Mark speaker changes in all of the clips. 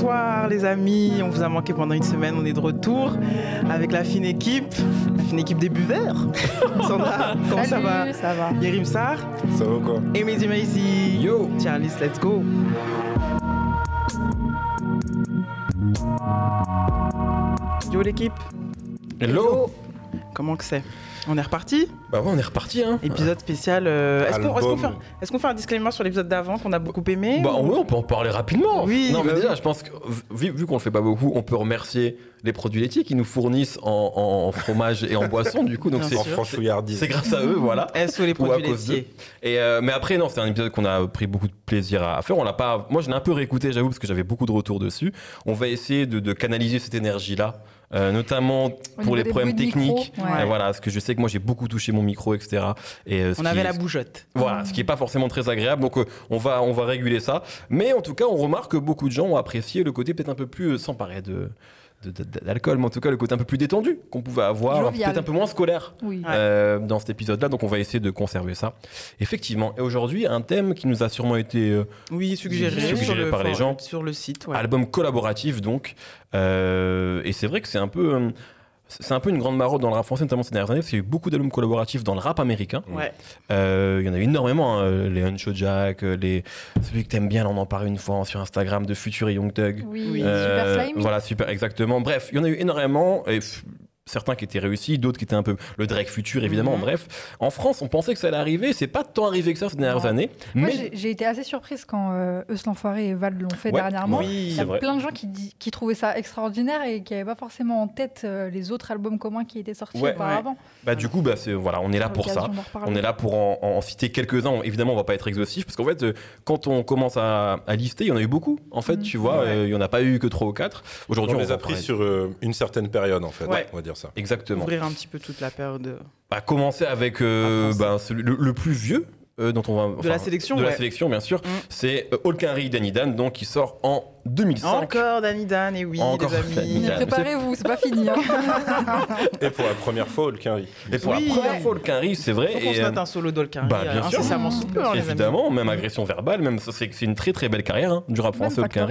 Speaker 1: Bonsoir les amis, on vous a manqué pendant une semaine, on est de retour avec la fine équipe, la fine équipe des buveurs. Sandra, comment ça va?
Speaker 2: Ça va.
Speaker 1: Yerim Sar
Speaker 3: Ça va quoi?
Speaker 1: Et Mehdi Maizi.
Speaker 3: Yo
Speaker 1: Charlie, let's go. Yo l'équipe,
Speaker 3: Hello
Speaker 1: comment que c'est? On est reparti?
Speaker 3: Bah ouais, on est reparti hein
Speaker 1: Épisode spécial. euh, Est-ce qu'on est-ce qu'on
Speaker 3: Album.
Speaker 1: fait, est-ce qu'on fait un disclaimer sur l'épisode d'avant qu'on a beaucoup aimé
Speaker 3: Bah
Speaker 1: ou-
Speaker 3: ouais, on peut en parler rapidement.
Speaker 1: Oui,
Speaker 3: Non mais
Speaker 1: bah
Speaker 3: déjà,
Speaker 1: oui.
Speaker 3: je pense que vu, vu qu'on le fait pas beaucoup, on peut remercier les produits laitiers qui nous fournissent en, en fromage et en boisson du coup. Donc
Speaker 1: Bien
Speaker 3: c'est
Speaker 1: sûr.
Speaker 4: En franchouillardise.
Speaker 3: c'est grâce à eux, voilà.
Speaker 1: SO les
Speaker 3: à
Speaker 1: produits
Speaker 3: cause d'eux.
Speaker 1: laitiers.
Speaker 3: Et euh, mais après non, c'est un épisode qu'on a pris beaucoup de plaisir à, à faire. On l'a pas. Moi, je l'ai un peu réécouté, j'avoue, parce que j'avais beaucoup de retours dessus. On va essayer de, de canaliser cette énergie là, notamment pour les problèmes
Speaker 2: micro,
Speaker 3: techniques.
Speaker 2: ouais.
Speaker 3: Et voilà, parce que je sais que moi j'ai beaucoup touché mon micro, etc. Et euh, ce
Speaker 1: On
Speaker 3: qui
Speaker 1: avait
Speaker 3: est-
Speaker 1: la bougeotte.
Speaker 3: Voilà, ce qui est pas forcément très agréable. Donc euh, on va on va réguler ça. Mais en tout cas, on remarque que beaucoup de gens ont apprécié le côté peut-être un peu plus euh, sans de- de- d'alcool, mais en tout cas le côté un peu plus détendu qu'on pouvait avoir, peut-être un peu moins scolaire
Speaker 2: Oui.
Speaker 1: Ouais.
Speaker 3: euh, dans cet épisode-là. Donc on va essayer de conserver ça. Effectivement. Et aujourd'hui, un thème qui nous a sûrement été euh,
Speaker 1: Oui, suggéré,
Speaker 3: Suggéré
Speaker 1: sur le,
Speaker 3: par les gens.
Speaker 1: sur le site. Ouais.
Speaker 3: album collaboratif donc. Euh, et c'est vrai que c'est un peu euh, c'est un peu une grande marotte dans le rap français, notamment ces dernières années, parce qu'il y a eu beaucoup d'albums collaboratifs dans le rap américain.
Speaker 1: Ouais.
Speaker 3: Euh, Il y en a eu énormément, hein, les Huncho Jack, euh, les... celui que t'aimes bien, là, on en parle une fois sur Instagram de Future et Young Thug.
Speaker 2: Oui,
Speaker 1: Oui.
Speaker 3: Euh,
Speaker 2: super slimy.
Speaker 3: Voilà, super, exactement. Bref, il y en a eu énormément. Et certains qui étaient réussis, d'autres qui étaient un peu le Drake futur, évidemment.
Speaker 1: Mhm.
Speaker 3: Bref, en France, on pensait que ça allait arriver. C'est pas tant arrivé que ça ces dernières années.
Speaker 2: Moi,
Speaker 3: mais
Speaker 2: j'ai- été assez surprise quand euh, Eus l'Enfoiré et Val l'ont fait
Speaker 3: Ouais,
Speaker 2: dernièrement.
Speaker 1: Oui,
Speaker 2: Il y a
Speaker 3: vrai.
Speaker 2: plein de gens qui, trouvaient ça extraordinaire et qui n'avaient pas forcément en tête euh, les autres albums communs qui étaient sortis
Speaker 3: Ouais.
Speaker 2: auparavant.
Speaker 3: bah, du coup, bah, voilà, on est là pour ça. On est là pour en, en citer quelques-uns. Évidemment, on va pas être exhaustif parce qu'en fait, euh, quand on commence à, à lister, il y en a eu beaucoup. En fait,
Speaker 2: Mhm.
Speaker 3: tu vois,
Speaker 1: Ouais.
Speaker 3: euh, il y en a pas eu que trois ou quatre. Aujourd'hui,
Speaker 4: On
Speaker 3: on,
Speaker 4: les a pris
Speaker 3: parler-
Speaker 4: sur euh, une certaine période en fait,
Speaker 1: Ouais.
Speaker 4: on va dire ça.
Speaker 3: Exactement.
Speaker 1: Ouvrir un petit peu toute la période
Speaker 3: Bah, commencer avec euh, ben, celui- le, le plus vieux euh, dont on va.
Speaker 1: de la sélection.
Speaker 3: de la sélection, bien sûr.
Speaker 1: Mm.
Speaker 3: C'est euh, All Henry Danny Dan, donc qui sort en 2005.
Speaker 1: Encore Danny Dan, et oui,
Speaker 3: Encore
Speaker 1: les amis.
Speaker 2: Préparez-vous, c'est pas fini. hein.
Speaker 4: Et pour la première fois, Hulkenry.
Speaker 3: Et pour
Speaker 1: Oui.
Speaker 3: la première fois, All Henry, c'est vrai.
Speaker 1: Faut
Speaker 3: et,
Speaker 1: se
Speaker 3: euh,
Speaker 1: note un solo d'Olkari
Speaker 3: bah, bien sûr.
Speaker 1: incessamment sous peu, hein,
Speaker 3: évidemment, même agression verbale, même ça, c'est une très très belle carrière hein, du rap
Speaker 2: Même
Speaker 3: français,
Speaker 2: hein,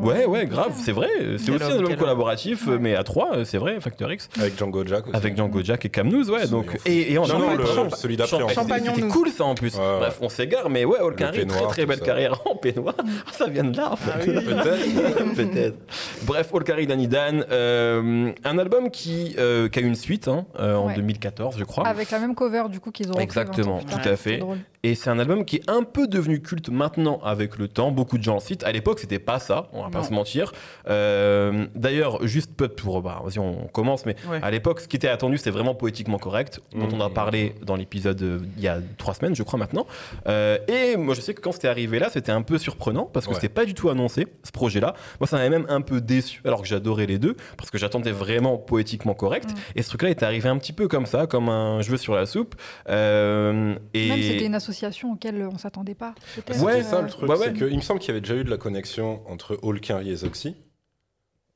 Speaker 3: Ouais,
Speaker 2: on
Speaker 3: ouais, grave, c'est vrai. C'est aussi un album collaboratif, euh, mais à trois, euh, c'est vrai, Factor X.
Speaker 4: Avec Django Jack aussi.
Speaker 3: Avec Django Jack et Camnouz, ouais. Donc, et, et en
Speaker 4: celui d'après, fait.
Speaker 3: C'était- cool ça en plus. Bref, on s'égare, mais ouais, Henry, très très belle
Speaker 4: ça.
Speaker 3: carrière en peignoir. ça vient de là en fait.
Speaker 1: Ah oui.
Speaker 4: Peut-être.
Speaker 3: Peut-être. Bref, All Carry Danny Dan, euh, un album qui, euh, qui a eu une suite hein, euh, en
Speaker 2: Ouais.
Speaker 3: 2014, je crois.
Speaker 2: Avec la même cover du coup qu'ils ont
Speaker 3: Exactement,
Speaker 2: 20 ans plus
Speaker 3: tout à fait. Et c'est un album qui est un peu devenu culte maintenant avec le temps. Beaucoup de gens le citent. À l'époque, c'était pas ça, on va pas
Speaker 1: Non.
Speaker 3: se mentir. Euh, D'ailleurs, juste peu pour. Bah, vas-y, on commence, mais
Speaker 1: Ouais.
Speaker 3: à l'époque, ce qui était attendu, c'était vraiment poétiquement correct, dont on a
Speaker 4: Mhm.
Speaker 3: parlé dans l'épisode euh, il y a trois semaines, je crois maintenant. Euh, et moi, je sais que quand c'était arrivé là, c'était un peu surprenant parce que
Speaker 4: Ouais.
Speaker 3: c'était pas du tout annoncé, ce projet-là. Moi, ça m'avait même un peu déçu, alors que j'adorais les deux, parce que j'attendais vraiment poétiquement correct.
Speaker 2: Mhm.
Speaker 3: Et ce truc-là est arrivé un petit peu comme ça, comme un cheveu sur la soupe. Euh, et...
Speaker 2: Même c'était une association auquel on s'attendait pas. peut-être,
Speaker 3: Ouais,
Speaker 4: ça le truc,
Speaker 3: ouais.
Speaker 4: que il me semble qu'il y avait déjà eu de la connexion entre Hulkenry et Zoxy.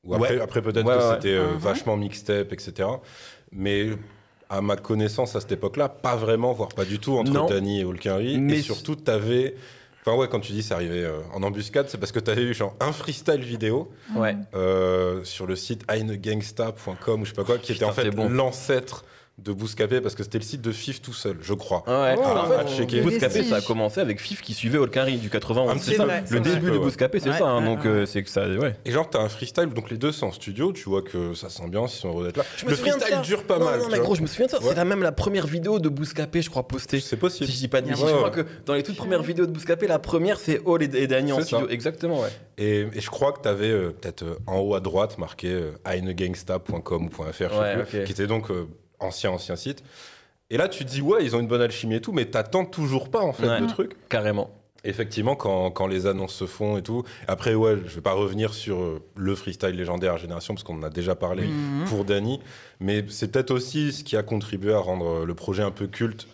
Speaker 4: Ou après,
Speaker 3: Ouais.
Speaker 4: après peut-être
Speaker 3: Ouais,
Speaker 4: que
Speaker 3: ouais.
Speaker 4: c'était euh,
Speaker 1: Mhm.
Speaker 4: vachement mixtape, etc. Mais à ma connaissance à cette époque-là, pas vraiment, voire pas du tout entre
Speaker 3: Non.
Speaker 4: Danny et Hulkenry.
Speaker 3: Mais
Speaker 4: Et surtout, t'avais. Enfin, ouais, quand tu dis c'est arrivé euh, en embuscade, c'est parce que t'avais eu genre un freestyle vidéo
Speaker 3: Ouais.
Speaker 4: Euh, sur le site ainegangsta.com ou je sais pas quoi, qui était
Speaker 3: Putain,
Speaker 4: en fait
Speaker 3: bon.
Speaker 4: l'ancêtre de Bouscapé parce que c'était le site de FIF tout seul, je crois.
Speaker 3: Ah Ouais.
Speaker 2: Oh,
Speaker 4: à checker.
Speaker 3: Bouscapé, ça a commencé avec Fif qui suivait Olkari du 91.
Speaker 4: Un
Speaker 3: C'est ça,
Speaker 1: vrai,
Speaker 3: le début
Speaker 4: vrai.
Speaker 3: de Bouscapé, c'est
Speaker 1: Ouais,
Speaker 3: ça. hein,
Speaker 1: ouais,
Speaker 3: donc
Speaker 1: ouais.
Speaker 3: euh, c'est que ça, ouais.
Speaker 4: Et genre, t'as un freestyle, donc les deux sont en studio, tu vois que ça s'ambiance, ils sont heureux d'être là.
Speaker 3: me
Speaker 4: le
Speaker 3: souviens de
Speaker 4: freestyle
Speaker 3: ça.
Speaker 4: dure pas
Speaker 3: non,
Speaker 4: mal.
Speaker 3: Non,
Speaker 4: tu
Speaker 3: mais gros, je me souviens de ça.
Speaker 4: Ouais.
Speaker 3: C'est même la première vidéo de Bouscapé, je crois, postée.
Speaker 4: C'est
Speaker 3: Si
Speaker 4: possible.
Speaker 3: je dis pas de
Speaker 1: Ouais,
Speaker 3: bêtises, je
Speaker 4: ouais.
Speaker 3: crois que dans les toutes premières vidéos de Bouscapé, la première c'est All et Danny en studio. Exactement, ouais.
Speaker 4: Et, et je crois que t'avais euh, peut-être euh, en haut à droite marqué euh, ainegangsta.com ou .fr, je sais
Speaker 3: Ouais,
Speaker 4: plus,
Speaker 3: ok.
Speaker 4: qui était donc euh, ancien, ancien site. Et là, tu te dis, ouais, ils ont une bonne alchimie et tout, mais t'attends toujours pas, en fait,
Speaker 3: Ouais.
Speaker 4: le truc.
Speaker 3: Carrément.
Speaker 4: Effectivement, quand, quand les annonces se font et tout. Après, ouais, je vais pas revenir sur euh, le freestyle légendaire Génération, parce qu'on en a déjà parlé
Speaker 1: Mhm.
Speaker 4: pour Danny. Mais c'est peut-être aussi ce qui a contribué à rendre euh, le projet un peu culte,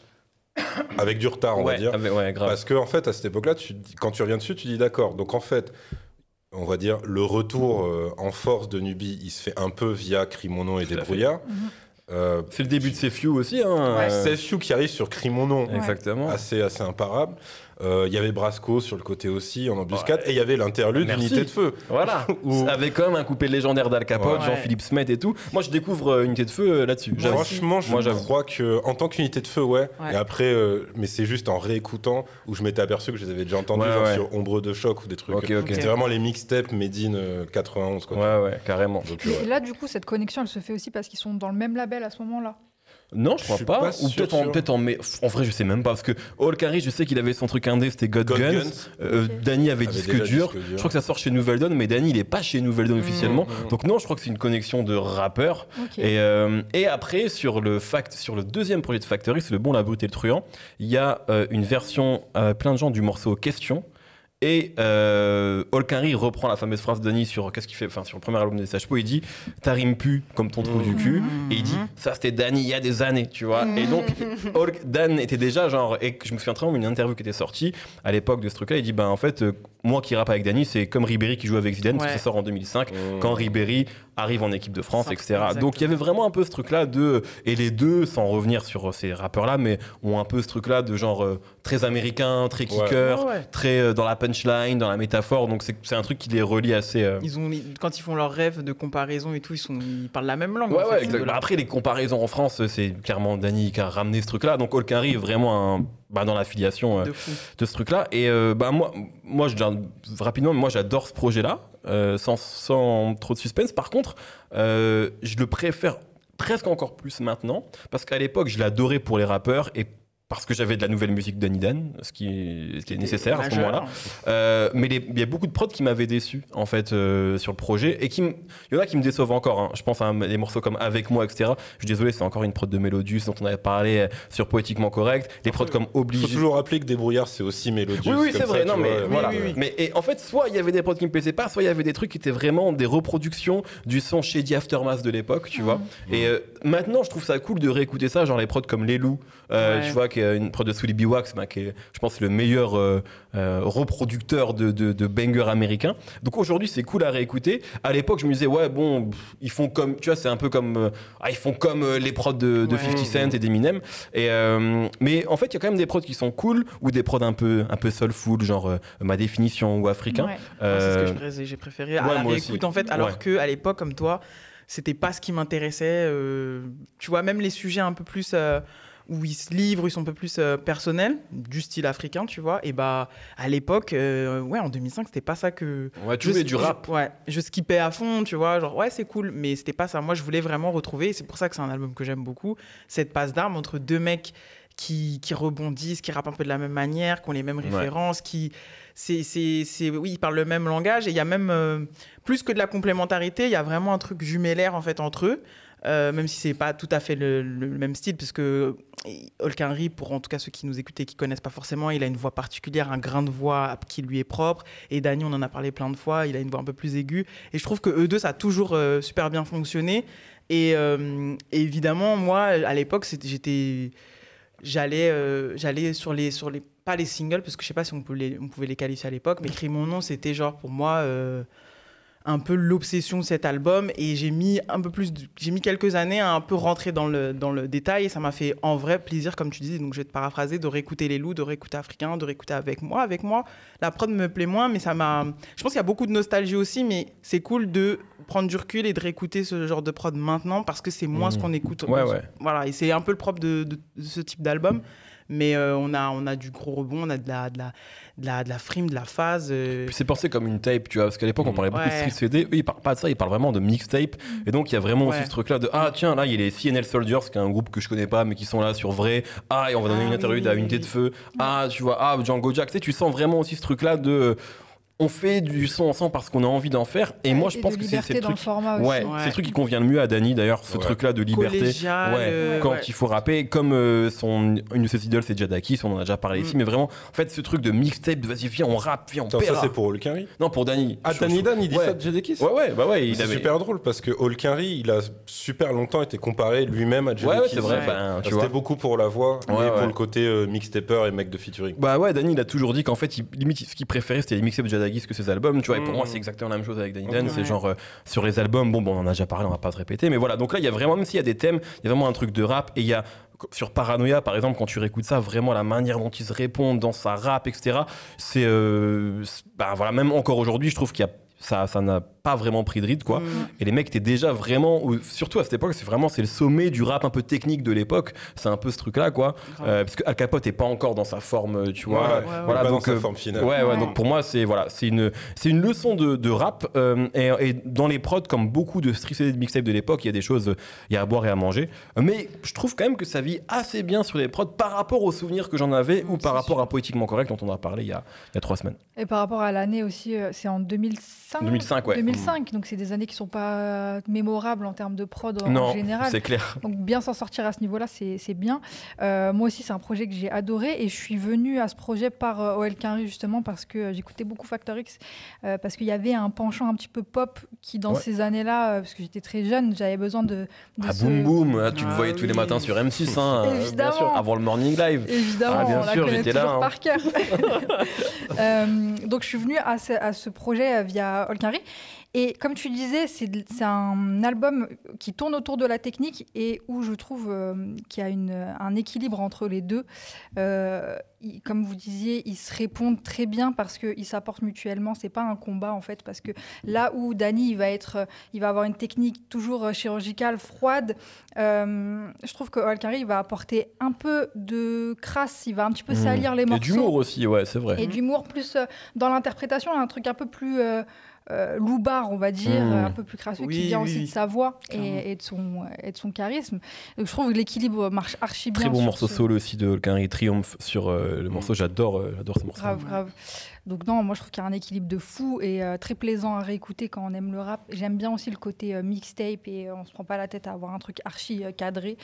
Speaker 4: avec du retard, on
Speaker 3: ouais,
Speaker 4: va dire.
Speaker 3: avec- ouais, grave.
Speaker 4: Parce que en fait, à cette époque-là, quand tu reviens dessus, tu dis d'accord. Donc en fait, on va dire le retour euh, en force de Nubi, il se fait un peu via Crie mon nom et Débrouillard. Euh,
Speaker 3: C'est le début de Sefiu aussi. Hein.
Speaker 2: Ouais.
Speaker 3: euh,
Speaker 4: c'est Few qui arrive sur Crie mon nom.
Speaker 3: Exactement.
Speaker 4: Assez, assez imparable. Euh, Il y avait Brasco sur le côté aussi, en embuscade. Et il y avait l'interlude. Unité de Feu.
Speaker 3: Voilà,
Speaker 4: Ou-
Speaker 3: avec quand même un coupé légendaire d'Al Capote,
Speaker 1: Ouais.
Speaker 3: Jean-Philippe Smet et tout. Moi, je découvre euh, Unité de Feu euh, là-dessus.
Speaker 4: Franchement, je
Speaker 3: Moi,
Speaker 4: crois que en tant qu'unité de feu, ouais.
Speaker 1: Ouais.
Speaker 4: Et après, euh, mais c'est juste en réécoutant où je m'étais aperçu que je les avais déjà entendus,
Speaker 3: Ouais,
Speaker 4: genre
Speaker 3: ouais.
Speaker 4: sur Ombre de choc ou des trucs.
Speaker 3: Ok, ok.
Speaker 4: C'était vraiment les mixtapes Made in euh, 91, quoi.
Speaker 3: Ouais, ouais, carrément.
Speaker 4: Donc, ouais.
Speaker 2: là, du coup, cette connexion, elle se fait aussi parce qu'ils sont dans le même label à ce moment-là.
Speaker 3: Non, je crois pas.
Speaker 4: pas
Speaker 3: Ou peut-être en, peut-être en, mais en vrai, je sais même pas parce que All Carry, je sais qu'il avait son truc indé, c'était God,
Speaker 4: God
Speaker 3: Guns.
Speaker 4: Guns.
Speaker 3: Euh. Danny avait,
Speaker 4: Avait
Speaker 3: disque, dur.
Speaker 4: Disque Dur.
Speaker 3: Je crois que ça sort chez Nouvelle Donne, mais Danny, il est pas chez Nouvelle Donne officiellement.
Speaker 4: mmh.
Speaker 3: Donc non, je crois que c'est une connexion de rappeurs. Et, euh, et après, sur le, fact, sur le deuxième projet de Factory, c'est le bon, la brute et le truand, il y a euh, une version euh, plein de gens du morceau Question. Et euh, Holkinry reprend la fameuse phrase de Denis sur qu'est-ce qu'il fait, enfin sur le premier album des Sages-Po, il dit "Ta rime pue comme ton trou du cul." Et il dit "Ça c'était Danny il y a des années, tu vois." Et donc Hulk- Dan était déjà genre et je me souviens très bien d'une interview qui était sortie à l'époque de ce truc-là, il dit "Ben en fait, euh, moi qui rappe avec Danny, c'est comme Ribéry qui joue avec Zidane parce que ça sort en 2005
Speaker 4: Mmh.
Speaker 3: quand Ribéry arrive en équipe de France, etc.
Speaker 1: exactement.
Speaker 3: Donc il y avait vraiment un peu ce truc-là de et les deux, sans revenir sur ces rappeurs-là, mais ont un peu ce truc-là de genre euh, très américain, très kicker,
Speaker 1: Ouais, ouais.
Speaker 3: très euh, dans la punchline, dans la métaphore. Donc c'est un truc qui les relie assez. euh,
Speaker 1: Ils ont, quand ils font leurs rêves de comparaison et tout, ils, sont, ils parlent la même langue. En fait,
Speaker 3: exact. Bah, après, les comparaisons en France, c'est clairement Danny qui a ramené ce truc-là. Donc, Holkinry est vraiment un, bah, dans l'affiliation euh,
Speaker 1: De
Speaker 3: de ce truc-là. Et euh, bah, moi, moi je, rapidement, moi, j'adore ce projet-là, euh, sans, trop de suspense. Par contre, euh, je le préfère presque encore plus maintenant, parce qu'à l'époque, je l'adorais pour les rappeurs et parce que j'avais de la nouvelle musique Danny Dan, ce qui est, ce qui est nécessaire à ce moment-là. Euh, mais il y a beaucoup de prods qui m'avaient déçu en fait euh, sur le projet et il y en a qui me déçoivent encore. hein. Je pense à des morceaux comme Avec moi, etc. Je suis désolé, c'est encore une prod de Melodius dont on avait parlé euh, sur Poétiquement Correct. Les prods comme
Speaker 4: Il
Speaker 3: Obligé.
Speaker 4: faut toujours rappeler que Débrouillard, c'est aussi mélodieux.
Speaker 3: Oui, oui, c'est vrai. Non, mais
Speaker 4: vois,
Speaker 3: voilà.
Speaker 1: oui, oui.
Speaker 3: Mais et en fait, soit il y avait des prods qui me plaisaient pas, soit il y avait des trucs qui étaient vraiment des reproductions du son Shady Aftermath de l'époque, tu vois. Et euh, maintenant, je trouve ça cool de réécouter ça, genre les prods comme Les Loups, euh,
Speaker 1: Ouais.
Speaker 3: tu vois, qui est une prod de Sully B. Wax, bah, qui est, je pense, le meilleur euh, euh, reproducteur de, de, de bangers américains. Donc aujourd'hui, c'est cool à réécouter. À l'époque, je me disais, ouais, bon, pff, ils font comme, tu vois, c'est un peu comme, euh, ah, ils font comme les prods de, de
Speaker 1: Ouais.
Speaker 3: 50 Cent et d'Eminem. Et mais en fait, il y a quand même des prods qui sont cool ou des prods un peu, un peu soulful, genre ma définition ou africain.
Speaker 2: Ouais.
Speaker 1: Moi, c'est ce que j'ai préféré à la réécoute en fait, alors que à l'époque comme toi, c'était pas ce qui m'intéressait. euh, tu vois, même les sujets un peu plus euh, où ils se livrent, ils sont un peu plus euh, personnels, du style africain, tu vois. Et bah à l'époque, euh, ouais, en 2005, c'était pas ça que.
Speaker 3: ouais, tu voulais du rap.
Speaker 1: je- ouais, je skippais à fond, tu vois, genre ouais, c'est cool, mais c'était pas ça. Moi, je voulais vraiment retrouver, et c'est pour ça que c'est un album que j'aime beaucoup, cette passe d'armes entre deux mecs qui, qui rebondissent, qui rappent un peu de la même manière, qui ont les mêmes
Speaker 3: Ouais.
Speaker 1: références, qui. C'est, c'est, c'est- oui, ils parlent le même langage, et il y a même, euh, plus que de la complémentarité, il y a vraiment un truc jumellaire en fait entre eux. euh, même si c'est pas tout à fait le, le même style, puisque Holkinry, pour en tout cas ceux qui nous écoutent et qui connaissent pas forcément, il a une voix particulière, un grain de voix qui lui est propre. Et Danny, on en a parlé plein de fois, il a une voix un peu plus aiguë. Et je trouve que eux deux, ça a toujours euh, super bien fonctionné. Et euh, évidemment, moi, à l'époque, j'étais, j'allais, euh, j'allais sur les, sur les, pas les singles, parce que je sais pas si on, peut les, on pouvait les qualifier à l'époque, mais Crie mon nom, c'était genre pour moi. Un peu l'obsession de cet album et j'ai mis un peu plus j'ai mis quelques années à un peu rentrer dans le dans le détail et ça m'a fait en vrai plaisir comme tu dis donc je vais te paraphraser de réécouter les loups de réécouter africain de réécouter avec moi avec moi la prod me plaît moins mais ça m'a je pense qu'il y a beaucoup de nostalgie aussi mais c'est cool de prendre du recul et de réécouter ce genre de prod maintenant parce que c'est moins ce
Speaker 3: Mhm.
Speaker 1: qu'on écoute
Speaker 3: Ouais, ouais.
Speaker 1: voilà et c'est un peu le propre de, de- de ce type d'album mais euh, on a on a du gros rebond on a de la de la de la, de la frime de la phase euh,
Speaker 3: Puis c'est pensé comme une tape, tu vois, parce qu'à l'époque on
Speaker 4: Mm.
Speaker 3: parlait beaucoup de street CD, eux ils parlent pas de ça, ils parlent vraiment de mixtape, et donc il y a vraiment aussi ce truc-là de ah tiens là il y a les CNL Soldiers, qui est un groupe que je connais pas mais qui sont là sur vrai, ah et on va donner
Speaker 1: Ah
Speaker 3: une interview
Speaker 1: oui,
Speaker 3: à Unité de Feu, ah tu vois, ah Django Jack, tu sais, tu sens vraiment aussi ce truc-là de on fait du son ensemble parce qu'on a envie d'en faire, et moi je
Speaker 2: Et
Speaker 3: pense que c'est le
Speaker 2: dans le
Speaker 3: truc.
Speaker 2: format aussi.
Speaker 3: Ouais,
Speaker 1: Ouais.
Speaker 3: c'est le truc qui convient le mieux à Danny d'ailleurs, ce
Speaker 4: Ouais.
Speaker 3: truc-là de liberté.
Speaker 1: collégial
Speaker 3: Ouais,
Speaker 1: euh,
Speaker 3: quand
Speaker 1: ouais.
Speaker 3: il faut rapper, comme euh, son, une de ses idoles, c'est Jadakis, on en a déjà parlé
Speaker 1: Mm.
Speaker 3: ici, mais vraiment, en fait, ce truc de mixtape, de vas-y, viens, on rappe, viens, on
Speaker 4: Attends, ça, c'est pour Holkinry
Speaker 3: Non, pour Danny.
Speaker 4: Ah,
Speaker 3: Je-
Speaker 4: Danny
Speaker 3: je-
Speaker 4: Dan, il dit
Speaker 3: ouais.
Speaker 4: ça de Jadekis
Speaker 3: Ouais, ouais, bah ouais, il
Speaker 4: C'est
Speaker 3: avait.
Speaker 4: super drôle parce que Holkinry, il a super longtemps été comparé lui-même à Jadekis.
Speaker 3: Ouais, c'est vrai, ben, tu
Speaker 4: C'était beaucoup pour la voix, mais pour le côté euh, mixtaper et mec de featuring.
Speaker 3: Bah ouais, Danny, il a toujours dit qu'en fait, limite, ce qu'il préférait, c'était les mixtapes de Jadakis que ses albums, tu vois. Et pour
Speaker 4: Mm.
Speaker 3: moi, c'est exactement la même chose avec Danny. Dan. C'est
Speaker 1: Ouais.
Speaker 3: genre euh, sur les albums, bon, bon, on en a déjà parlé, on va pas se répéter, mais voilà. Donc là, il y a vraiment, même s'il y a des thèmes, il y a vraiment un truc de rap et il y a sur Paranoia, par exemple, quand tu réécoutes ça, vraiment la manière dont ils se répondent dans sa rap, etc. C'est, euh, c'est- bah voilà, même encore aujourd'hui, je trouve qu'il y a ça, ça n'a pas vraiment pris de rythme, quoi.
Speaker 1: Mm.
Speaker 3: Et les mecs étaient déjà vraiment, ou- surtout à cette époque, c'est vraiment c'est le sommet du rap un peu technique de l'époque. C'est un peu ce truc-là, quoi. Euh, parce que Al Capote est pas encore dans sa forme, euh, tu vois.
Speaker 4: Ouais,
Speaker 1: ouais,
Speaker 3: voilà, donc
Speaker 4: sa
Speaker 3: euh,
Speaker 4: forme finale.
Speaker 3: Ouais, ouais,
Speaker 2: Ouais.
Speaker 3: donc pour moi, c'est voilà, c'est une, c'est une leçon de, de rap. euh, et, et dans les prods, comme beaucoup de street CD de mixtape de l'époque, il y a des choses, il y a à boire et à manger. Mais je trouve quand même que ça vit assez bien sur les prods par rapport aux souvenirs que j'en avais ou par rapport
Speaker 1: sûr.
Speaker 3: à Poétiquement Correct dont on a parlé il y a, il y a trois semaines.
Speaker 2: Et par rapport à l'année aussi, c'est en 2005.
Speaker 3: 2005, ouais.
Speaker 2: 2005, donc c'est des années qui sont pas mémorables en termes de prod en
Speaker 3: non,
Speaker 2: général.
Speaker 3: c'est clair.
Speaker 2: Donc bien s'en sortir à ce niveau-là, c'est bien. Euh, moi aussi, c'est un projet que j'ai adoré et je suis venue à ce projet par euh, OL Quinry justement parce que euh, j'écoutais beaucoup Factor X, euh, parce qu'il y avait un penchant un petit peu pop qui dans
Speaker 3: Ouais.
Speaker 2: ces années-là, euh, parce que j'étais très jeune, j'avais besoin de... de
Speaker 3: Ah,
Speaker 2: ce-
Speaker 3: boum boum, là, tu le
Speaker 1: Ah
Speaker 3: voyais tous les matins sur M6, hein, euh, bien
Speaker 2: Évidemment.
Speaker 3: sûr, avant le morning live.
Speaker 2: Évidemment,
Speaker 3: Ah, bien
Speaker 2: on
Speaker 3: sûr, j'étais là,
Speaker 2: toujours
Speaker 3: hein.
Speaker 2: par cœur. Euh, donc je suis venue à ce, à ce projet via Olkari. Et comme tu disais, c'est un album qui tourne autour de la technique et où je trouve euh, qu'il y a une, un équilibre entre les deux. Euh, comme vous disiez, ils se répondent très bien parce qu'ils s'apportent mutuellement. C'est pas un combat en fait, parce que là où Danny il va être, il va avoir une technique toujours euh, chirurgicale, froide. euh, je trouve que Olkari il va apporter un peu de crasse. Il va un petit peu
Speaker 3: Mmh.
Speaker 2: salir les
Speaker 3: Et
Speaker 2: morceaux
Speaker 3: d'humour aussi, ouais, c'est vrai.
Speaker 2: et d'humour plus dans l'interprétation, un truc un peu plus euh, loupard, on va dire,
Speaker 3: Mm.
Speaker 2: euh, un peu plus crasseux,
Speaker 1: Oui,
Speaker 2: qui vient
Speaker 1: oui,
Speaker 2: aussi
Speaker 1: oui.
Speaker 2: de sa voix et, et de son, et de son charisme. Donc je trouve que l'équilibre marche archi bien.
Speaker 3: Très bon morceau
Speaker 2: ce-
Speaker 3: solo aussi de Holkinry Triomphe sur euh, le morceau. J'adore, euh, j'adore ce morceau.
Speaker 2: Grave, grave. Donc non, moi je trouve qu'il y a un équilibre de fou et euh, très plaisant à réécouter quand on aime le rap. J'aime bien aussi le côté euh, mixtape et euh, on se prend pas la tête à avoir un truc archi cadré.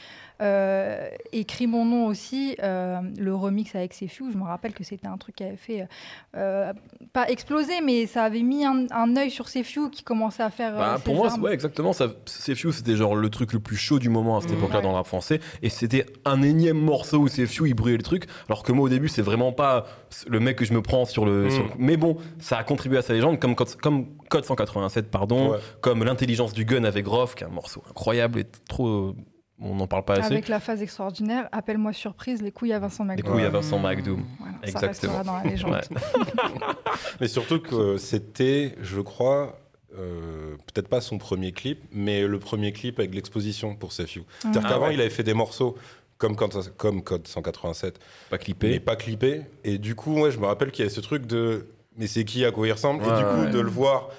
Speaker 2: Écrit mon nom aussi, le remix avec Sefiu, je me rappelle que c'était un truc qui avait fait, pas exploser, mais ça avait mis un, un œil sur Sefiu qui commençait à faire...
Speaker 3: Bah, pour moi, ouais, exactement. Few, c'était genre le truc le plus chaud du moment à cette
Speaker 1: Mmh.
Speaker 3: époque-là
Speaker 2: Ouais.
Speaker 3: dans le rap français. Et c'était un énième morceau où Few, il brûlait le truc. Alors que moi, au début, c'est vraiment pas le mec que je me prends sur le.
Speaker 4: Mmh.
Speaker 3: sur le- Mais bon, ça a contribué à sa légende, comme, Code- comme Code 187, pardon,
Speaker 4: Ouais.
Speaker 3: comme L'intelligence du gun avec Groff, qui est un morceau incroyable et trop. On n'en parle pas assez.
Speaker 2: Avec la phase extraordinaire, appelle-moi surprise, les couilles à Vincent
Speaker 3: Les
Speaker 2: McDonald.
Speaker 3: couilles à. Vincent McDoom.
Speaker 2: Voilà, ça
Speaker 3: Exactement.
Speaker 2: restera dans la légende.
Speaker 3: Ouais.
Speaker 4: Mais surtout que c'était, je crois, euh, peut-être pas son premier clip, mais le premier clip avec l'exposition pour Sefiu. C'est-à-dire
Speaker 3: Ah
Speaker 4: qu'avant,
Speaker 3: ouais.
Speaker 4: il avait fait des morceaux comme, Code- comme Code 187,
Speaker 3: Pas
Speaker 4: mais
Speaker 3: clippé.
Speaker 4: pas clippés. Et du coup, ouais, je me rappelle qu'il y avait ce truc de mais c'est qui à quoi il ressemble?
Speaker 3: Ouais,
Speaker 4: Et du coup,
Speaker 3: ouais.
Speaker 4: de le voir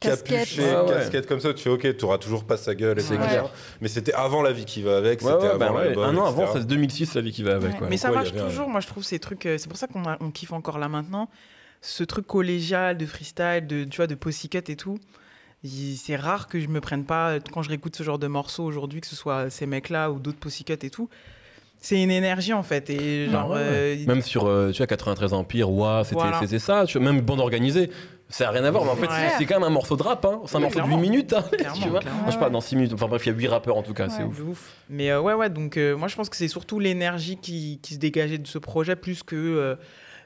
Speaker 2: Casquette.
Speaker 4: capuché,
Speaker 3: Ouais, ouais.
Speaker 4: casquette comme ça, tu fais ok, tu auras toujours pas sa gueule,
Speaker 2: C'est
Speaker 4: etc.
Speaker 2: clair.
Speaker 4: Mais c'était avant la vie qui va avec,
Speaker 3: Ouais,
Speaker 4: c'était
Speaker 3: ouais, bah
Speaker 4: avant
Speaker 3: ouais.
Speaker 4: l'album,
Speaker 3: Un an avant, c'est 2006, la vie qui va avec.
Speaker 2: Ouais.
Speaker 3: ouais.
Speaker 1: Mais ça
Speaker 4: ouais,
Speaker 1: marche
Speaker 4: un-
Speaker 1: toujours, moi je trouve ces trucs. euh, C'est pour ça qu'on a- on kiffe encore là maintenant. Ce truc collégial de freestyle, de, tu vois, de pussycut et tout. C'est rare que je me prenne pas, quand je réécoute ce genre de morceaux aujourd'hui, que ce soit ces mecs-là ou d'autres pussycut et tout. C'est une énergie en fait. Et genre,
Speaker 3: Ah ouais,
Speaker 1: euh.
Speaker 3: Même sur euh, tu vois, 93 Empire, ouah, c'était
Speaker 1: Voilà.
Speaker 3: c'était ça. Tu vois, même bande organisée, ça n'a rien à voir. Mais en fait,
Speaker 1: Ouais.
Speaker 3: c'est- c'est quand même un morceau de rap. Hein. C'est un morceau de 8
Speaker 1: clairement.
Speaker 3: minutes. hein,
Speaker 1: Clairement,
Speaker 3: tu vois.
Speaker 1: clairement.
Speaker 3: Moi, je parle dans 6 minutes. Enfin bref, il y a 8 rappeurs en tout cas, c'est ouf.
Speaker 1: Mais euh, ouais, ouais, donc euh, moi je pense que c'est surtout l'énergie qui, qui se dégageait de ce projet plus que euh,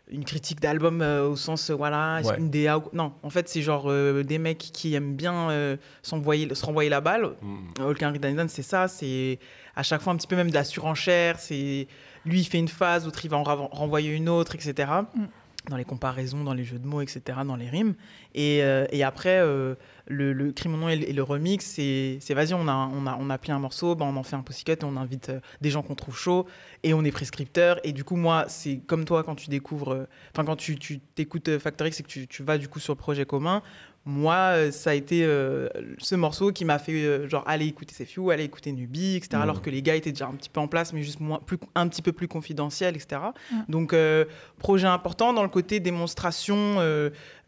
Speaker 1: une critique d'album euh, au sens, euh, voilà,
Speaker 3: Ouais.
Speaker 1: une DA. ou- Non, en fait, c'est genre euh, des mecs qui aiment bien euh, s'envoyer, se renvoyer la balle.
Speaker 4: Mm.
Speaker 1: Holkin Ridandan, c'est ça, c'est à chaque fois un petit peu même de la surenchère. C'est lui, il fait une phase, l'autre, il va en renvoyer une autre, etc.
Speaker 2: Mm.
Speaker 1: Dans les comparaisons, dans les jeux de mots, etc., dans les rimes. Et, euh, et après, euh, le, le Crime nom et le, remix, c'est vas-y, on a, on, a, on a pris un morceau, ben on en fait un pussycut et on invite euh, des gens qu'on trouve chaud et on est prescripteur. Et du coup, moi, c'est comme toi quand tu découvres, euh, enfin, quand tu tu t'écoutes euh, Factor X et que tu, tu vas du coup sur le projet commun, moi, ça a été euh, ce morceau qui m'a fait euh, genre aller écouter Sefiu, aller écouter Nubi, etc.
Speaker 3: Mhm.
Speaker 1: Alors que les gars étaient déjà un petit peu en place, mais juste moins, plus, un petit peu plus confidentiel, etc.
Speaker 2: Mhm.
Speaker 1: Donc, euh, projet important dans le côté démonstration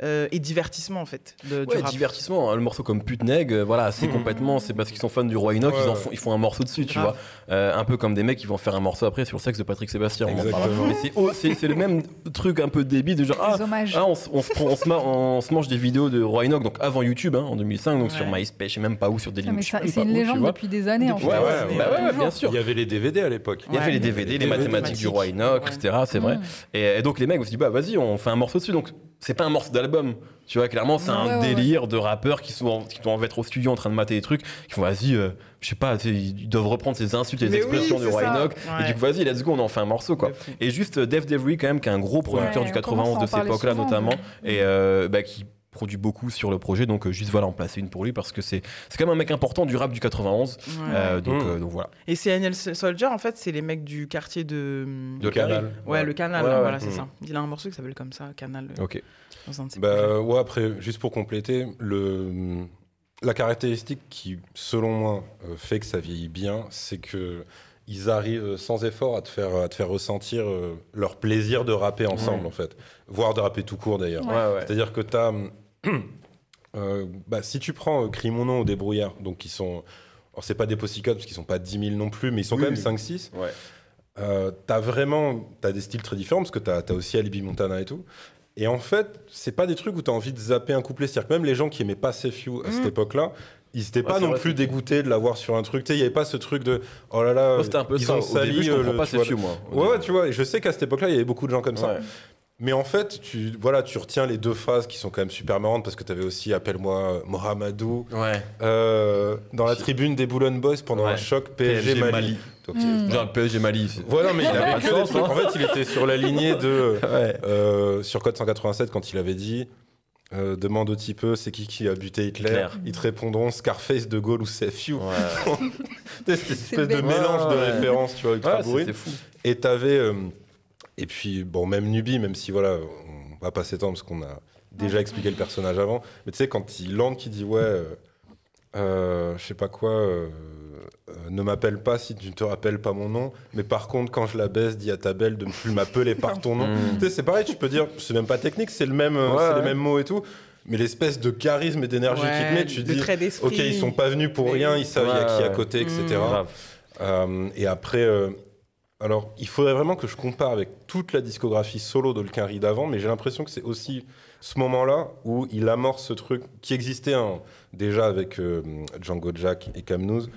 Speaker 1: euh, et divertissement, en fait, de- du
Speaker 3: Ouais,
Speaker 1: rap.
Speaker 3: divertissement. hein, Le morceau comme Putneg, euh, voilà, c'est
Speaker 1: Mhm.
Speaker 3: complètement. C'est parce qu'ils sont fans du Roi Enoch,
Speaker 4: Ouais,
Speaker 3: ils, en font, ils font un morceau dessus, tu
Speaker 1: Grave.
Speaker 3: vois. Euh, un peu comme des mecs qui vont faire un morceau après sur le sexe de Patrick Sébastien. c'est oh, c'est- c'est le même truc un peu débile de genre. Ah,
Speaker 2: Des hommages.
Speaker 3: Ah, on, se- on se prend- on se ma- on se mange des vidéos de Roy Roanoke, donc avant YouTube, hein, en 2005, donc
Speaker 1: Ouais.
Speaker 3: sur MySpace, je sais même pas où, sur
Speaker 2: Ah,
Speaker 3: sais
Speaker 2: c'est une légende depuis des années. en fait.
Speaker 3: Ouais, bien sûr.
Speaker 4: Il y avait les DVD à l'époque.
Speaker 3: Il y avait les DVD, les mathématiques du roi Enoch, etc. C'est vrai.
Speaker 2: Mm.
Speaker 3: Et, et donc les mecs, on se dit, bah vas-y, on fait un morceau dessus. Donc c'est pas un morceau d'album. Tu vois, clairement, c'est
Speaker 2: Ouais,
Speaker 3: un
Speaker 2: ouais, ouais.
Speaker 3: délire de rappeurs qui, sont, qui doivent être au studio en train de mater des trucs, qui font, vas-y, euh, je sais pas, ils doivent reprendre ces insultes et les expressions
Speaker 1: oui,
Speaker 3: du. Enoch. Et du coup, vas-y, let's go, on en fait un morceau, quoi.
Speaker 1: De.
Speaker 3: Et juste euh, Def Devry, quand même, qui est un gros producteur du
Speaker 2: on commence
Speaker 3: 91
Speaker 2: à
Speaker 3: de
Speaker 2: en
Speaker 3: cette époque-là, notamment, et euh, bah, qui produit beaucoup sur le projet. Donc, euh, juste voilà, en placer une pour lui parce que c'est c'est quand même un mec important du rap du 91.
Speaker 1: Ouais.
Speaker 3: Euh, donc,
Speaker 4: Mm.
Speaker 3: euh, donc voilà.
Speaker 1: Et CNL Soldier, en fait, c'est les mecs du quartier de.
Speaker 3: De
Speaker 4: Canal.
Speaker 1: Ouais, le canal,
Speaker 3: Ouais, ouais.
Speaker 1: voilà, c'est
Speaker 4: Mm.
Speaker 1: ça. Il a un morceau qui s'appelle comme ça, Canal,
Speaker 3: Ok.
Speaker 4: Bah ouais, après, juste pour compléter, le, la caractéristique qui, selon moi, euh, fait que ça vieillit bien, c'est que ils arrivent sans effort à te faire, à te faire ressentir euh, leur plaisir de rapper ensemble, en fait. Voire de rapper tout court, d'ailleurs.
Speaker 2: Ouais.
Speaker 3: Ouais, ouais.
Speaker 4: C'est-à-dire que tu as... bah, si tu prends euh, Crie mon nom ou Débrouillard, donc qui sont... Alors, c'est pas des Pussycat parce qu'ils sont pas 10 000 non plus, mais ils sont
Speaker 3: Oui,
Speaker 4: quand même
Speaker 3: oui.
Speaker 4: 5-6.
Speaker 3: Ouais.
Speaker 4: Euh, t'as vraiment t'as des styles très différents parce que t'as as aussi Alibi Montana et tout. Et en fait, c'est pas des trucs où t'as envie de zapper un couplet. C'est-à-dire que même les gens qui aimaient pas Safe You à cette
Speaker 1: Mhm.
Speaker 4: époque-là, ils étaient
Speaker 3: Ouais,
Speaker 4: pas non
Speaker 3: vrai,
Speaker 4: plus dégoûtés de l'avoir sur un truc. Tu sais, il y avait pas ce truc de oh là là,
Speaker 3: c'était un peu
Speaker 4: ils
Speaker 3: ça.
Speaker 4: ont
Speaker 3: Au
Speaker 4: sali
Speaker 3: début, je
Speaker 4: euh,
Speaker 3: comprends
Speaker 4: le-
Speaker 3: pas
Speaker 4: vois,
Speaker 3: fieux, moi. au
Speaker 4: Ouais, tu vois, je sais qu'à cette époque-là, il y avait beaucoup de gens comme ça. Mais en fait, tu, voilà, tu retiens les deux phases qui sont quand même super marrantes parce que tu avais aussi Appelle-moi euh, Mohamedou
Speaker 3: Ouais.
Speaker 4: euh, dans la tribune des Boulogne Boys pendant
Speaker 3: Ouais.
Speaker 4: un choc PSG,
Speaker 3: PSG
Speaker 4: Mali.
Speaker 3: Mali.
Speaker 4: Donc,
Speaker 2: Mm.
Speaker 3: Genre le PSG Mali. c'est-
Speaker 4: Voilà, mais il avait
Speaker 3: pas
Speaker 4: que des trucs.
Speaker 3: hein.
Speaker 4: En fait, il était sur la lignée de.
Speaker 3: Ouais.
Speaker 4: euh, sur Code 187, quand il avait dit euh, Demande au petit peu, c'est qui qui a buté Hitler? Ils te répondront Scarface, De Gaulle ou CFU.
Speaker 3: Ouais.
Speaker 4: Cette espèce de mélange de références, tu vois, ultra
Speaker 3: Ouais,
Speaker 4: bourré.
Speaker 3: c'était fou.
Speaker 4: Et t'avais. Et puis, bon, même Nubi, même si voilà, on va pas s'étendre parce qu'on a déjà expliqué le personnage avant. Mais tu sais, quand il lande, qui dit Ouais, euh, euh, je sais pas quoi, euh, euh, ne m'appelle pas si tu ne te rappelles pas mon nom. Mais par contre, quand je la baisse, dis à ta belle de ne plus m'appeler par ton nom.
Speaker 3: Mm.
Speaker 4: Tu sais, c'est pareil, tu peux dire, c'est même pas technique, c'est le même, euh,
Speaker 3: Ouais,
Speaker 4: c'est
Speaker 3: ouais.
Speaker 4: les mêmes mots et tout. Mais l'espèce de charisme et d'énergie
Speaker 1: Ouais,
Speaker 4: qu'il met, tu dis. Ok, ils sont pas venus pour rien, ils savent il y a qui à
Speaker 3: ouais.
Speaker 4: côté, etc.
Speaker 1: Mm.
Speaker 4: Euh, et après, euh, alors il faudrait vraiment que je compare avec toute la discographie solo d'Olkinry d'avant, mais j'ai l'impression que c'est aussi ce moment-là où il amorce ce truc qui existait hein, déjà avec euh, Django Jack et Camnouz,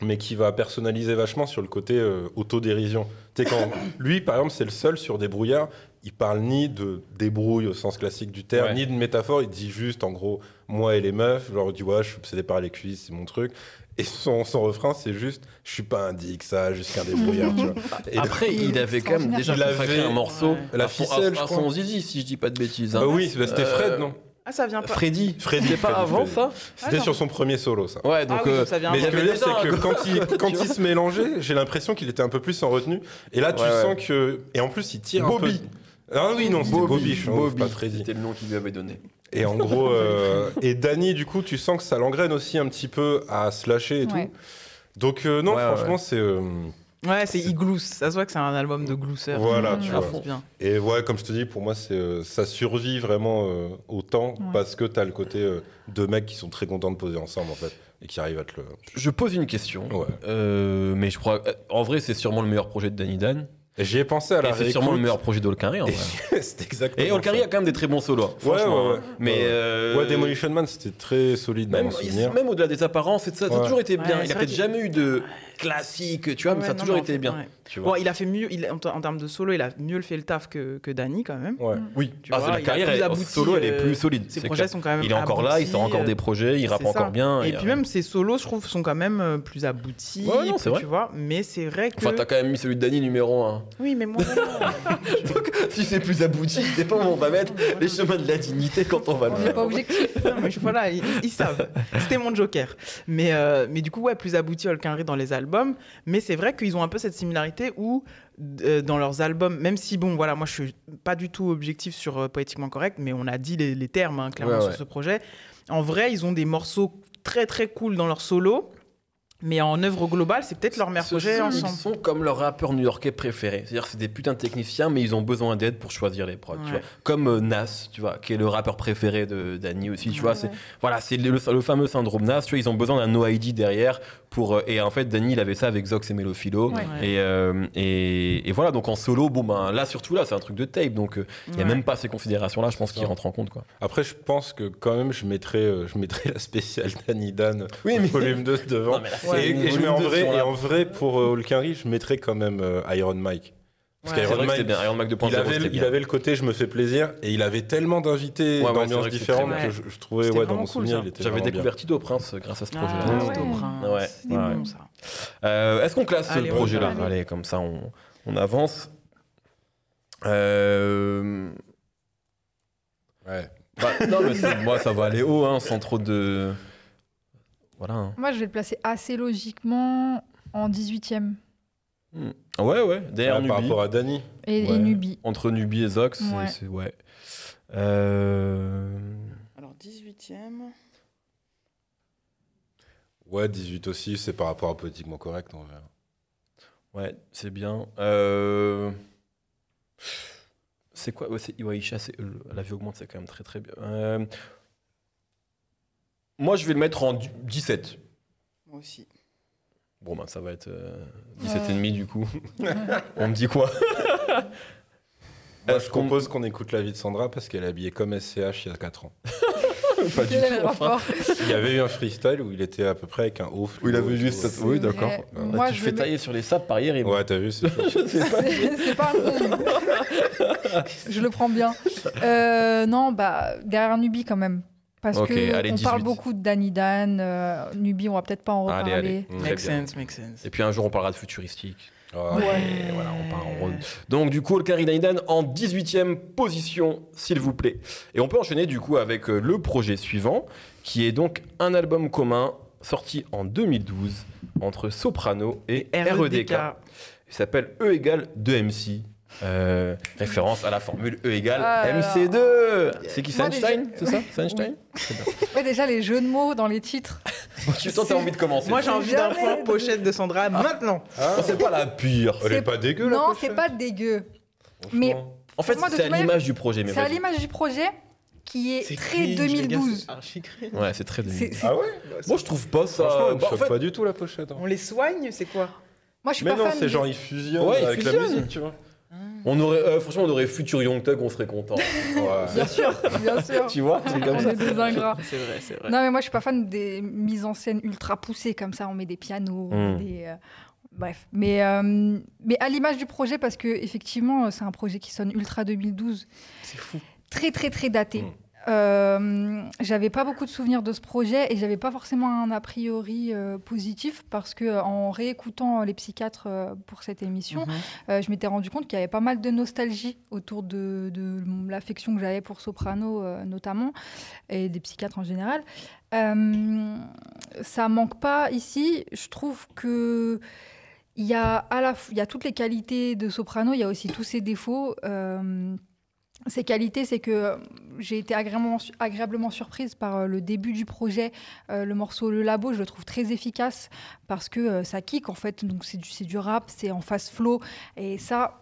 Speaker 4: mais qui va personnaliser vachement sur le côté euh, autodérision. Tu quand lui, par exemple, c'est le seul sur des brouillards, il parle ni de débrouille au sens classique du terme,
Speaker 3: Ouais.
Speaker 4: ni de métaphore, il dit juste en gros moi et les meufs, genre du vois, je suis obsédé par les cuisses, c'est mon truc. Et son, son refrain, c'est juste je suis pas un dick, ça, juste qu'un débrouillard, tu vois. Et
Speaker 3: Après, il avait quand même déjà
Speaker 4: Il
Speaker 3: consacré
Speaker 4: avait-
Speaker 3: un morceau
Speaker 1: Ouais.
Speaker 4: La
Speaker 3: à
Speaker 4: ficelle,
Speaker 3: à,
Speaker 4: je
Speaker 3: à
Speaker 4: crois.
Speaker 3: son zizi, si je dis pas de bêtises.
Speaker 4: Bah
Speaker 3: hein.
Speaker 4: oui, bah, c'était
Speaker 3: Euh,
Speaker 4: Fred, non
Speaker 1: Ah, ça vient pas.
Speaker 3: Freddy.
Speaker 4: Freddy,
Speaker 3: C'était pas
Speaker 4: Freddy,
Speaker 3: avant
Speaker 4: Freddy.
Speaker 3: ça
Speaker 4: C'était
Speaker 1: Ah,
Speaker 4: sur
Speaker 1: non.
Speaker 4: son premier solo, ça.
Speaker 3: Ouais, donc.
Speaker 1: Ah oui,
Speaker 3: euh,
Speaker 1: donc ça vient
Speaker 4: Mais
Speaker 3: il y
Speaker 4: ce que je veux dire,
Speaker 3: avait
Speaker 4: c'est que quand il, quand se mélangeait, j'ai l'impression qu'il était un peu plus en retenue. Et là, tu
Speaker 3: Ouais,
Speaker 4: sens que. Et en plus, il tire
Speaker 3: Bobby.
Speaker 4: un peu. Ah oui, non, c'était Bobby, je
Speaker 3: Bobby.
Speaker 4: pas Freddy.
Speaker 3: C'était le nom qu'il lui avait donné.
Speaker 4: Et en gros, euh, et Danny, du coup, tu sens que ça l'engraine aussi un petit peu à se lâcher et
Speaker 2: Ouais.
Speaker 4: tout. Donc, euh, non,
Speaker 3: Ouais,
Speaker 4: franchement,
Speaker 3: ouais.
Speaker 4: c'est. euh,
Speaker 1: Ouais, c'est Igloo. Ça se voit que c'est un album de glousseur.
Speaker 4: Voilà,
Speaker 2: Mm.
Speaker 4: tu
Speaker 1: Ça
Speaker 4: vois.
Speaker 1: bien.
Speaker 4: Et ouais, comme je te dis, pour moi, c'est euh, ça survit vraiment euh, au temps
Speaker 2: Ouais.
Speaker 4: parce que t'as le côté euh, de mecs qui sont très contents de poser ensemble, en fait, et qui arrivent à te le.
Speaker 3: Je pose une question.
Speaker 4: Ouais.
Speaker 3: Euh, mais je crois. euh, En vrai, c'est sûrement le meilleur projet de Danny Dan.
Speaker 4: Et J'y ai pensé à la
Speaker 3: c'est sûrement le meilleur projet d'Olkari en vrai.
Speaker 4: c'est exactement.
Speaker 3: Et Olkari a quand même des très bons solos.
Speaker 4: Ouais, ouais, ouais.
Speaker 3: hein. Mais. Euh,
Speaker 4: Ouais, Demolition Man, c'était très solide dans
Speaker 3: Même,
Speaker 4: mon souvenir.
Speaker 3: même au-delà des apparences, et ça, ça a toujours été bien.
Speaker 1: Ouais,
Speaker 3: il a peut-être jamais eu de classique, tu vois, mais
Speaker 1: Ouais,
Speaker 3: ça a
Speaker 1: non,
Speaker 3: toujours
Speaker 1: mais en
Speaker 3: été bien.
Speaker 1: ouais.
Speaker 3: Tu vois.
Speaker 1: Bon, il a fait mieux, il, en, en termes de solo, il a mieux fait le taf que, que Danny quand même.
Speaker 4: Ouais.
Speaker 3: Oui,
Speaker 1: Tu
Speaker 3: ah,
Speaker 1: vois,
Speaker 3: c'est la carrière
Speaker 1: plus
Speaker 3: elle-
Speaker 1: abouti,
Speaker 3: solo, elle est
Speaker 1: euh,
Speaker 3: plus solide.
Speaker 1: Ses projets
Speaker 3: clair.
Speaker 1: sont quand même
Speaker 3: Il est encore là, il sort encore
Speaker 1: euh,
Speaker 3: des projets, il rappe encore bien.
Speaker 1: Et puis même ses solos, je trouve, sont quand même euh, plus aboutis.
Speaker 3: Ouais, non, c'est
Speaker 1: plus,
Speaker 3: vrai.
Speaker 1: Tu vois, mais c'est vrai que.
Speaker 3: Enfin, t'as quand même mis celui de Danny numéro 1.
Speaker 1: Oui, mais moi.
Speaker 3: Donc, si c'est plus abouti, c'est pas où on va mettre les chemins de la dignité quand on va le
Speaker 2: On n'est
Speaker 3: faire.
Speaker 2: pas objectif.
Speaker 1: Non, mais voilà, ils, savent. C'était mon joker. Mais, euh, mais du coup, ouais, plus abouti Holkinry dans les albums. Mais c'est vrai qu'ils ont un peu cette similarité où, euh, dans leurs albums, même si, bon, voilà, moi, je suis pas du tout objectif sur euh, Poétiquement Correct, mais on a dit les, les termes, hein, clairement,
Speaker 3: Ouais,
Speaker 1: sur ce projet. En vrai, ils ont des morceaux très, très cool dans leur solo. Mais en œuvre globale, c'est peut-être leur meilleur projet
Speaker 3: sont-
Speaker 1: ensemble.
Speaker 3: Ils sont comme leurs rappeurs new-yorkais préférés. C'est-à-dire c'est des putains de techniciens, mais ils ont besoin d'aide pour choisir les prods. tu vois. Comme euh, Nas, tu vois, qui est le rappeur préféré de Danny aussi. Tu vois,
Speaker 2: Ouais.
Speaker 3: c'est voilà, c'est le, le fameux syndrome Nas. Tu vois, ils ont besoin d'un no ID derrière pour. euh, et en fait, Danny, il avait ça avec Zox et Melophilo.
Speaker 2: Ouais.
Speaker 3: Et, euh, et, et voilà, donc en solo, bon ben là surtout là, c'est un truc de tape, donc euh, il y a
Speaker 1: Ouais.
Speaker 3: même pas ces considérations-là. Je pense qu'ils rentrent en compte quoi.
Speaker 4: Après, je pense que quand même, je mettrais, euh, je mettrais la spéciale Danny Dan
Speaker 3: Oui, mais-
Speaker 4: volume 2 devant.
Speaker 3: Non, mais là,
Speaker 4: et, je mets en vrai, et en vrai pour euh, Hulkenry, je mettrais quand même euh, Iron Mike. Parce
Speaker 1: Ouais.
Speaker 4: Qu'Iron Mike,
Speaker 3: c'est bien. Iron Mac 2.0,
Speaker 4: il avait, il
Speaker 3: bien.
Speaker 4: avait le côté je me fais plaisir et il avait tellement d'invités
Speaker 3: Ouais,
Speaker 4: d'ambiances différentes que je, je trouvais ouais, dans mon
Speaker 1: cool,
Speaker 4: souvenir
Speaker 1: ça.
Speaker 4: il était
Speaker 3: J'avais découvert Tito Prince grâce à ce projet-là.
Speaker 1: Ah,
Speaker 2: ouais.
Speaker 1: Tito. Prince,
Speaker 3: Ouais,
Speaker 1: c'était
Speaker 3: ouais.
Speaker 1: bon ça.
Speaker 3: Euh, Est-ce qu'on classe
Speaker 1: Allez,
Speaker 3: le
Speaker 1: on
Speaker 3: projet là
Speaker 2: classe.
Speaker 3: Allez, comme ça on, on avance. Euh,
Speaker 4: Ouais.
Speaker 3: bah, non, mais moi ça va aller haut, hein, sans trop de. Voilà. hein.
Speaker 2: Moi, je vais le placer assez logiquement en 18e.
Speaker 3: Hmm. Ouais, ouais, derrière
Speaker 4: Ouais, par rapport à Danny.
Speaker 2: Et. Nubi.
Speaker 3: Entre Nubi et Zox,
Speaker 2: Ouais.
Speaker 3: c'est. Ouais. Euh,
Speaker 1: Alors 18ème.
Speaker 4: Ouais, 18 aussi, c'est par rapport à politiquement correct en vrai.
Speaker 3: Ouais, c'est bien. Euh, C'est quoi? Ouais, c'est- ouais, Isha, c'est- le- la vie augmente, c'est quand même très très bien. Euh, Moi, je vais le mettre en du- 17.
Speaker 1: Moi aussi.
Speaker 3: Bon, ben, ça va être euh, 17 et demi du coup. On me dit quoi?
Speaker 4: Moi,
Speaker 3: Est-ce
Speaker 4: je
Speaker 3: qu'on-
Speaker 4: propose qu'on écoute la vie de Sandra parce qu'elle est habillée comme SCH il y a 4 ans.
Speaker 3: Pas du
Speaker 2: Quel est le
Speaker 3: tout.
Speaker 2: rapport?
Speaker 4: Il y avait eu un freestyle où il était à peu près avec un haut
Speaker 3: Où il avait
Speaker 4: et
Speaker 3: juste.
Speaker 4: tout.
Speaker 3: Oui, d'accord. Ah,
Speaker 2: Moi,
Speaker 3: tu
Speaker 2: je
Speaker 3: fais tailler sur les sables par hier. Et...
Speaker 4: Ouais, t'as vu, c'est
Speaker 3: pas.
Speaker 2: C'est c'est pas un Je le prends bien. Euh, non, bah, derrière Nubi quand même. Parce
Speaker 3: Ok,
Speaker 2: que
Speaker 3: allez,
Speaker 2: on
Speaker 3: 18.
Speaker 2: parle beaucoup de Danny Dan. euh, Nubi, on va peut-être pas en
Speaker 3: Allez,
Speaker 2: reparler.
Speaker 3: allez. Très
Speaker 1: Make sense, make sense.
Speaker 3: Et puis un jour, on parlera de futuristique.
Speaker 2: Ouais.
Speaker 3: Et voilà, on part en road. Donc du coup, Olkari Daidan en 18e position, s'il vous plaît. Et on peut enchaîner du coup avec euh, le projet suivant, qui est donc un album commun sorti en 2012 entre Soprano et REDK. Il s'appelle E égale 2MC. Euh, référence à la formule E égale
Speaker 2: Ah là là.
Speaker 3: MC2. C'est qui, c'est Einstein
Speaker 2: déjà-
Speaker 3: C'est ça C'est Einstein
Speaker 2: Ouais, déjà, les jeux de mots dans les titres.
Speaker 3: Tu toi, t'as envie de commencer
Speaker 1: Moi, j'ai envie d'un point
Speaker 2: de-
Speaker 1: pochette de Sandra maintenant.
Speaker 4: Ah,
Speaker 3: Oh, C'est pas la pire.
Speaker 4: elle est
Speaker 2: C'est-
Speaker 4: pas dégueu la
Speaker 2: Non, c'est pas dégueu. Mais-
Speaker 3: En fait,
Speaker 2: Moi, de
Speaker 3: c'est à l'image du projet. mais
Speaker 2: C'est à l'image du projet qui est,
Speaker 1: C'est
Speaker 2: très
Speaker 1: cringe, les gars,
Speaker 2: 2012.
Speaker 1: c'est.
Speaker 3: Ouais, c'est très
Speaker 2: C'est-
Speaker 3: 2012.
Speaker 2: c'est-
Speaker 4: Ah ouais
Speaker 3: Moi, je trouve pas ça.
Speaker 4: Franchement, me
Speaker 3: Bah, en
Speaker 4: choque
Speaker 3: fait,
Speaker 4: pas du tout la pochette. hein.
Speaker 1: On les soigne, c'est quoi
Speaker 2: Moi, je suis
Speaker 4: Mais
Speaker 2: pas
Speaker 4: non,
Speaker 2: fan.
Speaker 4: c'est
Speaker 2: des-
Speaker 4: genre ils fusionnent
Speaker 3: Ouais,
Speaker 4: avec la musique, tu vois.
Speaker 3: On aurait, euh, franchement, on aurait Future Young Thug, on serait content.
Speaker 4: Ouais.
Speaker 2: Bien sûr, bien sûr.
Speaker 3: tu vois, c'est comme
Speaker 2: On
Speaker 3: ça.
Speaker 2: est des ingrats.
Speaker 1: C'est vrai, c'est vrai.
Speaker 2: Non, mais moi, je suis pas fan des mises en scène ultra poussées comme ça. On met des pianos,
Speaker 3: Mm.
Speaker 2: met des, euh, bref. Mais, euh, mais à l'image du projet, parce que effectivement, c'est un projet qui sonne ultra 2012,
Speaker 1: C'est fou.
Speaker 2: très très très daté.
Speaker 4: Mm.
Speaker 2: Euh, j'avais pas beaucoup de souvenirs de ce projet et j'avais pas forcément un a priori euh, positif parce que en réécoutant les psychiatres euh, pour cette émission,
Speaker 1: Mhm.
Speaker 2: je m'étais rendu compte qu'il y avait pas mal de nostalgie autour de, de l'affection que j'avais pour Soprano notamment et des psychiatres en général. Ça manque pas ici. Je trouve que il y a à la il y a toutes les qualités de Soprano, il y a aussi tous ses défauts. Euh, ses qualités, c'est que j'ai été agréablement, surprise par euh, le début du projet. Euh, le morceau Le Labo, je le trouve très efficace parce que euh, ça kick en fait. Donc c'est du, du rap, c'est en fast flow. Et ça,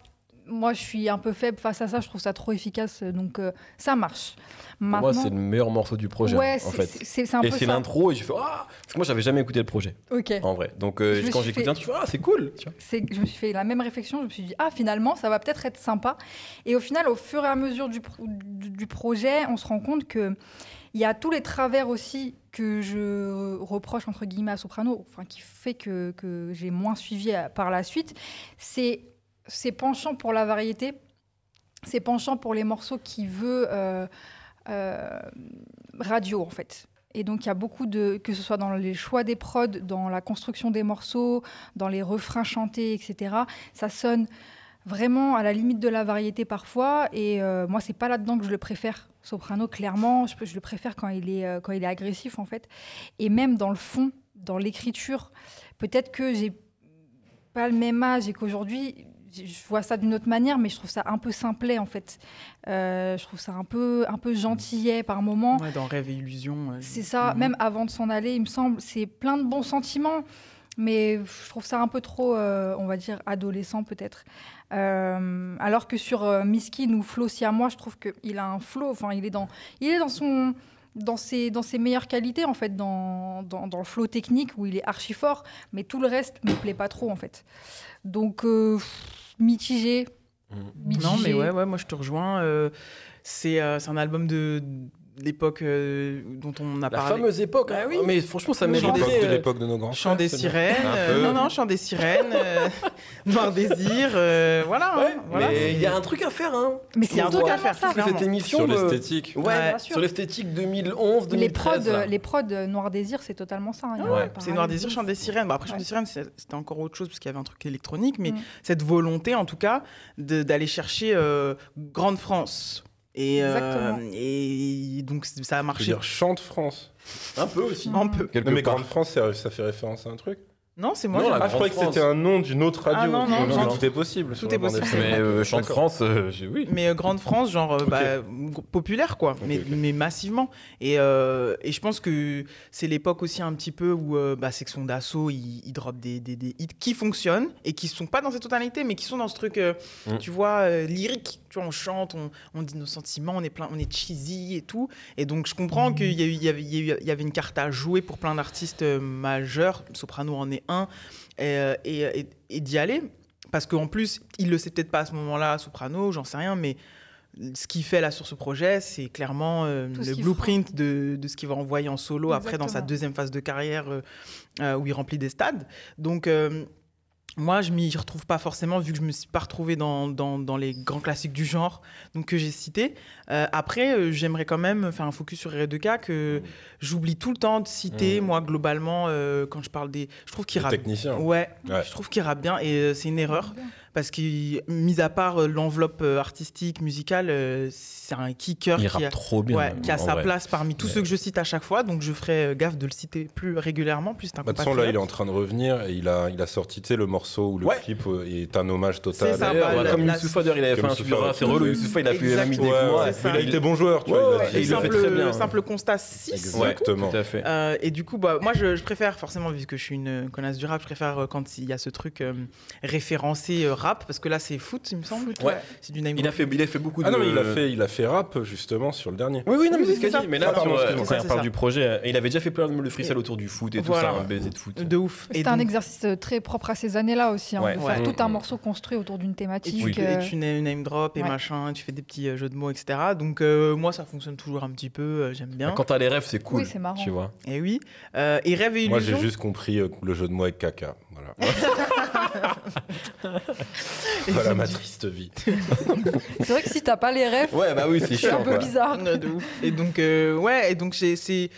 Speaker 2: moi je suis un peu faible face à ça. Je trouve ça trop efficace. Donc euh, ça marche.
Speaker 3: Pour moi, c'est le meilleur morceau du projet,
Speaker 2: ouais,
Speaker 3: en
Speaker 2: c'est-
Speaker 3: fait.
Speaker 2: c'est un
Speaker 3: Et c'est l'intro, et je fais Ah Parce que moi, j'avais jamais écouté le projet,
Speaker 2: Ok.
Speaker 3: en vrai. Donc, euh, quand
Speaker 2: fait-
Speaker 3: un truc, je fais Ah, c'est cool tu vois.
Speaker 2: je me suis fait la même réflexion. Je me suis dit, ah, finalement, ça va peut-être être sympa. Et au final, au fur et à mesure du, pro- du, du projet, on se rend compte que il y a tous les travers aussi que je reproche, entre guillemets, à Soprano, enfin, qui fait que, que j'ai moins suivi à- par la suite. C'est ses penchants pour la variété, ses penchants pour les morceaux qu'il veut euh, euh, radio, en fait. Et donc, il y a beaucoup de. que ce soit dans les choix des prods, dans la construction des morceaux, dans les refrains chantés, etc. Ça sonne vraiment à la limite de la variété parfois. Et euh, moi, c'est pas là-dedans que je le préfère. Soprano, clairement, je, le préfère quand il, est, euh, quand il est agressif, en fait. Et même dans le fond, dans l'écriture, peut-être que j'ai pas le même âge et qu'aujourd'hui, je vois ça d'une autre manière, mais je trouve ça un peu simplet, en fait. Euh, je trouve ça un peu, un peu gentillet par moment.
Speaker 1: Ouais, dans Rêve et Illusion. euh,
Speaker 2: C'est ça, même avant de s'en aller, il me semble, c'est plein de bons sentiments. mais je trouve ça un peu trop, euh, on va dire, adolescent peut-être. Alors que sur Miskin ou Flo moi, je trouve qu'il a un flow, enfin, il est dans, il est dans son dans ses, dans ses meilleures qualités, en fait, dans, dans, dans le flow technique où il est archi fort, mais tout le reste me plaît pas trop, en fait. Donc, euh, mitigé.
Speaker 3: Mm.
Speaker 2: mitigé.
Speaker 1: Non, mais ouais, ouais, moi je te rejoins. euh, c'est euh, c'est un album de l'époque euh, dont on a
Speaker 3: La
Speaker 1: parlé.
Speaker 3: fameuse époque.
Speaker 1: Bah
Speaker 3: hein.
Speaker 1: oui.
Speaker 3: Mais franchement, ça mérite
Speaker 4: de
Speaker 3: euh,
Speaker 4: l'époque de nos grands
Speaker 1: Chant des sirènes, euh, non, non, chant des sirènes, euh, Noir Désir, euh, voilà. hein,
Speaker 3: Ouais,
Speaker 1: voilà,
Speaker 3: mais il y a un truc à faire, hein.
Speaker 2: Mais
Speaker 1: Il y a
Speaker 2: c'est
Speaker 1: un truc à faire,
Speaker 2: ça.
Speaker 3: Cette émission
Speaker 4: Sur l'esthétique.
Speaker 3: Ouais, sur l'esthétique 2011, 2013.
Speaker 2: Les prods, les prods Noir Désir, c'est totalement ça. hein.
Speaker 3: Ouais,
Speaker 1: C'est Noir Désir. Chant des sirènes. Bah, après, Chant des sirènes, c'était encore autre chose parce qu'il y avait un truc électronique, mais
Speaker 2: Mm.
Speaker 1: cette volonté, en tout cas, d'aller chercher Grande France. Et, euh,
Speaker 2: Exactement.
Speaker 1: et donc, ça a
Speaker 4: Je veux
Speaker 1: marché
Speaker 4: dire, chante France.
Speaker 3: Un peu aussi.
Speaker 1: un peu.
Speaker 3: Quelque
Speaker 4: Non, mais
Speaker 3: part.
Speaker 4: Grande France, ça ça fait référence à un truc.
Speaker 1: Non, c'est moi.
Speaker 3: Non, la
Speaker 4: Ah, je croyais que c'était un nom d'une autre radio.
Speaker 1: Ah, non, non.
Speaker 4: Tout est possible.
Speaker 1: Tout est possible.
Speaker 3: Mais euh, Chant de
Speaker 4: D'accord.
Speaker 3: France, euh, j'ai oui.
Speaker 1: Mais euh, Grande France, genre euh, bah, populaire, quoi, mais,
Speaker 4: ok.
Speaker 1: mais massivement. Et, euh, et je pense que c'est l'époque aussi un petit peu où euh, bah, Section d'Assaut, ils, ils dropent des, des, des hits qui fonctionnent et qui sont pas dans cette totalité, mais qui sont dans ce truc, euh,
Speaker 3: Mm.
Speaker 1: tu vois, euh, lyrique. Tu vois, on chante, on, on dit nos sentiments, on est, plein, on est cheesy et tout. Et donc, je comprends qu'il y, a eu- il y, avait, il y a eu- il y avait une carte à jouer pour plein d'artistes euh, majeurs. Soprano en est un. Et, euh, et, et- et d'y aller. Parce qu'en plus, il le sait peut-être pas à ce moment-là, Soprano, j'en sais rien, mais ce qu'il fait là sur ce projet, c'est clairement euh, le blueprint de, de ce qu'il va envoyer en solo après dans sa deuxième phase de carrière euh, euh, où il remplit des stades. Donc, euh, moi, je m'y retrouve pas forcément vu que je me suis pas retrouvé dans, dans, dans les grands classiques du genre donc que j'ai cités. Euh, après, euh, j'aimerais quand même faire un focus sur R2K que j'oublie tout le temps de citer,
Speaker 3: Mm.
Speaker 1: moi, globalement, euh, quand je parle des. Je trouve qu'il rappe.
Speaker 4: techniciens.
Speaker 1: Ouais,
Speaker 4: Ouais.
Speaker 1: je trouve qu'il rappe bien et euh, c'est une erreur parce que, mis à part euh, l'enveloppe euh, artistique, musicale, euh, c'est un kicker
Speaker 3: Il
Speaker 1: qui a,
Speaker 3: trop bien.
Speaker 1: ouais, qui a
Speaker 3: en
Speaker 1: sa
Speaker 3: vrai.
Speaker 1: place parmi tous
Speaker 3: Mais-
Speaker 1: ceux que je cite à chaque fois. Donc je ferai gaffe de le citer plus régulièrement. Plus c'est un
Speaker 4: Bah, De toute façon, là, il est en train de revenir et il a, il a sorti tu sais, le morceau où le
Speaker 3: Ouais.
Speaker 4: clip est un hommage total.
Speaker 1: Ça, bah, la-
Speaker 3: comme d'ailleurs, il avait fait un super assez relou. Youssoufa, il a fait la
Speaker 1: Exactement.
Speaker 3: idée avec moi.
Speaker 4: Ouais,
Speaker 1: C'est ça.
Speaker 4: il a été bon joueur, tu vois. il a-
Speaker 3: et il le fait
Speaker 1: simple,
Speaker 3: très bien.
Speaker 1: simple constat 6.
Speaker 4: Exactement.
Speaker 3: Tout à fait.
Speaker 1: Et du coup, bah, moi, je, préfère, forcément, vu que je suis une connasse du rap, je préfère quand il y a ce truc référencé rap, parce que là, c'est foot, il me semble.
Speaker 3: Ouais.
Speaker 1: C'est du name
Speaker 3: Il a fait, il a fait beaucoup de.
Speaker 4: Ah non, mais il a fait, il a fait rap justement sur le dernier.
Speaker 3: Oui, oui, non, mais
Speaker 1: Oui,
Speaker 3: c'est ce qu'il dit. Mais là,
Speaker 4: Ah,
Speaker 3: euh, quand il
Speaker 1: ça,
Speaker 3: parle du projet, euh, il avait déjà fait plein de freestyle autour du foot et tout ça, un baiser de foot.
Speaker 1: De ouf. Et
Speaker 2: C'était un exercice euh, très propre à ces années-là aussi, hein,
Speaker 3: Ouais.
Speaker 2: de faire
Speaker 1: Ouais.
Speaker 2: tout un
Speaker 3: Mm.
Speaker 2: morceau construit autour d'une
Speaker 1: Et
Speaker 2: thématique.
Speaker 1: tu,
Speaker 2: euh,
Speaker 1: et tu name, name drop et machin, tu fais des petits euh, jeux de mots, etc. Donc euh, moi, ça fonctionne toujours un petit peu, euh, j'aime bien.
Speaker 3: Quand t'as les rêves, c'est cool.
Speaker 2: Oui, c'est marrant.
Speaker 3: Tu vois.
Speaker 1: Et oui. Euh, et Rêve et
Speaker 4: Moi,
Speaker 1: Illusion.
Speaker 4: j'ai juste compris euh, le jeu de mots avec caca. Voilà. Ma triste vie.
Speaker 2: C'est vrai que si t'as pas les rêves,
Speaker 3: Ouais, bah oui, c'est
Speaker 2: c'est un peu
Speaker 3: quoi.
Speaker 2: bizarre.
Speaker 1: Ouais, de ouf. Et donc, euh, ouais, et donc j'ai- c'est.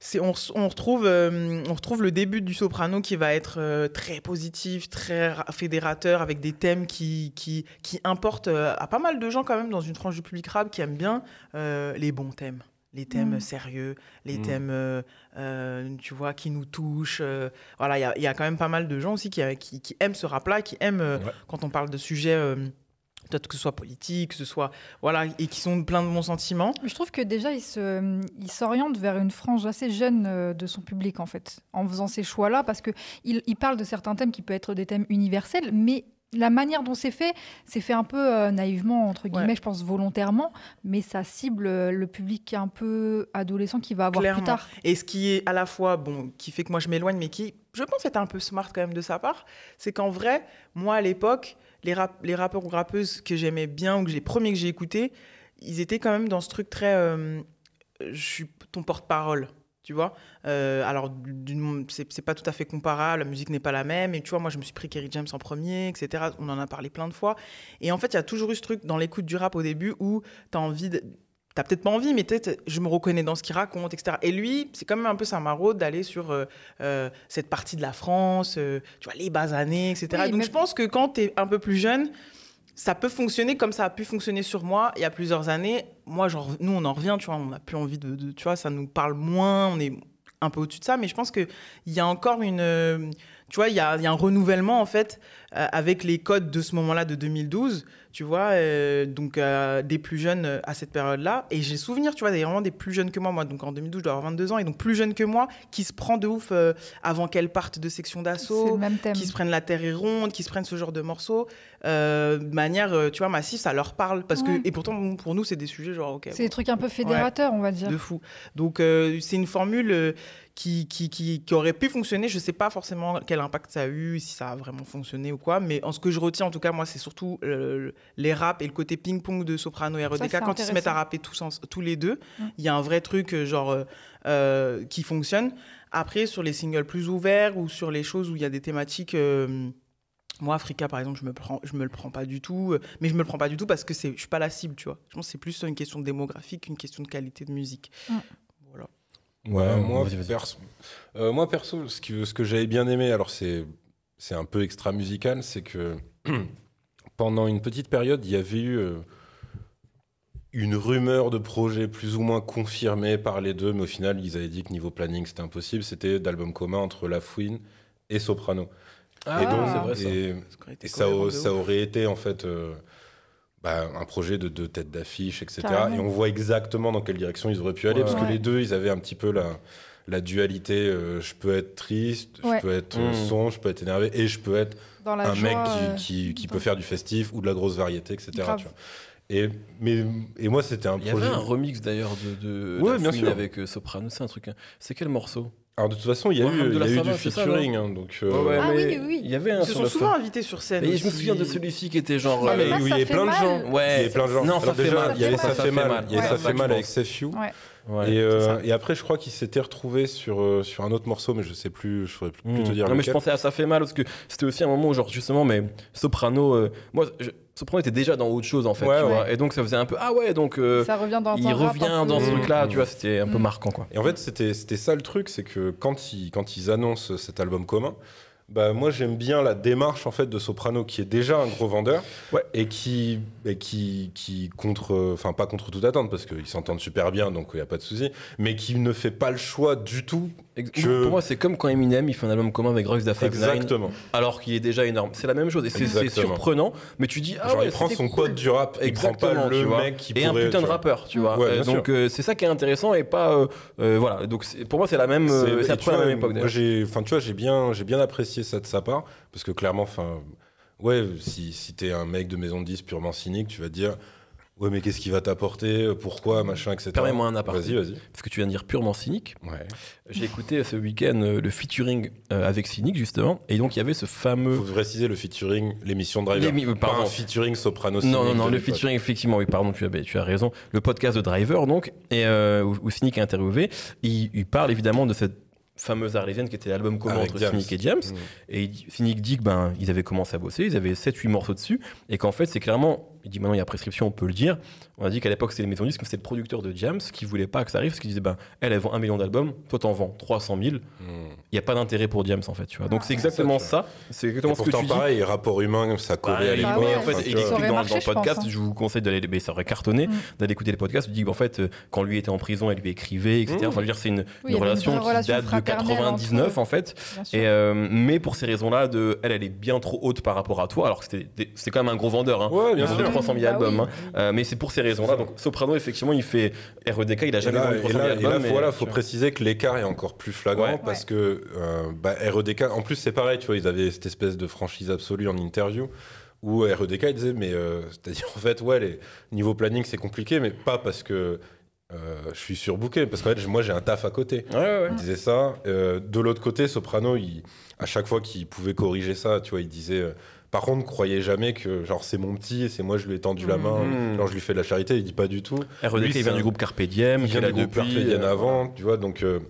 Speaker 1: c'est- on, on retrouve, euh, on retrouve le début du soprano qui va être euh, très positif, très ra- fédérateur, avec des thèmes qui, qui, qui importent euh, à pas mal de gens quand même dans une tranche du public rap qui aiment bien euh, les bons thèmes. Les thèmes
Speaker 2: Mm.
Speaker 1: sérieux, les
Speaker 4: Mm.
Speaker 1: thèmes, euh, euh, tu vois, qui nous touchent. euh, voilà, il y a, il y a quand même pas mal de gens aussi qui, qui, qui aiment ce rap-là, qui aiment, euh,
Speaker 4: Ouais.
Speaker 1: quand on parle de sujets, euh, peut-être que ce soit politique, que ce soit. Voilà, et qui sont pleins de bons sentiments.
Speaker 2: Je trouve que déjà, il se- il s'oriente vers une frange assez jeune de son public, en fait, en faisant ces choix-là, parce qu'il il parle de certains thèmes qui peuvent être des thèmes universels, mais la manière dont c'est fait, c'est fait un peu euh, naïvement, entre guillemets,
Speaker 1: Ouais.
Speaker 2: je pense volontairement, mais ça cible euh, le public un peu adolescent qui va avoir
Speaker 1: Clairement.
Speaker 2: plus tard.
Speaker 1: Et ce qui est à la fois, bon, qui fait que moi je m'éloigne, mais qui, je pense, est un peu smart quand même de sa part, c'est qu'en vrai, moi à l'époque, les, rap- les rappeurs ou rappeuses que j'aimais bien, ou que j'ai, les premiers que j'ai écoutés, ils étaient quand même dans ce truc très. euh, je suis ton porte-parole. Tu vois Euh, Alors, c'est pas tout à fait comparable, la musique n'est pas la même. Et tu vois, moi, je me suis pris Kerry James en premier, etc. On en a parlé plein de fois. Et en fait, il y a toujours eu ce truc dans l'écoute du rap au début où tu as envie de. T'as peut-être pas envie, mais peut-être je me reconnais dans ce qu'il raconte, etc. Et lui, c'est quand même un peu sa maraude d'aller sur euh, euh, cette partie de la France, euh, tu vois, les bas années, etc.
Speaker 2: Oui,
Speaker 1: Donc
Speaker 2: mais-
Speaker 1: je pense que quand tu es un peu plus jeune, ça peut fonctionner comme ça a pu fonctionner sur moi il y a plusieurs années. Moi, genre, nous, on en revient, tu vois, on n'a plus envie de, Tu vois, ça nous parle moins, on est un peu au-dessus de ça, mais je pense qu'il y a encore une. tu vois, il y a, il y a un renouvellement, en fait, euh, avec les codes de ce moment-là, de 2012. Tu vois, euh, donc euh, des plus jeunes euh, à cette période-là. Et j'ai souvenir, tu vois, des, vraiment des plus jeunes que moi. Moi, donc en 2012, je dois avoir 22 ans, et donc plus jeunes que moi, qui se prend de ouf euh, avant qu'elles partent de section
Speaker 2: C'est le
Speaker 1: d'assaut,
Speaker 2: même thème.
Speaker 1: qui se prennent La Terre est ronde, qui se prennent ce genre de morceaux, de manière, tu vois, massive, ça leur parle. Parce
Speaker 2: Ouais.
Speaker 1: que, et pourtant, pour nous, c'est des sujets genre, ok.
Speaker 2: C'est des trucs un peu fédérateurs, on va dire.
Speaker 1: De fou. Donc, c'est une formule qui, qui, qui, qui aurait pu fonctionner. Je ne sais pas forcément quel impact ça a eu, si ça a vraiment fonctionné ou quoi. Mais en ce que je retiens, en tout cas, moi, c'est surtout les raps et le côté ping-pong de Soprano et RDK.
Speaker 2: c'est
Speaker 1: Quand ils se mettent à rapper tous, en- tous les deux, il
Speaker 2: Mm.
Speaker 1: y a un vrai truc, euh, genre, euh, euh, qui fonctionne. Après, sur les singles plus ouverts ou sur les choses où il y a des thématiques. euh, moi, Africa, par exemple, je me prends, je me le prends pas du tout, euh, mais je me le prends pas du tout parce que c'est, je suis pas la cible, tu vois. Je pense que c'est plus une question démographique qu'une question de qualité de musique.
Speaker 2: Mm.
Speaker 1: Voilà.
Speaker 3: Ouais,
Speaker 4: Euh, moi, perso, euh, moi, perso, ce que, ce que j'avais bien aimé, alors c'est, c'est un peu extra musical, c'est que pendant une petite période, il y avait eu euh, une rumeur de projet plus ou moins confirmée par les deux, mais au final, ils avaient dit que niveau planning, c'était impossible. C'était d'album commun entre La Fouine et Soprano.
Speaker 3: Ah,
Speaker 4: et donc,
Speaker 3: vrai ça.
Speaker 4: et-
Speaker 1: Ça aurait été
Speaker 4: et ça, aurait été en fait euh, bah, un projet de deux têtes d'affiche, etc.
Speaker 2: Carrément.
Speaker 4: Et on voit exactement dans quelle direction ils auraient pu aller,
Speaker 3: Ouais.
Speaker 4: parce que
Speaker 2: Ouais.
Speaker 4: les deux, ils avaient un petit peu la, la dualité euh, je peux être triste,
Speaker 2: Ouais.
Speaker 4: je peux être euh,
Speaker 3: Mm.
Speaker 4: son, je peux être énervé, et je peux être
Speaker 2: Dans la
Speaker 4: un
Speaker 2: joie,
Speaker 4: mec
Speaker 2: euh,
Speaker 4: qui, qui, qui
Speaker 2: dans-
Speaker 4: peut faire du festif ou de la grosse variété, etc.
Speaker 2: Grave.
Speaker 4: tu vois. Et, mais, et moi, c'était un
Speaker 3: Il y
Speaker 4: projet.
Speaker 3: avait un remix d'ailleurs de, de
Speaker 4: Ouais,
Speaker 3: La
Speaker 4: bien sûr.
Speaker 3: avec euh, Soprano, c'est un truc. hein. C'est quel morceau?
Speaker 4: Alors, de toute façon, il y a
Speaker 3: Ouais,
Speaker 4: eu, y a du
Speaker 3: c'est ça,
Speaker 4: featuring. hein, donc, euh,
Speaker 3: Ouais,
Speaker 2: Ah oui, oui.
Speaker 3: Il y avait un
Speaker 1: Ils se
Speaker 3: sur
Speaker 1: sont souvent invités sur scène.
Speaker 3: Mais je me souviens de celui-ci qui était genre.
Speaker 4: Ah, mais
Speaker 2: mais
Speaker 3: euh,
Speaker 2: ça,
Speaker 4: il y avait
Speaker 2: ça
Speaker 4: plein de gens.
Speaker 3: Ouais.
Speaker 4: Il y avait plein de gens.
Speaker 3: Non,
Speaker 4: Alors
Speaker 3: ça fait mal.
Speaker 4: il y avait
Speaker 2: Ça
Speaker 4: ça
Speaker 2: fait
Speaker 3: mal.
Speaker 4: Il y avait ça fait mal avec You.
Speaker 2: Ouais.
Speaker 3: Ouais,
Speaker 4: et, euh, et après, je crois qu'il s'était retrouvé sur, euh, sur un autre morceau, mais je sais plus, je saurais plus, plus te dire.
Speaker 3: Non, mais je pensais à ça fait mal parce que c'était aussi un moment où, genre, justement, mais Soprano, euh, moi, je- Soprano était déjà dans autre chose en fait,
Speaker 4: Ouais,
Speaker 3: tu
Speaker 4: ouais.
Speaker 3: vois. Et donc ça faisait un peu, ah ouais, donc euh,
Speaker 2: Ça revient dans
Speaker 3: il revient
Speaker 2: peu-
Speaker 3: dans ce
Speaker 4: Mm.
Speaker 3: truc-là, tu vois, c'était un peu marquant quoi.
Speaker 4: Et en fait, c'était c'était ça le truc, c'est que quand ils, quand ils annoncent cet album commun, bah, moi j'aime bien la démarche en fait de Soprano qui est déjà un gros vendeur
Speaker 3: Ouais.
Speaker 4: et qui et qui qui contre enfin pas contre toute attente parce qu'ils s'entendent super bien donc il y a pas de souci mais qui ne fait pas le choix du tout
Speaker 3: Pour moi, c'est comme quand Eminem il fait un album commun avec Royce da Nine,
Speaker 4: exactement
Speaker 3: alors qu'il est déjà énorme. C'est la même chose et c'est surprenant, mais tu dis, ah
Speaker 4: genre
Speaker 3: ouais,
Speaker 4: il prend son
Speaker 3: cool.
Speaker 4: pote du rap il prend
Speaker 3: Exactement,
Speaker 4: pas
Speaker 3: tu
Speaker 4: le
Speaker 3: vois.
Speaker 4: mec qui
Speaker 3: et un putain de rappeur, tu vois.
Speaker 4: Ouais,
Speaker 3: Euh, donc euh, c'est ça qui est intéressant et pas euh, euh, voilà. Donc pour moi c'est la même,
Speaker 4: C'est-
Speaker 3: la même époque.
Speaker 4: Moi, j'ai, enfin, tu vois, j'ai bien, j'ai bien apprécié ça de sa part parce que clairement, enfin, ouais, si, si t'es un mec de maison de 10 purement cynique, tu vas te dire, ouais, mais qu'est-ce qu'il va t'apporter, pourquoi, machin, etc.
Speaker 3: Permets-moi un aparté.
Speaker 4: Vas-y, vas-y.
Speaker 3: Parce que tu viens de dire purement cynique.
Speaker 4: Ouais.
Speaker 3: J'ai écouté ce week-end euh, le featuring euh, avec Cynic justement, et donc il y avait ce fameux.
Speaker 4: Faut préciser le featuring, l'émission Driver.
Speaker 3: L'émi- euh,
Speaker 4: Pas
Speaker 3: pardon.
Speaker 4: un featuring soprano.
Speaker 3: Non, non,
Speaker 4: cynique
Speaker 3: non, le featuring, effectivement, oui, pardon, tu as, tu as raison. Le podcast de Driver, donc, et, euh, où, où Cynic est interviewé, il, il parle évidemment de cette fameuse arlésienne qui était l'album commun
Speaker 4: Avec
Speaker 3: entre. Cynic et James.
Speaker 4: Mm.
Speaker 3: Et Cynic dit que ben, ils avaient commencé à bosser, ils avaient 7-8 morceaux dessus, et qu'en fait, c'est clairement, il dit maintenant il y a prescription, on peut le dire. On a dit qu'à l'époque, c'était les maisons disques, mais c'était le producteur de James qui voulait pas que ça arrive, parce qu'il disait, ben, elle, elle vend un million d'albums, toi t'en vends 300 000,
Speaker 4: Mm.
Speaker 3: il n'y a pas d'intérêt pour James en fait, tu vois. Donc c'est
Speaker 4: c'est ça,
Speaker 3: exactement
Speaker 4: tu
Speaker 3: ça, c'est
Speaker 4: Et
Speaker 3: exactement ce que
Speaker 4: pourtant,
Speaker 3: tu dis.
Speaker 4: pareil, rapport humain, ça
Speaker 3: Bah,
Speaker 4: à
Speaker 3: il-
Speaker 4: l'époque.
Speaker 2: Ah ouais,
Speaker 3: en fait,
Speaker 4: tu
Speaker 2: aurait
Speaker 3: dans,
Speaker 2: marché,
Speaker 3: dans le
Speaker 2: je
Speaker 3: podcast,
Speaker 2: pense, hein.
Speaker 3: je vous conseille d'aller, mais ça aurait cartonné,
Speaker 2: Mm.
Speaker 3: d'aller écouter les podcasts. Il dit qu'en fait, euh, quand lui était en prison, elle lui écrivait, etc. Enfin, dire, c'est une, relation qui date 99
Speaker 2: entre-
Speaker 3: en fait. Et, euh, mais pour ces raisons-là, de, elle, elle est bien trop haute par rapport à toi, alors que c'était quand même un gros vendeur. Hein.
Speaker 4: Ouais, bien sûr.
Speaker 3: 300 000
Speaker 2: Bah
Speaker 3: albums.
Speaker 2: oui.
Speaker 3: hein. Euh, mais c'est pour ces raisons-là. Donc Soprano, effectivement, il fait REDK, il a jamais vendu
Speaker 4: et
Speaker 3: 300 000
Speaker 4: là, et
Speaker 3: albums.
Speaker 4: là,
Speaker 3: mais-
Speaker 4: voilà, faut préciser que l'écart est encore plus flagrant
Speaker 3: Ouais.
Speaker 4: parce que euh, bah, REDK, en plus c'est pareil, tu vois, ils avaient cette espèce de franchise absolue en interview où REDK il disait, mais euh, c'est-à-dire en fait, ouais, les niveau planning c'est compliqué, mais pas parce que euh, je suis surbooké, parce qu'en fait, moi j'ai un taf à côté.
Speaker 3: Ouais, ouais, ouais.
Speaker 4: Il disait ça. Euh, de l'autre côté, Soprano, il, à chaque fois qu'il pouvait corriger ça, tu vois, il disait. euh, par contre, croyez jamais que genre c'est mon petit et c'est moi je lui ai tendu la main,
Speaker 3: Mhm.
Speaker 4: genre je lui fais de la charité. Il dit pas du tout.
Speaker 3: REDK,
Speaker 4: Lui,
Speaker 3: il vient
Speaker 4: un-
Speaker 3: du groupe Carpe Diem,
Speaker 4: Il
Speaker 3: qui est
Speaker 4: vient du groupe
Speaker 3: depuis.
Speaker 4: Carpe Diem
Speaker 3: euh,
Speaker 4: avant, tu vois, donc euh,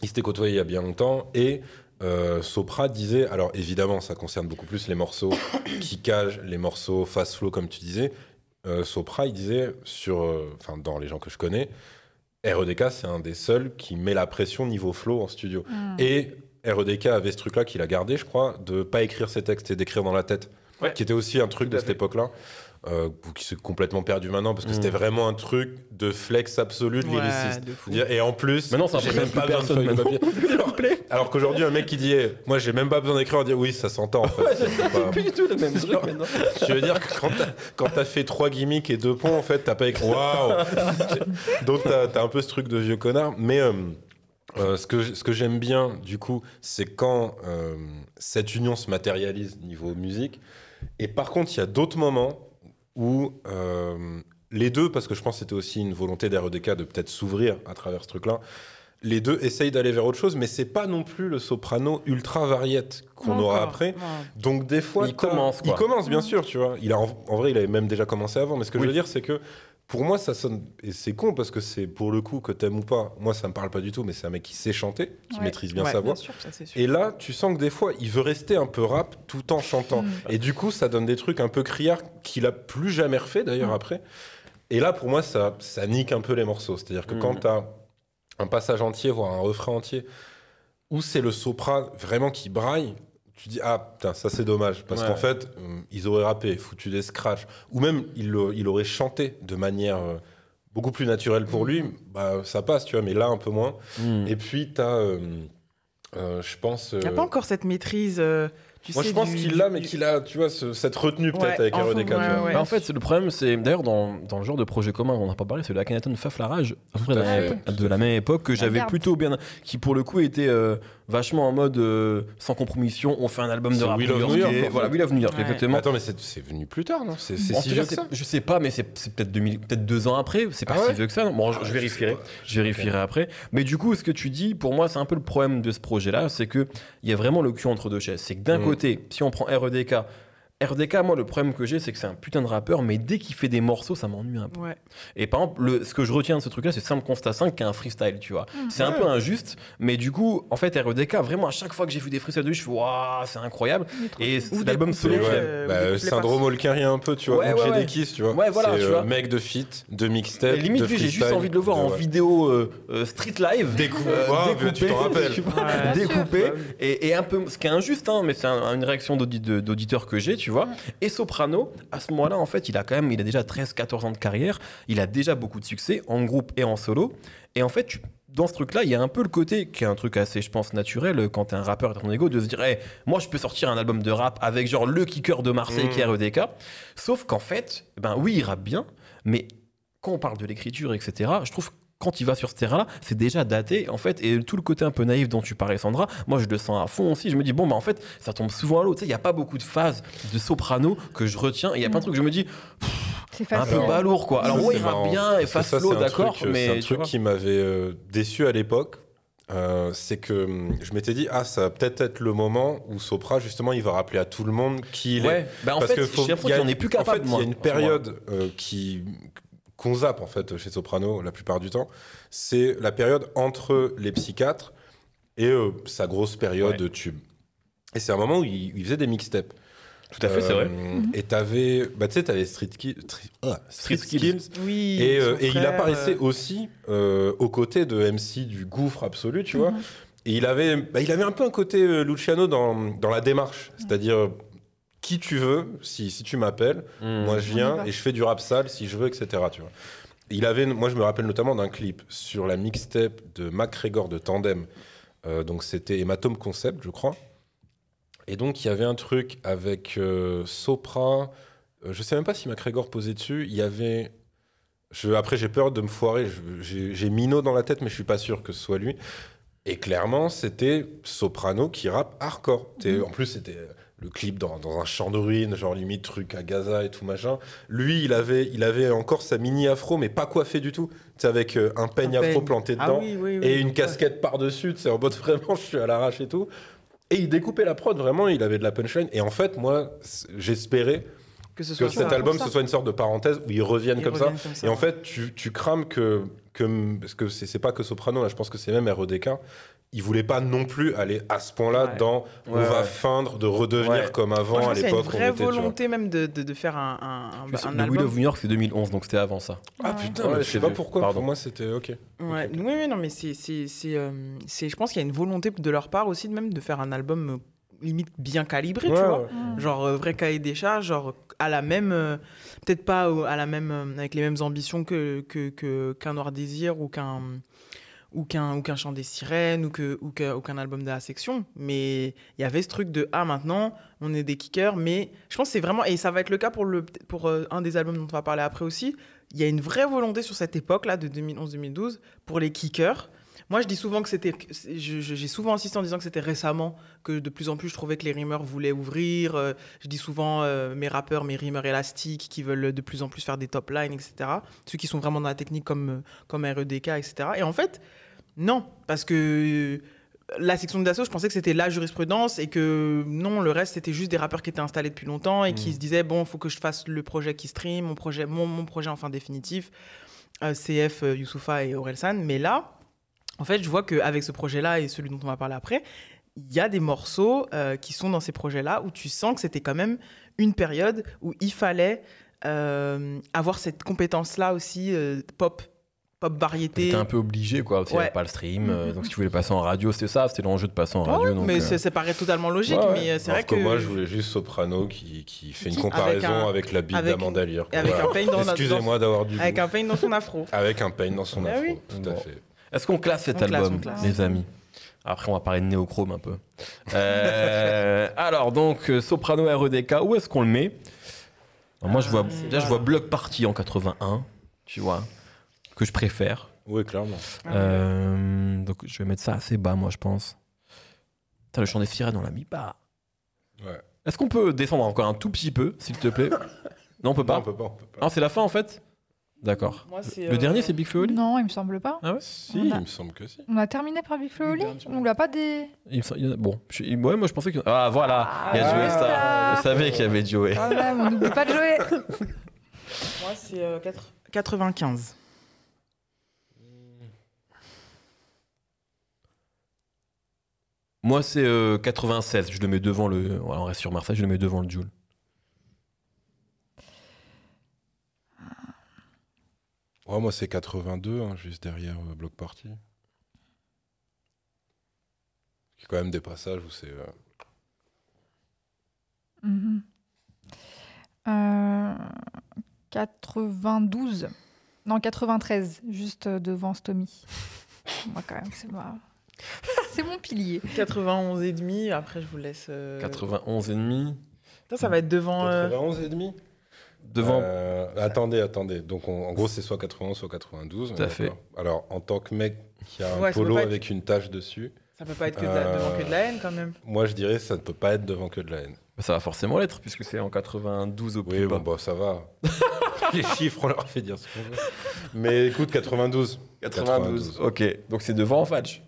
Speaker 4: il s'était côtoyé il y a bien longtemps. Et euh, Sopra disait, alors évidemment, ça concerne beaucoup plus les morceaux kickage, les morceaux fast flow, comme tu disais. Euh, Sopra, il disait, sur, euh, enfin, dans les gens que je connais, REDK, c'est un des seuls qui met la pression niveau flow en studio.
Speaker 2: Mm.
Speaker 4: Et REDK avait ce truc-là qu'il a gardé, je crois, de pas écrire ses textes et d'écrire dans la tête.
Speaker 3: Ouais.
Speaker 4: Qui était aussi un truc de cette époque-là. Euh, qui s'est complètement perdu maintenant parce que
Speaker 3: Mm.
Speaker 4: c'était vraiment un truc de flex absolu de
Speaker 1: Ouais,
Speaker 4: lyriciste. Et en plus,
Speaker 3: Maintenant,
Speaker 4: même pas besoin de
Speaker 3: personne
Speaker 4: feuille de papier. Alors, alors qu'aujourd'hui, un mec qui dit eh, Moi, j'ai même pas besoin d'écrire, on dit Oui, ça s'entend en fait. C'est pas-
Speaker 3: Plus du tout le même truc maintenant.
Speaker 4: Je veux dire que quand t'as, quand t'as fait trois gimmicks et deux ponts, en fait, t'as pas écrit Waouh Donc t'as, t'as un peu ce truc de vieux connard. Mais euh, euh, ce, que, ce que j'aime bien, du coup, c'est quand euh, cette union se matérialise niveau musique. Et par contre, il y a d'autres moments où euh, les deux, parce que je pense que c'était aussi une volonté d'REDK de peut-être s'ouvrir à travers ce truc-là, les deux essayent d'aller vers autre chose, mais c'est pas non plus le soprano ultra variette qu'on aura après.
Speaker 1: Non.
Speaker 4: Donc des fois,
Speaker 3: Il commence,
Speaker 4: Il commence bien sûr, tu vois. Il a en, en vrai, il avait même déjà commencé avant. Mais ce que
Speaker 3: Oui.
Speaker 4: je veux dire, c'est que pour moi, ça sonne et c'est con parce que c'est pour le coup que t'aimes ou pas. Moi, ça me parle pas du tout, mais c'est un mec qui sait chanter, qui
Speaker 2: Ouais.
Speaker 4: maîtrise bien
Speaker 1: Ouais,
Speaker 4: sa voix.
Speaker 1: sûr, ça, c'est sûr.
Speaker 4: Et là, tu sens que des fois, il veut rester un peu rap tout en chantant.
Speaker 2: Mm.
Speaker 4: Et du coup, ça donne des trucs un peu criards qu'il a plus jamais refait d'ailleurs
Speaker 1: Mm.
Speaker 4: après. Et là, pour moi, ça, ça nique un peu les morceaux. C'est-à-dire que
Speaker 3: Mm.
Speaker 4: quand t'as un passage entier, voire un refrain entier, où c'est le sopra vraiment qui braille, tu dis ah putain ça c'est dommage parce
Speaker 3: Ouais.
Speaker 4: qu'en fait euh, ils auraient rappé, foutu des scratchs ou même il, aurait chanté de manière euh, beaucoup plus naturelle pour lui, bah ça passe tu vois, mais là un peu moins.
Speaker 3: Mm.
Speaker 4: Et puis t'as, euh, euh, je pense.
Speaker 1: Il n'y a pas encore cette maîtrise. Tu
Speaker 4: moi
Speaker 1: sais,
Speaker 4: je pense
Speaker 1: du-
Speaker 4: qu'il l'a, mais qu'il a, tu vois, ce- cette retenue peut-être
Speaker 1: Ouais,
Speaker 4: avec tu
Speaker 1: ouais, ouais.
Speaker 3: Bah, en fait, c'est le problème, c'est d'ailleurs dans, dans le genre de projet commun on n'a pas parlé, c'est le Akhenaton Faf la rage, à peu près de, la,
Speaker 2: fait.
Speaker 3: de la même époque que j'avais plutôt bien, qui pour le coup était euh, vachement en mode euh, sans compromission. On fait un album de rap
Speaker 4: Will of
Speaker 3: new-yorkais.
Speaker 4: New York, en fait.
Speaker 3: Voilà, Will of New York, exactement.
Speaker 4: Attends, mais c'est c'est venu plus tard, non? C'est si vieux que ça?
Speaker 3: je sais pas, mais c'est c'est peut-être 2000 peut-être deux ans après. C'est pas
Speaker 4: Ah
Speaker 3: si vieux que ça. Bon, je,
Speaker 4: Ah,
Speaker 3: je
Speaker 4: je
Speaker 3: vérifierai. Je vérifierai après. Mais du coup, ce que tu dis, pour moi, c'est un peu le problème de ce projet-là, c'est que il y a vraiment le cul entre deux chaises. C'est que d'un
Speaker 4: Mm.
Speaker 3: Si on prend REDK, RDK, moi, le problème que j'ai, c'est que c'est un putain de rappeur, mais dès qu'il fait des morceaux, ça m'ennuie un peu.
Speaker 1: Ouais.
Speaker 3: Et par exemple, le, ce que je retiens de ce truc-là, c'est Simple Constat 5 qui est un freestyle, tu vois.
Speaker 2: Mm.
Speaker 3: C'est un peu injuste, mais du coup, en fait, REDK, vraiment, à chaque fois que j'ai vu des freestyles de lui, je fais waouh, c'est incroyable. Et c'est
Speaker 1: Ou
Speaker 3: l'album solo
Speaker 4: Ouais,
Speaker 3: j'aime.
Speaker 1: euh,
Speaker 4: bah,
Speaker 1: des couplets
Speaker 4: syndrome Olcarien un peu, tu vois.
Speaker 3: Ouais, ouais,
Speaker 4: des kisses, tu vois.
Speaker 3: Ouais, voilà,
Speaker 4: C'est,
Speaker 3: tu
Speaker 4: euh,
Speaker 3: vois.
Speaker 4: mec de feat, de mixtape,
Speaker 3: Et limite,
Speaker 4: de
Speaker 3: lui, j'ai juste envie de le voir
Speaker 4: de-
Speaker 3: en
Speaker 4: ouais.
Speaker 3: vidéo euh, euh, street live.
Speaker 4: Découpé.
Speaker 3: Euh, découpé,
Speaker 4: tu t'en rappelles.
Speaker 3: découpé. Et, un peu, ce qui est injuste, hein, mais c'est un- une réaction d'auditeur que j'ai, tu vois. Et Soprano, à ce moment-là, en fait, il a quand même, il a déjà 13-14 ans de carrière, il a déjà beaucoup de succès en groupe et en solo. Et en fait, tu- dans ce truc-là, il y a un peu le côté, qui est un truc assez, je pense, naturel, euh, quand t'es un rappeur et t'as ton ego, de se dire, hey, moi, je peux sortir un album de rap avec genre le kicker de Marseille
Speaker 4: Mm.
Speaker 3: qui est REDK. Sauf qu'en fait, ben oui, il rappe bien, mais quand on parle de l'écriture, etc., je trouve que quand il va sur ce terrain-là, c'est déjà daté, en fait, et tout le côté un peu naïf dont tu parlais, Sandra, moi je le sens à fond aussi. Je me dis, bon, bah en fait, ça tombe souvent à l'eau. Tu sais, il n'y a pas beaucoup de phases de soprano que je retiens, et il y a plein de trucs que je me dis,
Speaker 2: C'est
Speaker 3: un peu balourd, quoi. Alors, ouais, il rappe bien, et
Speaker 4: c'est un
Speaker 3: d'accord,
Speaker 4: truc, euh,
Speaker 3: mais
Speaker 4: C'est un truc
Speaker 3: vois.
Speaker 4: qui m'avait euh, déçu à l'époque. Euh, c'est que hum, je m'étais dit, ah, ça va peut-être être le moment où Sopra, justement, il va rappeler à tout le monde qui il est.
Speaker 3: Ouais, bah en
Speaker 4: Parce
Speaker 3: fait,
Speaker 4: que faut- y a-
Speaker 3: qu'il en est plus capable.
Speaker 4: En fait, il y
Speaker 3: moi,
Speaker 4: a une période euh, qui qu'on zappe en fait chez Soprano la plupart du temps. C'est la période entre les psychiatres et euh, sa grosse période
Speaker 3: Ouais.
Speaker 4: tube. Et c'est un moment où il, il faisait des mixtapes.
Speaker 3: Tout à fait, c'est vrai.
Speaker 4: Euh, Et t'avais, bah tu sais, t'avais Street, Ki- Tri- ah, Street,
Speaker 3: Street
Speaker 4: Skills.
Speaker 3: Skills.
Speaker 1: Oui.
Speaker 4: Et, euh, et il apparaissait
Speaker 1: euh,
Speaker 4: aussi euh, aux côtés de MC du gouffre absolu, tu vois.
Speaker 2: Mhm.
Speaker 4: Et il avait, bah, il avait un peu un côté euh, Luciano dans, dans la démarche. C'est-à-dire, qui tu veux, si, si tu m'appelles,
Speaker 3: Mm.
Speaker 4: moi je viens et je fais du rap sale si je veux, etc. Tu vois. Il avait, moi je me rappelle notamment d'un clip sur la mixtape de MacGregor de Tandem. Euh, donc c'était Hématome Concept, je crois. Et donc il y avait un truc avec euh, Sopra. euh, je sais même pas si MacGregor posait dessus. Il y avait. Je, après j'ai peur de me foirer. J'ai Mino dans la tête, mais je suis pas sûr que ce soit lui. Et clairement, c'était Soprano qui rappe hardcore.
Speaker 2: Mhm.
Speaker 4: En plus, c'était le clip dans, dans un champ de ruines, genre limite truc à Gaza et tout machin. Lui, il avait, il avait encore sa mini afro, mais pas coiffé du tout. Tu sais, avec euh, un peigne
Speaker 1: Un
Speaker 4: afro
Speaker 1: peigne.
Speaker 4: planté
Speaker 1: Ah
Speaker 4: dedans
Speaker 1: oui, oui, oui,
Speaker 4: et une casquette par-dessus. Tu sais, en mode vraiment, je suis à l'arrache et tout. Et il découpait la prod, vraiment, il avait de la punchline. Et en fait, moi, j'espérais
Speaker 1: Que ce
Speaker 4: que
Speaker 1: soit
Speaker 4: cet album, ce soit une sorte de parenthèse où ils reviennent
Speaker 1: Ils
Speaker 4: comme ça.
Speaker 1: reviennent comme ça,
Speaker 4: Et en fait, tu, tu crames que, que. Parce que c'est c'est pas que Soprano, là, je pense que c'est même REDK. Ils voulaient pas non plus aller à ce point-là
Speaker 1: Ouais.
Speaker 4: dans on
Speaker 3: Ouais,
Speaker 4: va
Speaker 3: ouais.
Speaker 4: feindre de redevenir
Speaker 3: Ouais.
Speaker 4: comme
Speaker 1: Moi,
Speaker 4: avant
Speaker 1: je
Speaker 4: à
Speaker 1: pense qu'il y a une
Speaker 4: l'époque.
Speaker 1: vraie volonté même de, de, de faire un, un, un, un
Speaker 3: le
Speaker 1: album.
Speaker 3: Will of New York, c'est 2011, donc c'était avant ça.
Speaker 4: Ah putain,
Speaker 3: Ouais,
Speaker 4: mais je sais pas pourquoi.
Speaker 3: Pardon.
Speaker 4: Pour moi, c'était ok.
Speaker 1: Ouais, oui, oui, non, mais c'est, c'est, c'est, euh, c'est- je pense qu'il y a une volonté de leur part aussi, de même, de faire un album euh, limite bien calibré, tu vois.
Speaker 4: ouais.
Speaker 2: Mm.
Speaker 1: Genre euh, vrai cahier des charges, genre à la même, euh, peut-être pas à la même, avec les mêmes ambitions que- qu'un Noir Désir ou qu'un ou qu'un chant des sirènes ou que ou qu'un album de la section, mais il y avait ce truc de ah maintenant on est des kickers, mais je pense c'est vraiment et ça va être le cas pour le pour euh, un des albums dont on va parler après aussi. Il y a une vraie volonté sur cette époque là de 2011-2012 pour les kickers. Moi, je dis souvent que c'était. J'ai souvent insisté en disant que c'était récemment que de plus en plus je trouvais que les rimeurs voulaient ouvrir. Euh, je dis souvent euh, mes rappeurs, mes rimeurs élastiques qui veulent de plus en plus faire des top lines, etc. Ceux qui sont vraiment dans la technique comme, euh, comme REDK, etc. Et en fait, non, parce que la section d'assaut, je pensais que c'était la jurisprudence et que non, le reste, c'était juste des rappeurs qui étaient installés depuis longtemps et qui
Speaker 4: Mhm.
Speaker 1: se disaient bon, il faut que je fasse le projet qui stream, mon projet, mon, mon projet enfin définitif, euh, CF, Youssoufa et Orelsan. Mais là, en fait, je vois qu'avec ce projet-là et celui dont on va parler après, il y a des morceaux euh, qui sont dans ces projets-là où tu sens que c'était quand même une période où il fallait euh, avoir cette compétence-là aussi, euh, pop, pop variété.
Speaker 3: T'étais un peu obligé, quoi. parce qu'il y avait
Speaker 1: Ouais.
Speaker 3: pas le stream. euh,
Speaker 1: Mhm.
Speaker 3: donc, si tu voulais passer en radio, c'était ça. C'était l'enjeu de passer en
Speaker 1: Ouais,
Speaker 3: radio. donc,
Speaker 1: mais
Speaker 3: euh,
Speaker 1: ça, ça paraît totalement logique,
Speaker 3: Ouais, ouais.
Speaker 1: mais c'est vrai que,
Speaker 4: moi, je voulais juste Soprano qui, qui fait une comparaison
Speaker 1: avec un-
Speaker 4: avec, la bite
Speaker 1: avec-
Speaker 4: d'Amanda Lear.
Speaker 1: et avec
Speaker 4: Voilà.
Speaker 1: un pain dans
Speaker 4: Excusez-moi d'avoir du
Speaker 1: avec
Speaker 4: goût.
Speaker 1: un pain dans son afro.
Speaker 4: Avec un pain dans son
Speaker 1: Ah
Speaker 4: afro,
Speaker 1: oui.
Speaker 4: tout à fait.
Speaker 3: Est-ce qu'on classe cet
Speaker 1: On
Speaker 3: album,
Speaker 1: classe.
Speaker 3: les amis Après, on va parler de néochrome un peu. Euh, alors, donc, euh, Soprano REDK, où est-ce qu'on le met Alors, Moi, je vois,
Speaker 1: Ah,
Speaker 3: déjà, je vois Block Party en 81, tu vois, que je préfère.
Speaker 4: Oui, clairement.
Speaker 1: Ah,
Speaker 3: Euh, donc, je vais mettre ça assez bas, moi, je pense. Putain, le chant des sirènes, on l'a mis bas.
Speaker 4: Ouais.
Speaker 3: Est-ce qu'on peut descendre encore un tout petit peu, s'il te plaît? Non, on peut
Speaker 4: Non,
Speaker 3: pas.
Speaker 4: on peut pas, on peut pas.
Speaker 3: Ah, c'est la fin, en fait? D'accord. Le
Speaker 1: euh,
Speaker 3: dernier, c'est Big Flo Oli
Speaker 2: Non, il me semble pas.
Speaker 3: Ah ouais
Speaker 4: Si,
Speaker 2: a-
Speaker 4: il me semble que si.
Speaker 2: On a terminé par Big Flo et Oli. On l'a pas des.
Speaker 3: Il me semble- il y en a- Bon, je- ouais, moi, je pensais que. Ah, voilà Il y a
Speaker 2: Ah,
Speaker 3: Joey Star.
Speaker 2: Star.
Speaker 3: Je savais qu'il y avait Joey.
Speaker 2: Quand même, on n'oublie pas de jouer.
Speaker 1: Moi, c'est euh, quatre- 95.
Speaker 3: Moi, c'est euh, 96. Je le mets devant le. On reste sur Marseille, je le mets devant le Joule.
Speaker 4: Ouais, moi, c'est 82, hein, juste derrière euh, Block Party. Il y a quand même des passages où c'est. euh,
Speaker 2: Mhm. Euh, 92. Non, 93, juste euh, devant Stomy. Moi, quand même, c'est moi. C'est mon pilier.
Speaker 1: 91 et demi. Après, je vous laisse. euh,
Speaker 3: 91 et demi.
Speaker 1: Ça, ça va être devant. euh,
Speaker 4: 91 et demi
Speaker 3: Devant.
Speaker 4: Euh, attendez, attendez. Donc, on- en gros, c'est soit 91, soit 92.
Speaker 3: Tout à fait.
Speaker 4: Alors, en tant que mec qui a un
Speaker 1: Ouais,
Speaker 4: polo
Speaker 1: être-
Speaker 4: avec une tache dessus,
Speaker 1: Ça peut pas être que de la- devant que de la haine quand même.
Speaker 4: moi, je dirais ça ne peut pas être devant que de la haine.
Speaker 3: Bah, Ça va forcément l'être, puisque c'est en 92 au plus
Speaker 4: Oui,
Speaker 3: bas.
Speaker 4: bon, bah, ça va. Les chiffres, on leur fait dire ce qu'on veut. Mais écoute, 92.
Speaker 3: 92. Ok, donc c'est devant.
Speaker 4: Bah, je-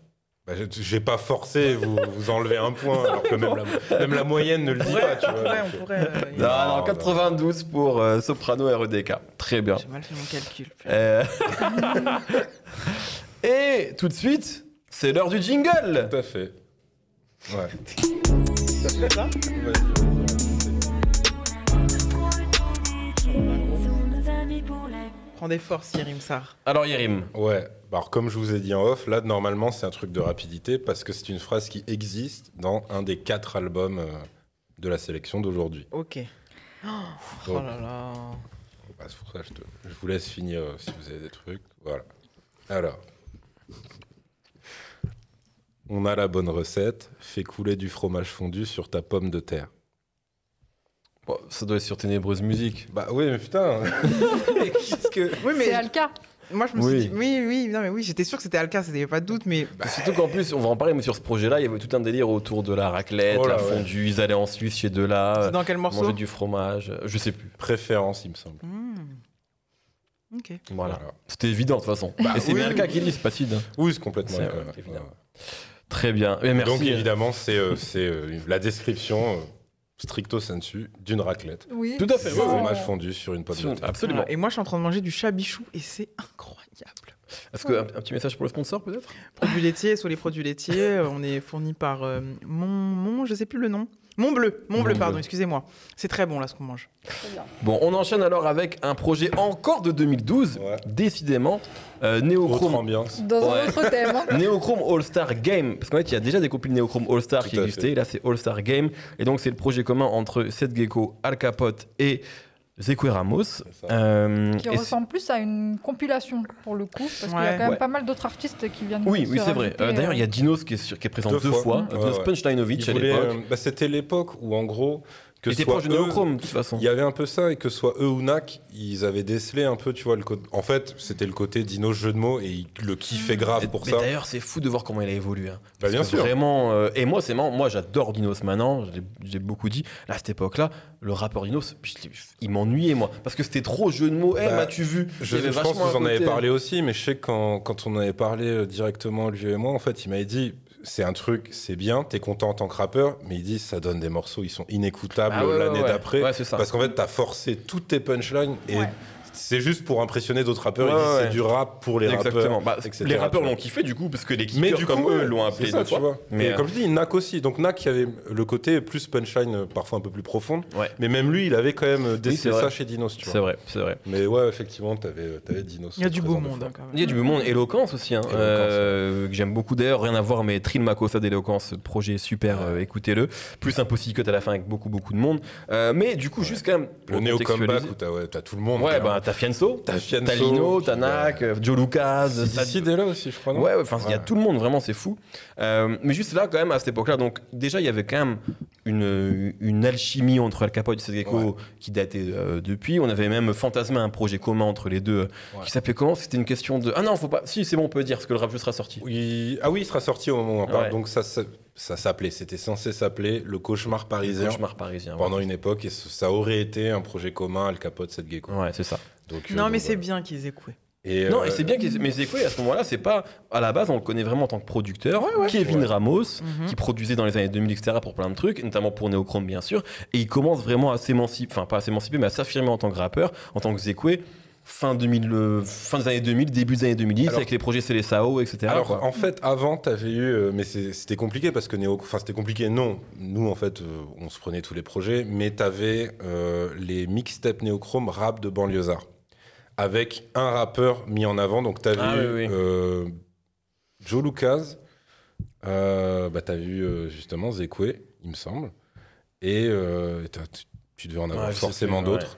Speaker 4: j'ai pas forcé, vous, vous enlevez un point, alors que même la, même la moyenne ne le dit
Speaker 1: Ouais,
Speaker 4: pas, tu
Speaker 1: on
Speaker 4: vois.
Speaker 1: pourrait, on pourrait. euh,
Speaker 3: Non, non,
Speaker 4: non.
Speaker 3: 92 pour euh, Soprano REDK. Très bien.
Speaker 1: J'ai mal fait mon calcul.
Speaker 3: Euh, Et tout de suite, c'est l'heure du jingle.
Speaker 4: Tout à fait. Ouais.
Speaker 1: C'est ça Prends des forces, Yerim Sar.
Speaker 3: Alors Yerim,
Speaker 4: Ouais. Alors, comme je vous ai dit en off, là, normalement, c'est un truc de rapidité parce que c'est une phrase qui existe dans un des quatre albums euh, de la sélection d'aujourd'hui.
Speaker 1: Ok. Oh,
Speaker 4: Donc,
Speaker 1: là là.
Speaker 4: bah, c'est pour ça que je, te- je vous laisse finir euh, si vous avez des trucs. Voilà. Alors. On a la bonne recette. Fais couler du fromage fondu sur ta pomme de terre.
Speaker 3: Bon, ça doit être sur Ténébreuse Musique.
Speaker 4: Bah oui, mais putain.
Speaker 1: Qu'est-ce que. Oui,
Speaker 2: C'est
Speaker 1: mais
Speaker 2: Alka.
Speaker 1: moi je me
Speaker 3: Oui.
Speaker 1: suis dit. Oui, oui, non, mais oui, j'étais sûr que c'était Alka, il n'y avait pas de doute, mais.
Speaker 3: Surtout qu'en plus, on va en parler, mais sur ce projet-là, il y avait tout un délire autour de la raclette,
Speaker 4: Oh là,
Speaker 3: la
Speaker 4: ouais.
Speaker 3: fondue. Ils allaient en Suisse chez Dela,
Speaker 1: C'est dans quel morceau
Speaker 3: manger du fromage. Je sais plus.
Speaker 4: Préférence, il me semble.
Speaker 1: Hmm. Ok.
Speaker 3: Voilà.
Speaker 4: Voilà.
Speaker 3: C'était évident de toute façon.
Speaker 4: Bah,
Speaker 3: Et c'est
Speaker 4: oui,
Speaker 3: bien le cas
Speaker 4: oui.
Speaker 3: qui dit, c'est pas Sid. hein.
Speaker 4: Oui, c'est complètement
Speaker 3: C'est, euh.
Speaker 4: Ouais.
Speaker 3: Très bien. Et merci.
Speaker 4: Donc évidemment, c'est euh, c'est, euh, la description euh, stricto sensu d'une raclette.
Speaker 2: Oui.
Speaker 3: Tout à fait. Ouais,
Speaker 4: fromage fondu sur une pomme de terre.
Speaker 3: Absolument.
Speaker 1: Voilà. Et moi je suis en train de manger du chabichou et c'est incroyable.
Speaker 3: Est-ce que un, un petit message pour le sponsor peut-être?
Speaker 1: Produits laitiers, sur les produits laitiers, euh, on est fourni par euh, mon, mon, je sais plus le nom. Mont Bleu, Mont Bleu, pardon, excusez-moi. C'est très bon là ce qu'on mange.
Speaker 3: Bon, on enchaîne alors avec un projet encore de 2012,
Speaker 4: Ouais.
Speaker 3: décidément, euh,
Speaker 4: Autre
Speaker 3: Neochrome.
Speaker 4: ambiance.
Speaker 2: Dans
Speaker 3: Ouais.
Speaker 2: un autre thème. hein.
Speaker 3: Neochrome All-Star Game, parce qu'en fait il y a déjà des compiles Neochrome All-Star
Speaker 4: Tout
Speaker 3: qui
Speaker 4: à
Speaker 3: existaient, là c'est All-Star Game, et donc c'est le projet commun entre Seth Gecko, Al Capote et Zekwe Ramos. Euh,
Speaker 2: Qui ressemble plus à une compilation pour le coup, parce qu'il y a quand même
Speaker 3: Ouais.
Speaker 2: pas mal d'autres artistes qui viennent.
Speaker 3: Oui, oui, c'est vrai. Euh, D'ailleurs, il y a
Speaker 2: euh,
Speaker 3: Dinos qui est, sur- qui est présent deux,
Speaker 4: Deux
Speaker 3: fois.
Speaker 4: fois. Ouais,
Speaker 3: Dinos. Punchlinovich à l'époque.
Speaker 4: euh, bah, C'était l'époque où, en gros, que
Speaker 3: Il était
Speaker 4: soit
Speaker 3: proche de Neochrome, de toute façon.
Speaker 4: Il y avait un peu ça, et que soit eux ou NAC, ils avaient décelé un peu, tu vois, le côté. En fait, c'était le côté Dino jeu de mots, et ils le kiffaient grave pour
Speaker 3: mais
Speaker 4: ça.
Speaker 3: d'ailleurs, c'est fou de voir comment il a évolué. hein.
Speaker 4: Bah, bien
Speaker 3: que
Speaker 4: sûr.
Speaker 3: Vraiment. euh, et moi, c'est marrant. Moi, j'adore Dinos maintenant. J'ai- beaucoup dit. Là, à cette époque-là, le rappeur Dinos, il m'ennuyait, moi. Parce que c'était trop jeu de mots. Eh,
Speaker 4: Bah,
Speaker 3: m'as-tu vu?
Speaker 4: Je,
Speaker 3: Il
Speaker 4: pense que vous en avez
Speaker 3: côté-
Speaker 4: parlé aussi, mais je sais que quand, quand on avait parlé euh, directement, lui et moi, en fait, il m'avait dit c'est un truc, c'est bien, t'es content en tant que rappeur, mais il dit ça donne des morceaux, ils sont inécoutables
Speaker 3: Ah ouais,
Speaker 4: l'année
Speaker 3: ouais.
Speaker 4: d'après.
Speaker 3: Ouais.
Speaker 4: Parce qu'en fait, t'as forcé toutes tes punchlines et. C'est juste pour impressionner d'autres rappeurs.
Speaker 3: Ouais,
Speaker 4: il c'est du rap pour les
Speaker 3: Exactement.
Speaker 4: rappeurs.
Speaker 3: Bah,
Speaker 4: etc.,
Speaker 3: les rappeurs l'ont kiffé du coup, parce que les
Speaker 4: Mais
Speaker 3: kickers
Speaker 4: du
Speaker 3: comme
Speaker 4: coup,
Speaker 3: eux l'ont appelé
Speaker 4: ça,
Speaker 3: deux fois. Mais,
Speaker 4: Mais
Speaker 3: euh,
Speaker 4: comme je dis, Nak aussi. Donc Nak qui avait le côté plus punchline, euh, parfois un peu plus profonde.
Speaker 3: Ouais.
Speaker 4: Mais même lui, il avait quand même euh,
Speaker 3: vrai.
Speaker 4: ça chez Dinos, tu
Speaker 3: C'est vrai, c'est vrai.
Speaker 4: Mais ouais, effectivement, t'avais avais Dinos.
Speaker 1: Il y a du beau monde hein, quand même.
Speaker 3: Il y a du beau monde, Éloquence aussi, hein,
Speaker 4: Éloquence,
Speaker 3: euh, que j'aime beaucoup d'ailleurs, rien à voir, mais Trill Makossa d'Éloquence, projet super, euh, écoutez-le. Plus un pussy cut à la fin avec beaucoup, beaucoup de monde. Euh, mais du coup, juste quand même.
Speaker 4: Le néo comeback où t'as tout le monde.
Speaker 3: Ouais, bah t'as Fianso,
Speaker 4: T'as
Speaker 3: Lino, t'as Nak, euh, Joe Lucas,
Speaker 4: Sid est là aussi, je crois. non
Speaker 3: Ouais, ouais, enfin, il y a tout le monde, vraiment, c'est fou. Euh, mais juste là, quand même, à cette époque-là, donc déjà, il y avait quand même une, une alchimie entre Al Capote et Seth Gecko
Speaker 4: Ouais.
Speaker 3: qui datait euh, depuis. On avait même fantasmé un projet commun entre les deux euh,
Speaker 4: Ouais.
Speaker 3: qui s'appelait comment? C'était une question de. Ah non, faut pas. Si, c'est bon, on peut dire, parce que le rap sera sorti.
Speaker 4: Oui, Ah oui, il sera sorti au moment où on parle.
Speaker 3: Ouais.
Speaker 4: Donc ça, ça, ça s'appelait, c'était censé s'appeler Le Cauchemar parisien
Speaker 3: Cauchemar parisien.
Speaker 4: pendant
Speaker 3: ouais.
Speaker 4: une époque et ça aurait été un projet commun Al Capote, Seth Gecko.
Speaker 3: Ouais, c'est ça.
Speaker 4: Donc, euh,
Speaker 1: Non,
Speaker 4: donc
Speaker 1: mais c'est
Speaker 4: voilà.
Speaker 1: bien qu'ils aient coué.
Speaker 4: Et,
Speaker 3: Non,
Speaker 4: euh,
Speaker 3: et c'est bien qu'il mais à ce moment-là, c'est pas à la base on le connaît vraiment en tant que producteur, Kevin
Speaker 4: Ouais.
Speaker 3: Ramos
Speaker 1: Mhm.
Speaker 3: qui produisait dans les années 2000 etc pour plein de trucs, notamment pour Neochrome bien sûr, et il commence vraiment à s'émanciper, enfin pas à s'émanciper mais à s'affirmer en tant que rappeur, en tant que Zekwe fin 2000 euh, fin des années 2000, début des années 2010
Speaker 4: Alors-
Speaker 3: avec les projets Célessao etc.
Speaker 4: Alors
Speaker 3: quoi.
Speaker 4: en fait avant t'avais eu euh, mais c'était compliqué parce que Néo enfin c'était compliqué non nous en fait euh, on se prenait tous les projets mais t'avais euh, les mixtapes néochrome rap de banlieusard avec un rappeur mis en avant donc t'avais
Speaker 3: Ah,
Speaker 4: eu
Speaker 3: oui, oui.
Speaker 4: euh, Joe Lucas euh, bah t'as vu euh, justement Zekwe il me semble et tu, tu devais en avoir
Speaker 3: Ouais,
Speaker 4: forcément
Speaker 3: ouais.
Speaker 4: d'autres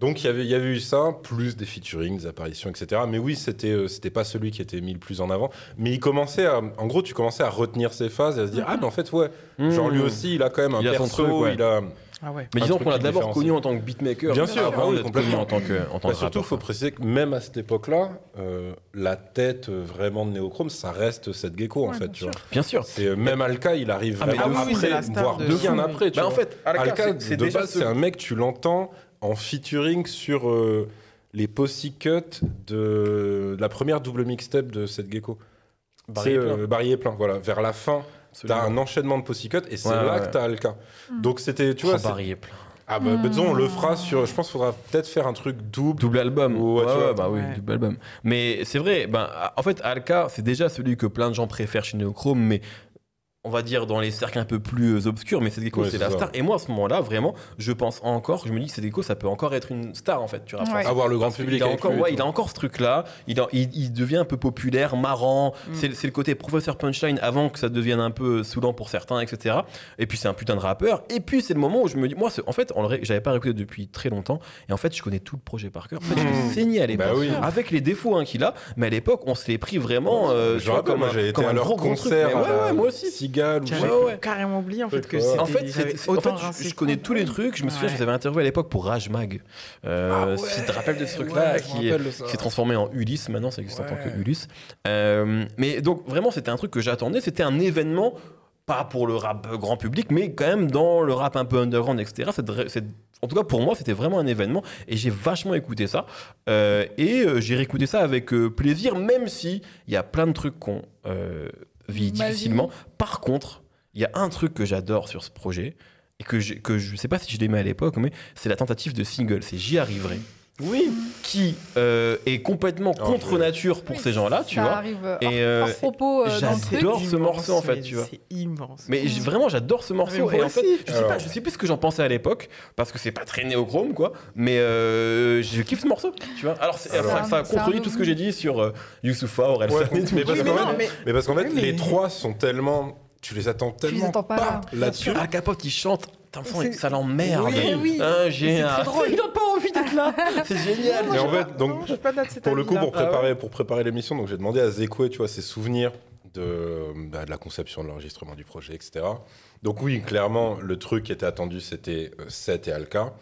Speaker 4: donc il y avait y avait eu ça plus des featuring des apparitions etc mais oui c'était c'était pas celui qui était mis le plus en avant mais il commençait à en gros tu commençais à retenir ses phases et à se dire ah mais en fait ouais
Speaker 3: Mmh.
Speaker 4: genre lui aussi il a quand même un
Speaker 3: Il
Speaker 4: perso
Speaker 3: truc, ouais.
Speaker 4: il a
Speaker 1: Ah ouais.
Speaker 3: mais disons qu'on l'a d'abord connu en tant que beatmaker
Speaker 4: Bien sûr,
Speaker 3: avant
Speaker 4: oui,
Speaker 3: d'être connu
Speaker 4: complètement.
Speaker 3: en tant que en tant
Speaker 4: Bah,
Speaker 3: que
Speaker 4: surtout
Speaker 3: rappeur.
Speaker 4: faut préciser que même à cette époque là la tête euh, vraiment de Néochrome ça reste cette gecko en fait
Speaker 2: bien
Speaker 4: tu vois
Speaker 3: Bien sûr.
Speaker 4: c'est euh, même Alka il arrive
Speaker 3: Ah,
Speaker 4: vraiment après
Speaker 1: la
Speaker 4: voire
Speaker 1: de-
Speaker 4: bien après tu
Speaker 3: Bah, en
Speaker 4: vois.
Speaker 3: fait, Alka,
Speaker 4: de
Speaker 3: déjà
Speaker 4: base,
Speaker 3: ce-
Speaker 4: c'est un mec, tu l'entends en featuring sur euh, les Pussycut de la première double mixtape de cette gecko. C'est
Speaker 3: est plein.
Speaker 4: euh, voilà. Vers la fin. T'as un enchaînement de Pussycut et c'est
Speaker 3: Ouais,
Speaker 4: là
Speaker 3: ouais,
Speaker 4: que t'as Alka. Donc c'était, tu
Speaker 3: Oh,
Speaker 4: vois, c'est-
Speaker 3: Barry est plein.
Speaker 4: ah bah, bah, disons, on le fera sur, je pense qu'il faudra peut-être faire un truc double.
Speaker 3: Double album.
Speaker 4: Ouais,
Speaker 3: Ouais, bah oui, double album. Mais c'est vrai, ben, en fait, Alka, c'est déjà celui que plein de gens préfèrent chez Neochrome, mais on va dire dans les cercles un peu plus euh, obscurs, mais Seth Gecko,
Speaker 4: Ouais,
Speaker 3: c'est la
Speaker 4: ça.
Speaker 3: star. Et moi, à ce moment-là, vraiment, je pense encore, je me dis que Seth Gecko, ça peut encore être une star, en fait, tu vois.
Speaker 2: Ouais.
Speaker 4: Avoir le grand public.
Speaker 3: a
Speaker 4: avec
Speaker 3: encore,
Speaker 4: lui
Speaker 3: ouais, il a encore ce truc-là. Il, a- il, il devient un peu populaire, marrant. C'est c'est le côté professeur punchline avant que ça devienne un peu saoulant pour certains, etc. Et puis c'est un putain de rappeur. Et puis c'est le moment où je me dis, moi, c'est- en fait, j'avais pas réécouté depuis très longtemps. Et en fait, je connais tout le projet par cœur. En fait, je l'ai
Speaker 4: Mmh.
Speaker 3: saigné à l'époque,
Speaker 4: Bah oui.
Speaker 3: avec les défauts hein, qu'il a. Mais à l'époque, on se l'est pris vraiment. euh,
Speaker 4: Je
Speaker 3: vois,
Speaker 4: rappelle,
Speaker 3: comme
Speaker 4: moi
Speaker 3: un-
Speaker 4: j'ai été
Speaker 3: comme
Speaker 4: à
Speaker 3: un
Speaker 4: leur
Speaker 3: gros, gros truc.
Speaker 4: concert.
Speaker 3: Mais ouais,
Speaker 4: à
Speaker 3: ouais, moi aussi.
Speaker 4: Cigale ou
Speaker 1: J'avais
Speaker 3: Ouais, ouais.
Speaker 1: carrément oublié en fait que c'était.
Speaker 3: En fait, en fait,
Speaker 1: autant
Speaker 3: je- connais tous les trucs. Je me souviens, je les avais interviewés à l'époque pour Rage Mag. Euh, si tu te rappelles de ce truc-là, qui, est- qui s'est transformé en Ulysse. Maintenant, ça existe en tant que. Ulysse. Euh, mais donc, vraiment, c'était un truc que j'attendais. C'était un événement, pas pour le rap grand public, mais quand même dans le rap un peu underground, etc. C'est de- c'est- en tout cas, pour moi, c'était vraiment un événement. Et j'ai vachement écouté ça. Euh, et euh, j'ai réécouté ça avec euh, plaisir, même si il y a plein de trucs qu'on euh, vit difficilement. Par contre, il y a un truc que j'adore sur ce projet. Et que, j'ai- que je sais pas si je l'aimais à l'époque, mais c'est la tentative de single. C'est J'y arriverai. Oui, qui euh, est complètement
Speaker 4: Oh,
Speaker 3: contre nature pour
Speaker 2: Oui,
Speaker 3: ces gens-là, tu
Speaker 2: ça
Speaker 3: vois.
Speaker 2: arrive euh,
Speaker 3: Et, euh,
Speaker 2: propos euh, dans le truc.
Speaker 3: j'adore ce morceau, en fait,
Speaker 1: mais
Speaker 3: tu vois.
Speaker 1: C'est immense.
Speaker 3: Mais j- vraiment, j'adore ce morceau. Et en fait,
Speaker 1: aussi.
Speaker 3: je sais,
Speaker 4: Alors.
Speaker 3: pas, je sais plus ce que j'en pensais à l'époque, parce que c'est pas très néochrome, quoi. Mais euh, je kiffe ce morceau, tu vois. Alors, c'est-
Speaker 4: Alors.
Speaker 3: ça, ça
Speaker 2: C'est un- c'est
Speaker 3: contredit tout ce que j'ai dit sur euh, Youssoufa, Orelsan
Speaker 4: Ouais,
Speaker 3: et tout.
Speaker 4: mais parce
Speaker 1: Oui,
Speaker 4: qu'en
Speaker 1: mais
Speaker 4: fait,
Speaker 1: non, mais-
Speaker 4: mais parce qu'en fait,
Speaker 1: Oui, mais-
Speaker 4: les trois sont tellement. Tu les attends
Speaker 2: les
Speaker 4: tellement
Speaker 2: attends pas là, bien
Speaker 4: là-dessus.
Speaker 3: Al Capote, il chante. Putain,
Speaker 1: C'est-
Speaker 3: ça l'emmerde.
Speaker 1: Oui, oui.
Speaker 3: Hein, j'ai
Speaker 2: C'est
Speaker 3: un-
Speaker 2: très drôle.
Speaker 3: Il a pas envie d'être là. C'est génial.
Speaker 4: Mais en fait, donc,
Speaker 1: Non,
Speaker 4: Pour le coup, pour préparer, pour préparer l'émission, donc j'ai demandé à Zekwe, tu vois, ses souvenirs de, bah, de la conception, de l'enregistrement du projet, etc. Donc oui, clairement, le truc qui était attendu, c'était euh, Seth et Alka.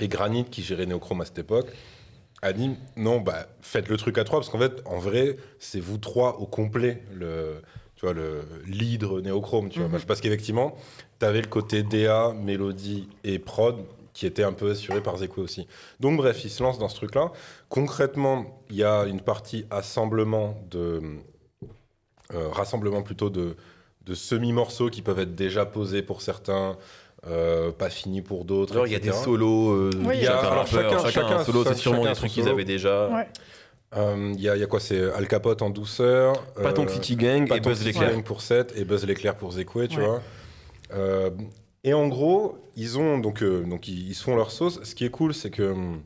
Speaker 4: Et Granit, qui gérait Neochrome à cette époque, a dit non, bah, faites le truc à trois, parce qu'en fait, en vrai, c'est vous trois au complet, le, tu vois, le leader Neochrome, tu vois. Bah, Parce qu'effectivement, tu avais le côté DA, mélodie et prod qui était un peu assuré par Zekwe aussi. Donc bref, il se lance dans ce truc-là. Concrètement, il y a une partie assemblement de euh, rassemblement plutôt de, de semi-morceaux qui peuvent être déjà posés pour certains, euh, pas finis pour d'autres.
Speaker 3: Il y a des solos. euh,
Speaker 2: Oui,
Speaker 3: chacun
Speaker 4: alors,
Speaker 3: rappeur,
Speaker 4: chacun-
Speaker 3: chacun,
Speaker 4: chacun
Speaker 3: un solo, c'est sûrement
Speaker 4: chacun
Speaker 3: des trucs qu'ils avaient déjà.
Speaker 2: Ouais.
Speaker 4: Euh, Il y, a- y a quoi C'est Al Capote en douceur.
Speaker 3: Paton
Speaker 4: euh,
Speaker 3: City Gang et Buzz
Speaker 4: City
Speaker 3: l'éclair.
Speaker 4: Gang pour 7 et Buzz l'éclair pour Zekwe, tu
Speaker 1: Ouais.
Speaker 4: vois. Euh, et en gros, ils ont donc, euh, donc ils, font leur sauce. Ce qui est cool, c'est que hum,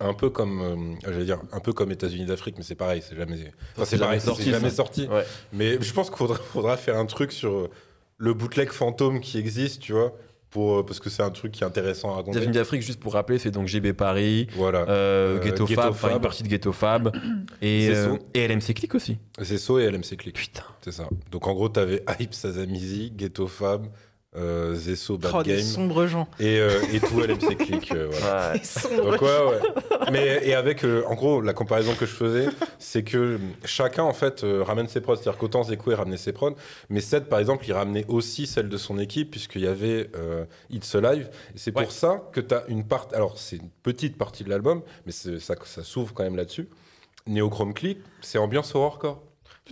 Speaker 4: un peu comme, euh, j'allais dire, un peu comme États-Unis d'Afrique, mais c'est pareil, c'est jamais, enfin,
Speaker 3: c'est jamais
Speaker 4: pareil,
Speaker 3: sorti,
Speaker 4: c'est jamais
Speaker 3: ça.
Speaker 4: sorti.
Speaker 3: Ouais.
Speaker 4: Mais je pense qu'il faudra, faudra faire un truc sur euh, le bootleg fantôme qui existe, tu vois, pour, euh, parce que c'est un truc qui est intéressant à raconter.
Speaker 3: États-Unis d'Afrique, juste pour rappeler, c'est donc GB Paris,
Speaker 4: Voilà.
Speaker 3: euh,
Speaker 4: Euh,
Speaker 3: Ghetto
Speaker 4: Ghetto
Speaker 3: Fab, enfin une partie de Ghetto Fab et, euh, et LMC Click aussi.
Speaker 4: C'est So et LMC Click.
Speaker 3: Putain.
Speaker 4: C'est ça. Donc en gros, t'avais Hype, Sazamizi, Ghetto Fab, euh, Zesso, Bad
Speaker 1: Oh, des
Speaker 4: Game
Speaker 1: sombres gens.
Speaker 4: et, euh, et tout LMC Click. euh, voilà.
Speaker 3: Ouais.
Speaker 4: Donc ouais, ouais. Mais et avec, euh, en gros, la comparaison que je faisais, c'est que chacun en fait euh, ramène ses prods. C'est-à-dire qu'autant Zekwe ramenait ses prods, mais Seth par exemple, il ramenait aussi celle de son équipe puisqu'il y avait euh, It's Alive. Et c'est
Speaker 3: Ouais.
Speaker 4: pour ça que tu as une part. Alors c'est une petite partie de l'album, mais ça, ça s'ouvre quand même là-dessus. Neochrome Click, c'est ambiance horrorcore.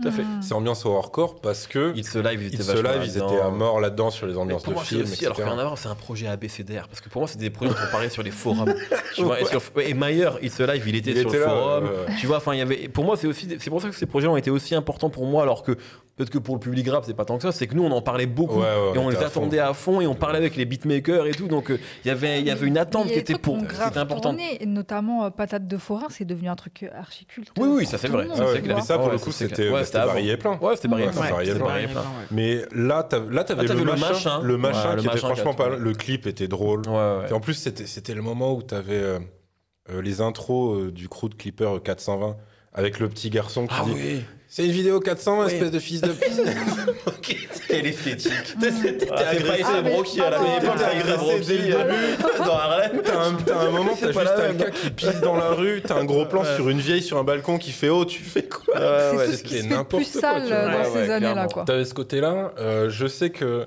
Speaker 3: Tout à fait.
Speaker 2: Mm.
Speaker 4: C'est ambiance horrorcore parce que
Speaker 3: It's Alive, ils étaient
Speaker 4: It's Alive, ils
Speaker 3: là-dedans.
Speaker 4: étaient à mort là-dedans sur les ambiances
Speaker 3: pour
Speaker 4: de
Speaker 3: moi,
Speaker 4: films,
Speaker 3: aussi,
Speaker 4: etc.
Speaker 3: alors que rien à voir, c'est un projet ABCDR. Parce que pour moi, c'est des projets dont on parlait sur les forums. tu vois, et, sur- et Mayer, It's Alive, il était
Speaker 4: Il
Speaker 3: sur
Speaker 4: était
Speaker 3: le forum.
Speaker 4: ouais.
Speaker 3: Tu vois, enfin, il y avait. Pour moi, c'est aussi, c'est pour ça que ces projets ont été aussi importants pour moi, alors que peut-être que pour le public rap, c'est pas tant que ça. C'est que nous, on en parlait beaucoup
Speaker 4: Ouais, ouais,
Speaker 3: et on les
Speaker 4: à fond.
Speaker 3: attendait à fond et on parlait avec les beatmakers et tout. Donc, euh, il y avait, il y avait une attente qui était pour,
Speaker 2: ont
Speaker 3: qui
Speaker 2: grave
Speaker 3: était importante.
Speaker 2: tourné, et notamment euh, Patate de Forain, c'est devenu un truc euh, archi culte.
Speaker 3: Oui, oui, ça, c'est vrai,
Speaker 4: mais ça, pour le coup, c'était.
Speaker 3: Ouais, c'était
Speaker 4: varié plein.
Speaker 3: Ouais, c'était.
Speaker 4: Ouais,
Speaker 3: plein.
Speaker 4: Mais là, t'as- là, t'avais
Speaker 3: Ah,
Speaker 4: le,
Speaker 3: le
Speaker 4: machin,
Speaker 3: machin.
Speaker 4: le machin
Speaker 3: Ouais, le
Speaker 4: qui était franchement pas. Le clip était drôle.
Speaker 3: Ouais, ouais.
Speaker 4: Et en plus, c'était c'était le moment où t'avais euh, euh, les intros euh, du crew de Clipper euh, 420 avec le petit garçon qui
Speaker 3: Ah
Speaker 4: dit
Speaker 3: oui.
Speaker 4: C'est une vidéo 420,
Speaker 3: Oui.
Speaker 4: espèce de fils de pute.
Speaker 3: Quelle esthétique. T'es agressé à la t'es agressé
Speaker 4: agressé dès le
Speaker 3: Brocky dans Harlem.
Speaker 4: T'as un, moment, t'as juste un gars qui pisse dans la rue, t'as un gros plan
Speaker 3: Ouais.
Speaker 4: sur une vieille sur un balcon qui fait Oh, tu fais quoi?
Speaker 2: C'est ce
Speaker 3: c'était
Speaker 2: qui se fait plus sale euh, dans ces années-là.
Speaker 4: T'avais ce côté-là. Euh, je sais que,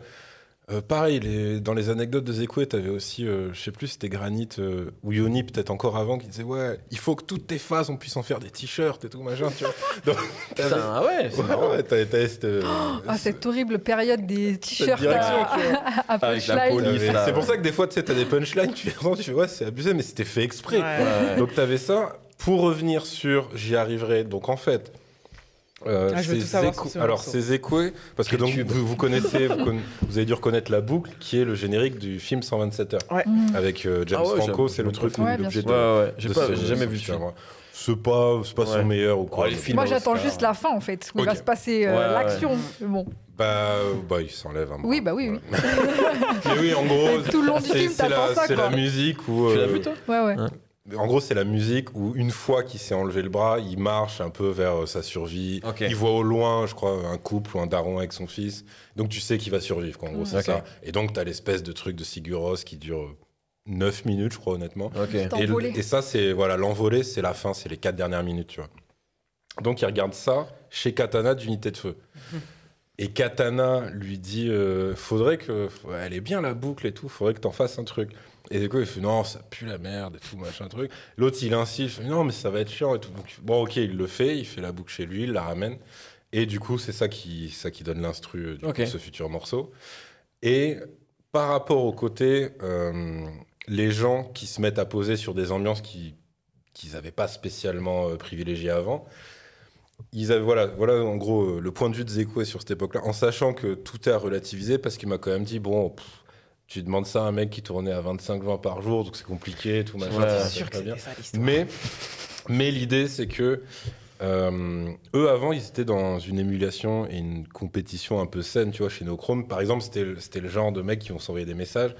Speaker 4: euh, pareil, les- dans les anecdotes de Zekwe, t'avais aussi, euh, je sais plus, c'était Granit euh, ou Yoni, peut-être encore avant, qui disait Ouais, il faut que toutes tes phases, on puisse en faire des t-shirts et tout, machin, tu vois. Donc,
Speaker 3: Putain, ah ouais, c'est
Speaker 4: Ouais,
Speaker 3: marrant.
Speaker 4: ouais, t'avais- t'avais cette, euh,
Speaker 2: Ah, cette horrible période des t-shirts à, à
Speaker 3: Avec la
Speaker 2: punchline.
Speaker 4: C'est pour ça que des fois, tu sais, t'as des punchlines, tu les tu fais Ouais, c'est abusé, mais c'était fait exprès.
Speaker 1: Ouais.
Speaker 3: Ouais.
Speaker 4: Donc t'avais ça. Pour revenir sur J'y arriverai, donc en fait. Euh,
Speaker 1: Ah, je savoir ce
Speaker 4: alors
Speaker 1: morceau.
Speaker 4: ces échos, parce que donc vous, vous connaissez, vous, conna- vous avez dû reconnaître la boucle qui est le générique du film 127 heures
Speaker 2: Mm.
Speaker 4: avec euh, James
Speaker 3: Ah ouais,
Speaker 4: Franco, c'est le truc
Speaker 3: pas
Speaker 4: où
Speaker 2: ça.
Speaker 4: il est
Speaker 2: Ouais, bien
Speaker 4: de.
Speaker 3: Ouais, ouais, j'ai jamais vu ça.
Speaker 4: voir. C'est pas, c'est pas
Speaker 3: Ouais.
Speaker 4: son meilleur ou quoi.
Speaker 3: Oh, films
Speaker 2: Moi, j'attends juste la fin, en fait, où il
Speaker 4: Ok.
Speaker 2: va se passer euh,
Speaker 3: Ouais, ouais.
Speaker 2: l'action. Bon,
Speaker 4: Bah, bah, il s'enlève un
Speaker 2: Oui,
Speaker 4: bras.
Speaker 2: bah oui, oui.
Speaker 4: Ouais. Mais oui, en gros,
Speaker 2: Tout le long du
Speaker 4: c'est
Speaker 2: film,
Speaker 4: c'est la, c'est musique où.
Speaker 3: Tu l'as
Speaker 4: euh,
Speaker 3: vu toi?
Speaker 2: Ouais, ouais.
Speaker 4: En gros, c'est la musique où une fois qu'il s'est enlevé le bras, il marche un peu vers euh, sa survie. Il voit au loin, je crois, un couple ou un daron avec son fils. Donc tu sais qu'il va survivre, quoi. En gros, c'est ça. Et donc tu as l'espèce de truc de Siguros qui dure 9 minutes, je crois, honnêtement. Et, le-
Speaker 2: envolé.
Speaker 4: et ça, c'est voilà, l'envolée, c'est la fin, c'est les 4 dernières minutes, tu vois. Donc il regarde ça chez Katana d'unité de feu. Et Katana lui dit euh, faudrait que. elle est bien la boucle et tout, faudrait que t'en fasses un truc. Et du coup, il fait non, ça pue la merde et tout, machin truc. L'autre, il insiste, il fait non, mais ça va être chiant et tout. Donc, bon, ok, il le fait, il fait la boucle chez lui, il la ramène. Et du coup, c'est ça qui, ça qui donne l'instru euh, de ce futur morceau. Et par rapport au côté, euh, les gens qui se mettent à poser sur des ambiances qui qu'ils n'avaient pas spécialement euh, privilégié avant. Ils avaient, voilà, voilà en gros euh, le point de vue de Zeko sur cette époque-là, en sachant que tout est à relativiser, parce qu'il m'a quand même dit bon, pff, tu demandes ça à un mec qui tournait à 25-20 par jour, donc c'est compliqué, tout machin.
Speaker 3: Ouais,
Speaker 4: ça
Speaker 1: sûr que
Speaker 4: bien.
Speaker 1: c'était ça l'histoire.
Speaker 4: Mais, mais l'idée, c'est que euh, eux, avant, ils étaient dans une émulation et une compétition un peu saine, tu vois, chez nos Chrome. Par exemple, c'était le- c'était le genre de mecs qui vont s'envoyer des messages.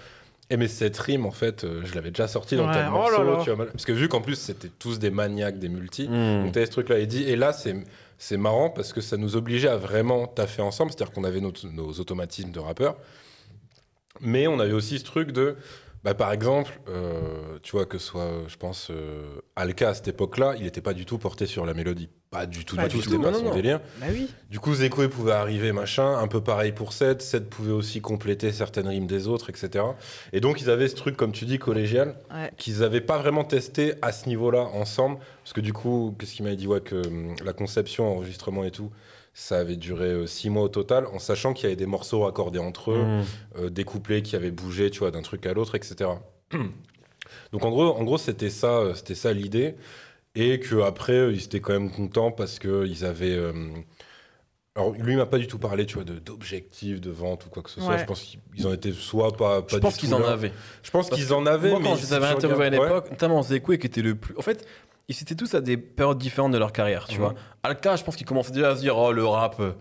Speaker 4: Et mais cette rime, en fait, euh, je l'avais déjà sorti dans
Speaker 1: Ouais,
Speaker 4: tel
Speaker 1: oh
Speaker 4: morceau,
Speaker 1: là là.
Speaker 4: tu vois. Parce que vu qu'en plus, c'était tous des maniaques, des multis,
Speaker 3: Hmm.
Speaker 4: donc t'avais ce truc-là. Et, dit, et là, c'est c'est marrant parce que ça nous obligeait à vraiment taffer ensemble. C'est-à-dire qu'on avait nos, nos automatismes de rappeurs. Mais on avait aussi ce truc de, bah, par exemple, euh, tu vois, que ce soit, je pense, euh, Alka à cette époque-là, il n'était pas du tout porté sur la mélodie. Pas du tout,
Speaker 1: Pas
Speaker 4: du tout, c'était pas
Speaker 3: Non,
Speaker 4: son
Speaker 3: non,
Speaker 4: délire.
Speaker 1: Bah oui.
Speaker 4: Du coup, Zeko pouvait arriver, machin, un peu pareil pour Seth. Seth pouvait aussi compléter certaines rimes des autres, etc. Et donc, ils avaient ce truc, comme tu dis, collégial,
Speaker 1: Ouais.
Speaker 4: qu'ils n'avaient pas vraiment testé à ce niveau-là ensemble. Parce que du coup, qu'est-ce qu'il m'a dit ouais, Que hum, la conception, enregistrement et tout, ça avait duré euh, six mois au total, en sachant qu'il y avait des morceaux raccordés entre eux,
Speaker 3: Hmm.
Speaker 4: euh, des couplets qui avaient bougé, tu vois, d'un truc à l'autre, etc. Donc en gros, en gros, c'était ça, euh, c'était ça l'idée, et que après, ils étaient quand même contents parce que ils avaient. euh, alors lui, il m'a pas du tout parlé, tu vois, de d'objectifs de vente ou quoi que ce soit.
Speaker 1: Ouais.
Speaker 4: Je pense qu'ils en étaient soit pas. pas
Speaker 3: Je pense qu'ils en avaient.
Speaker 4: Je pense qu'ils en avaient.
Speaker 3: Moi,
Speaker 4: mais
Speaker 3: quand je
Speaker 4: si
Speaker 3: les avais interviewés à
Speaker 4: regardes- ouais.
Speaker 3: l'époque, notamment Zekwe, qui était le plus. En fait, ils étaient tous à des périodes différentes de leur carrière, tu
Speaker 4: Mhm.
Speaker 3: vois. Alka, je pense qu'il commençait déjà à se dire Oh, le rap, euh,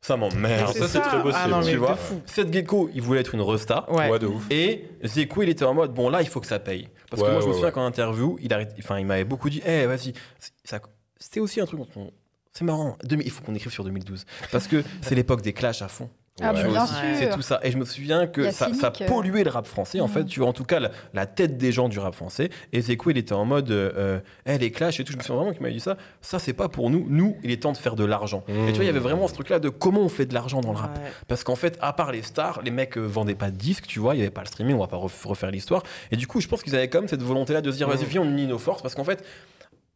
Speaker 3: ça m'emmerde.
Speaker 4: Ça, c'est très possible.
Speaker 1: Ah non,
Speaker 3: tu vois.
Speaker 1: fou.
Speaker 3: Seth Gecko, il voulait être une resta.
Speaker 1: Ouais.
Speaker 4: Ouais, de ouf.
Speaker 3: Et Zekou, il était en mode bon là, il faut que ça paye. Parce que
Speaker 4: Ouais,
Speaker 3: moi, je me souviens
Speaker 4: ouais.
Speaker 3: qu'en interview, il, arrête- enfin, il m'avait beaucoup dit eh vas-y, c'est- ça- c'était aussi un truc dont on- C'est marrant, 2000 il faut qu'on écrive sur 2012. Parce que c'est l'époque des clashs à fond.
Speaker 2: Ah,
Speaker 4: Ouais.
Speaker 2: mais bien
Speaker 3: aussi.
Speaker 2: sûr.
Speaker 3: C'est tout ça. Et je me souviens que ça,
Speaker 2: euh.
Speaker 3: polluait le rap français, en
Speaker 2: Mhm.
Speaker 3: fait. Tu vois, en tout cas, la, la tête des gens du rap français. Et Zekou, il était en mode euh, Eh, les clashs et tout. Je me souviens vraiment qu'il m'avait dit ça. Ça, c'est pas pour nous. Nous, il est temps de faire de l'argent. Et tu vois, il y avait vraiment ce truc-là de comment on fait de l'argent dans le rap.
Speaker 1: Ouais.
Speaker 3: Parce qu'en fait, à part les stars, les mecs euh, vendaient pas de disques, tu vois, il y avait pas le streaming, on va pas ref- refaire l'histoire. Et du coup, je pense qu'ils avaient quand même cette volonté-là de se dire,
Speaker 4: Mhm.
Speaker 3: vas-y, viens, on unit nos forces, parce qu'en fait,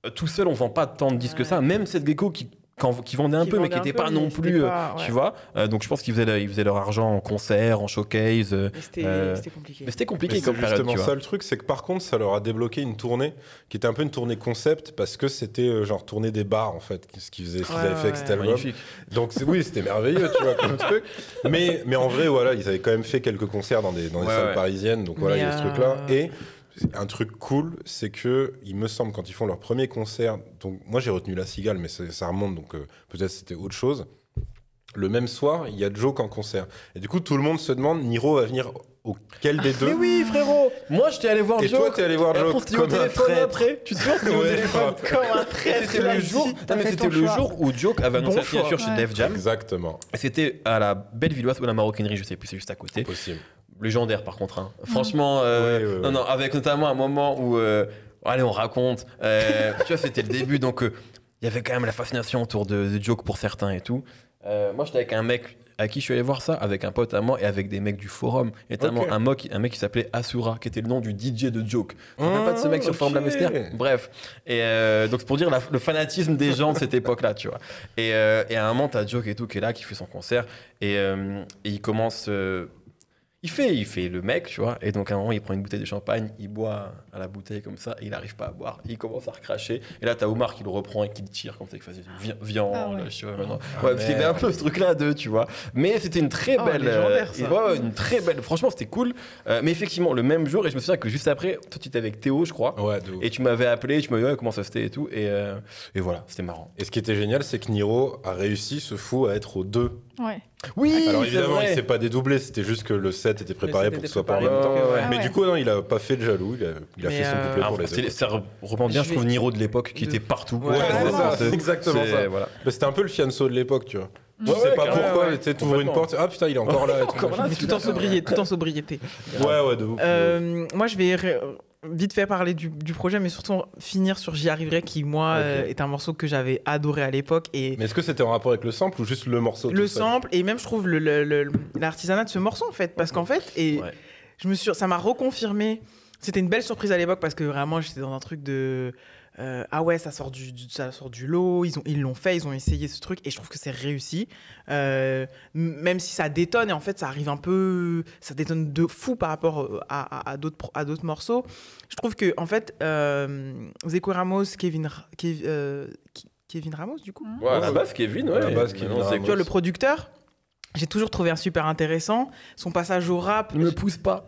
Speaker 3: euh, tout seul, on vend pas tant de disques que ça. Même cette gecko qui, quand- qui vendait un
Speaker 1: Qui
Speaker 3: peu, mais qui
Speaker 1: peu,
Speaker 3: pas non plus, euh,
Speaker 1: pas- ouais.
Speaker 3: tu vois. Euh, donc je pense qu'ils faisaient, ils faisaient leur argent en concert, en showcase. euh,
Speaker 1: Mais C'était
Speaker 3: Euh,
Speaker 1: compliqué.
Speaker 3: mais c'était compliqué
Speaker 4: c'est
Speaker 3: comme période,
Speaker 4: justement
Speaker 3: tu vois.
Speaker 4: ça le truc, c'est que par contre, ça leur a débloqué une tournée qui était un peu une tournée concept parce que c'était euh, genre tournée des bars en fait, ce qu'ils faisaient, ce qu'ils
Speaker 1: Ouais,
Speaker 4: avaient fait avec
Speaker 1: ouais.
Speaker 4: cet album.
Speaker 3: Magnifique.
Speaker 4: Donc oui, c'était merveilleux, tu vois, comme truc. Mais, mais en vrai, voilà, ils avaient quand même fait quelques concerts dans des, dans des
Speaker 3: Ouais,
Speaker 4: salles
Speaker 3: ouais.
Speaker 4: parisiennes. Donc voilà, il y a ce truc-là. Et un truc cool, c'est que, il me semble, quand ils font leur premier concert, donc moi j'ai retenu La Cigale, mais c'est- ça remonte, donc euh, peut-être c'était autre chose. Le même soir, il y a Joke en concert. Et du coup, tout le monde se demande, Niro va venir auquel des deux
Speaker 3: Mais oui, frérot Moi, j'étais allé voir
Speaker 4: Et
Speaker 3: Joe.
Speaker 4: toi, t'es allé voir
Speaker 3: Et on s'était eu au
Speaker 4: comme un
Speaker 3: téléphone
Speaker 4: traître.
Speaker 3: après. Tu te souviens, au téléphone
Speaker 1: Comme un traître.
Speaker 3: C'était le jour, non, mais
Speaker 1: fait
Speaker 3: c'était le
Speaker 1: choix.
Speaker 3: jour où Joke avait annoncé
Speaker 1: Bon
Speaker 3: la signature chez. Def Jam.
Speaker 4: Exactement.
Speaker 3: Et C'était à la Bellevilloise ou la Maroquinerie, je sais plus, c'est juste à côté.
Speaker 4: Possible.
Speaker 3: Légendaire par contre. hein. Franchement, euh,
Speaker 4: Ouais, ouais, ouais.
Speaker 3: non, non, avec notamment un moment où, euh, allez, on raconte. euh, tu vois, c'était le début, donc euh, il y avait quand même la fascination autour de, de Joke pour certains et tout. Euh, moi, j'étais avec un mec à qui je suis allé voir ça, avec un pote à moi et avec des mecs du forum, notamment un, mec, un mec qui s'appelait Asura, qui était le nom du DJ de Joke. Tu te rappelles pas de ce mec sur
Speaker 4: ok.
Speaker 3: Forum Lamester Bref. Et euh, donc, c'est pour dire la- le fanatisme des gens de cette époque-là, tu vois. Et, euh, et à un moment, t'as Joke et tout qui est là, qui fait son concert, et, euh, et il commence. Euh, il fait, il fait le mec, tu vois. Et donc, à un moment, il prend une bouteille de champagne, il boit à la bouteille comme ça, et il n'arrive pas à boire. Il commence à recracher. Et là, t'as Omar qui le reprend et qui le tire comme ça, qui faisait viens, viens,
Speaker 2: Ah ouais.
Speaker 3: là, tu vois, maintenant.
Speaker 4: Ah,
Speaker 3: ouais, parce qu'il y avait un peu ce truc-là de, tu vois. Mais c'était une très
Speaker 1: Oh,
Speaker 3: belle.
Speaker 1: légendaire, ça.
Speaker 3: ouais, ouais, une très belle. Franchement, c'était cool. Euh, mais effectivement, le même jour, et je me souviens que juste après, toi, tu étais avec Théo, je crois.
Speaker 4: Ouais, de ouf.
Speaker 3: Et tu m'avais appelé, tu m'avais dit ouais, comment ça c'était et tout. Et, euh, et voilà, c'était marrant.
Speaker 4: Et ce qui était génial, c'est que Niro a réussi, ce fou, à être aux deux.
Speaker 2: Ouais.
Speaker 3: Oui,
Speaker 4: Alors évidemment, il s'est pas dédoublé, c'était juste que le set était préparé pour que ce soit pas en même temps.
Speaker 1: ouais.
Speaker 4: Mais
Speaker 2: Ah
Speaker 4: du coup, non, il a pas fait de jaloux, il a, il a
Speaker 1: Mais,
Speaker 4: fait son
Speaker 1: euh,
Speaker 4: couplet
Speaker 3: Ah,
Speaker 4: pour les
Speaker 3: c'est-
Speaker 4: deux.
Speaker 3: ça re- reprend bien,
Speaker 1: Je
Speaker 3: je trouve,
Speaker 1: vais-
Speaker 3: Niro de l'époque qui
Speaker 1: De-
Speaker 3: était partout.
Speaker 1: Ouais,
Speaker 4: Ouais, c'est exactement
Speaker 3: c'est-
Speaker 4: ça.
Speaker 3: Voilà.
Speaker 4: Bah, c'était un peu le fianso de l'époque, tu vois. Tu
Speaker 3: Ouais,
Speaker 4: sais
Speaker 3: ouais,
Speaker 4: pas pourquoi,
Speaker 3: ouais.
Speaker 4: tu sais, t'ouvres une porte, ah putain, il est encore là. et tout,
Speaker 3: Encore
Speaker 4: machin.
Speaker 3: là,
Speaker 1: Mais tout en sobriété, tout en sobriété.
Speaker 4: Ouais, ouais, de ouf.
Speaker 1: Euh, moi, je vais vite fait parler du, du projet, mais surtout finir sur J'y arriverai, qui, moi, euh, est un morceau que j'avais adoré à l'époque. Et
Speaker 4: Mais est-ce que c'était en rapport avec le sample ou juste le morceau
Speaker 1: le sample, et même, je trouve, le- le- le- l'artisanat de ce morceau, en fait. Parce qu'en fait, et
Speaker 3: Ouais.
Speaker 1: je me suis, ça m'a reconfirmé. C'était une belle surprise à l'époque parce que vraiment, j'étais dans un truc de. Euh, ah ouais, ça sort du, du- ça sort du lot, ils ont ils l'ont fait, ils ont essayé ce truc et je trouve que c'est réussi. Euh, même si ça détonne et en fait ça arrive un peu, ça détonne de fou par rapport euh, à, à- à d'autres pro- à d'autres morceaux. Je trouve que en fait, euh, Zeko Ramos, Kevin, Kev- euh, Kevin Ramos du coup,
Speaker 3: Ouais, à la base, Kevin, ouais.
Speaker 4: À la base, Kevin
Speaker 3: c'est
Speaker 4: Ramos.
Speaker 1: tu vois le producteur. J'ai toujours trouvé un super intéressant. Son passage au rap,
Speaker 3: Ne me pousse pas.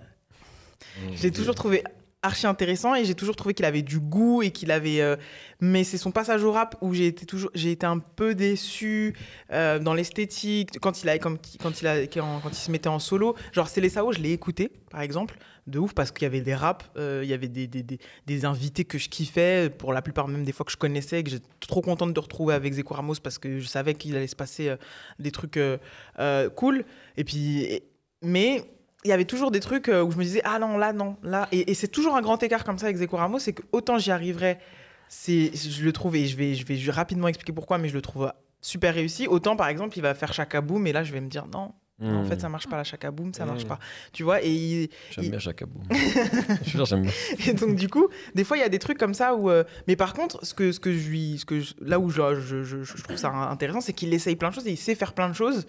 Speaker 1: j'ai toujours trouvé archi intéressant et j'ai toujours trouvé qu'il avait du goût et qu'il avait euh, mais c'est son passage au rap où j'ai été toujours j'ai été un peu déçu euh, dans l'esthétique quand il a quand, quand il a quand, il se mettait en solo. Genre c'est les Sao je l'ai écouté par exemple de ouf parce qu'il y avait des raps euh, il y avait des, des, des, invités que je kiffais pour la plupart même des fois que je connaissais et que j'étais trop contente de retrouver avec Zeko Ramos parce que je savais qu'il allait se passer des trucs cool. Et puis mais il y avait toujours des trucs euh, où je me disais ah non là non là et, et c'est toujours un grand écart comme ça avec Zeko Ramos c'est que autant j'y arriverai c'est je le trouve et je vais je vais je rapidement expliquer pourquoi mais je le trouve super réussi autant par exemple il va faire Chaka Boom et là je vais me dire non
Speaker 3: Hmm.
Speaker 1: en fait ça marche pas la Chaka Boom ça marche
Speaker 3: Mm.
Speaker 1: pas tu vois et il-
Speaker 3: J'aime
Speaker 1: il-
Speaker 3: bien Chakabou. Je suis sûr, j'aime bien.
Speaker 1: et donc du coup, des fois il y a des trucs comme ça où. euh, Mais par contre, ce que ce que je lui, ce que je- là où je, je, je- je trouve ça intéressant, c'est qu'il essaye plein de choses et il sait faire plein de choses.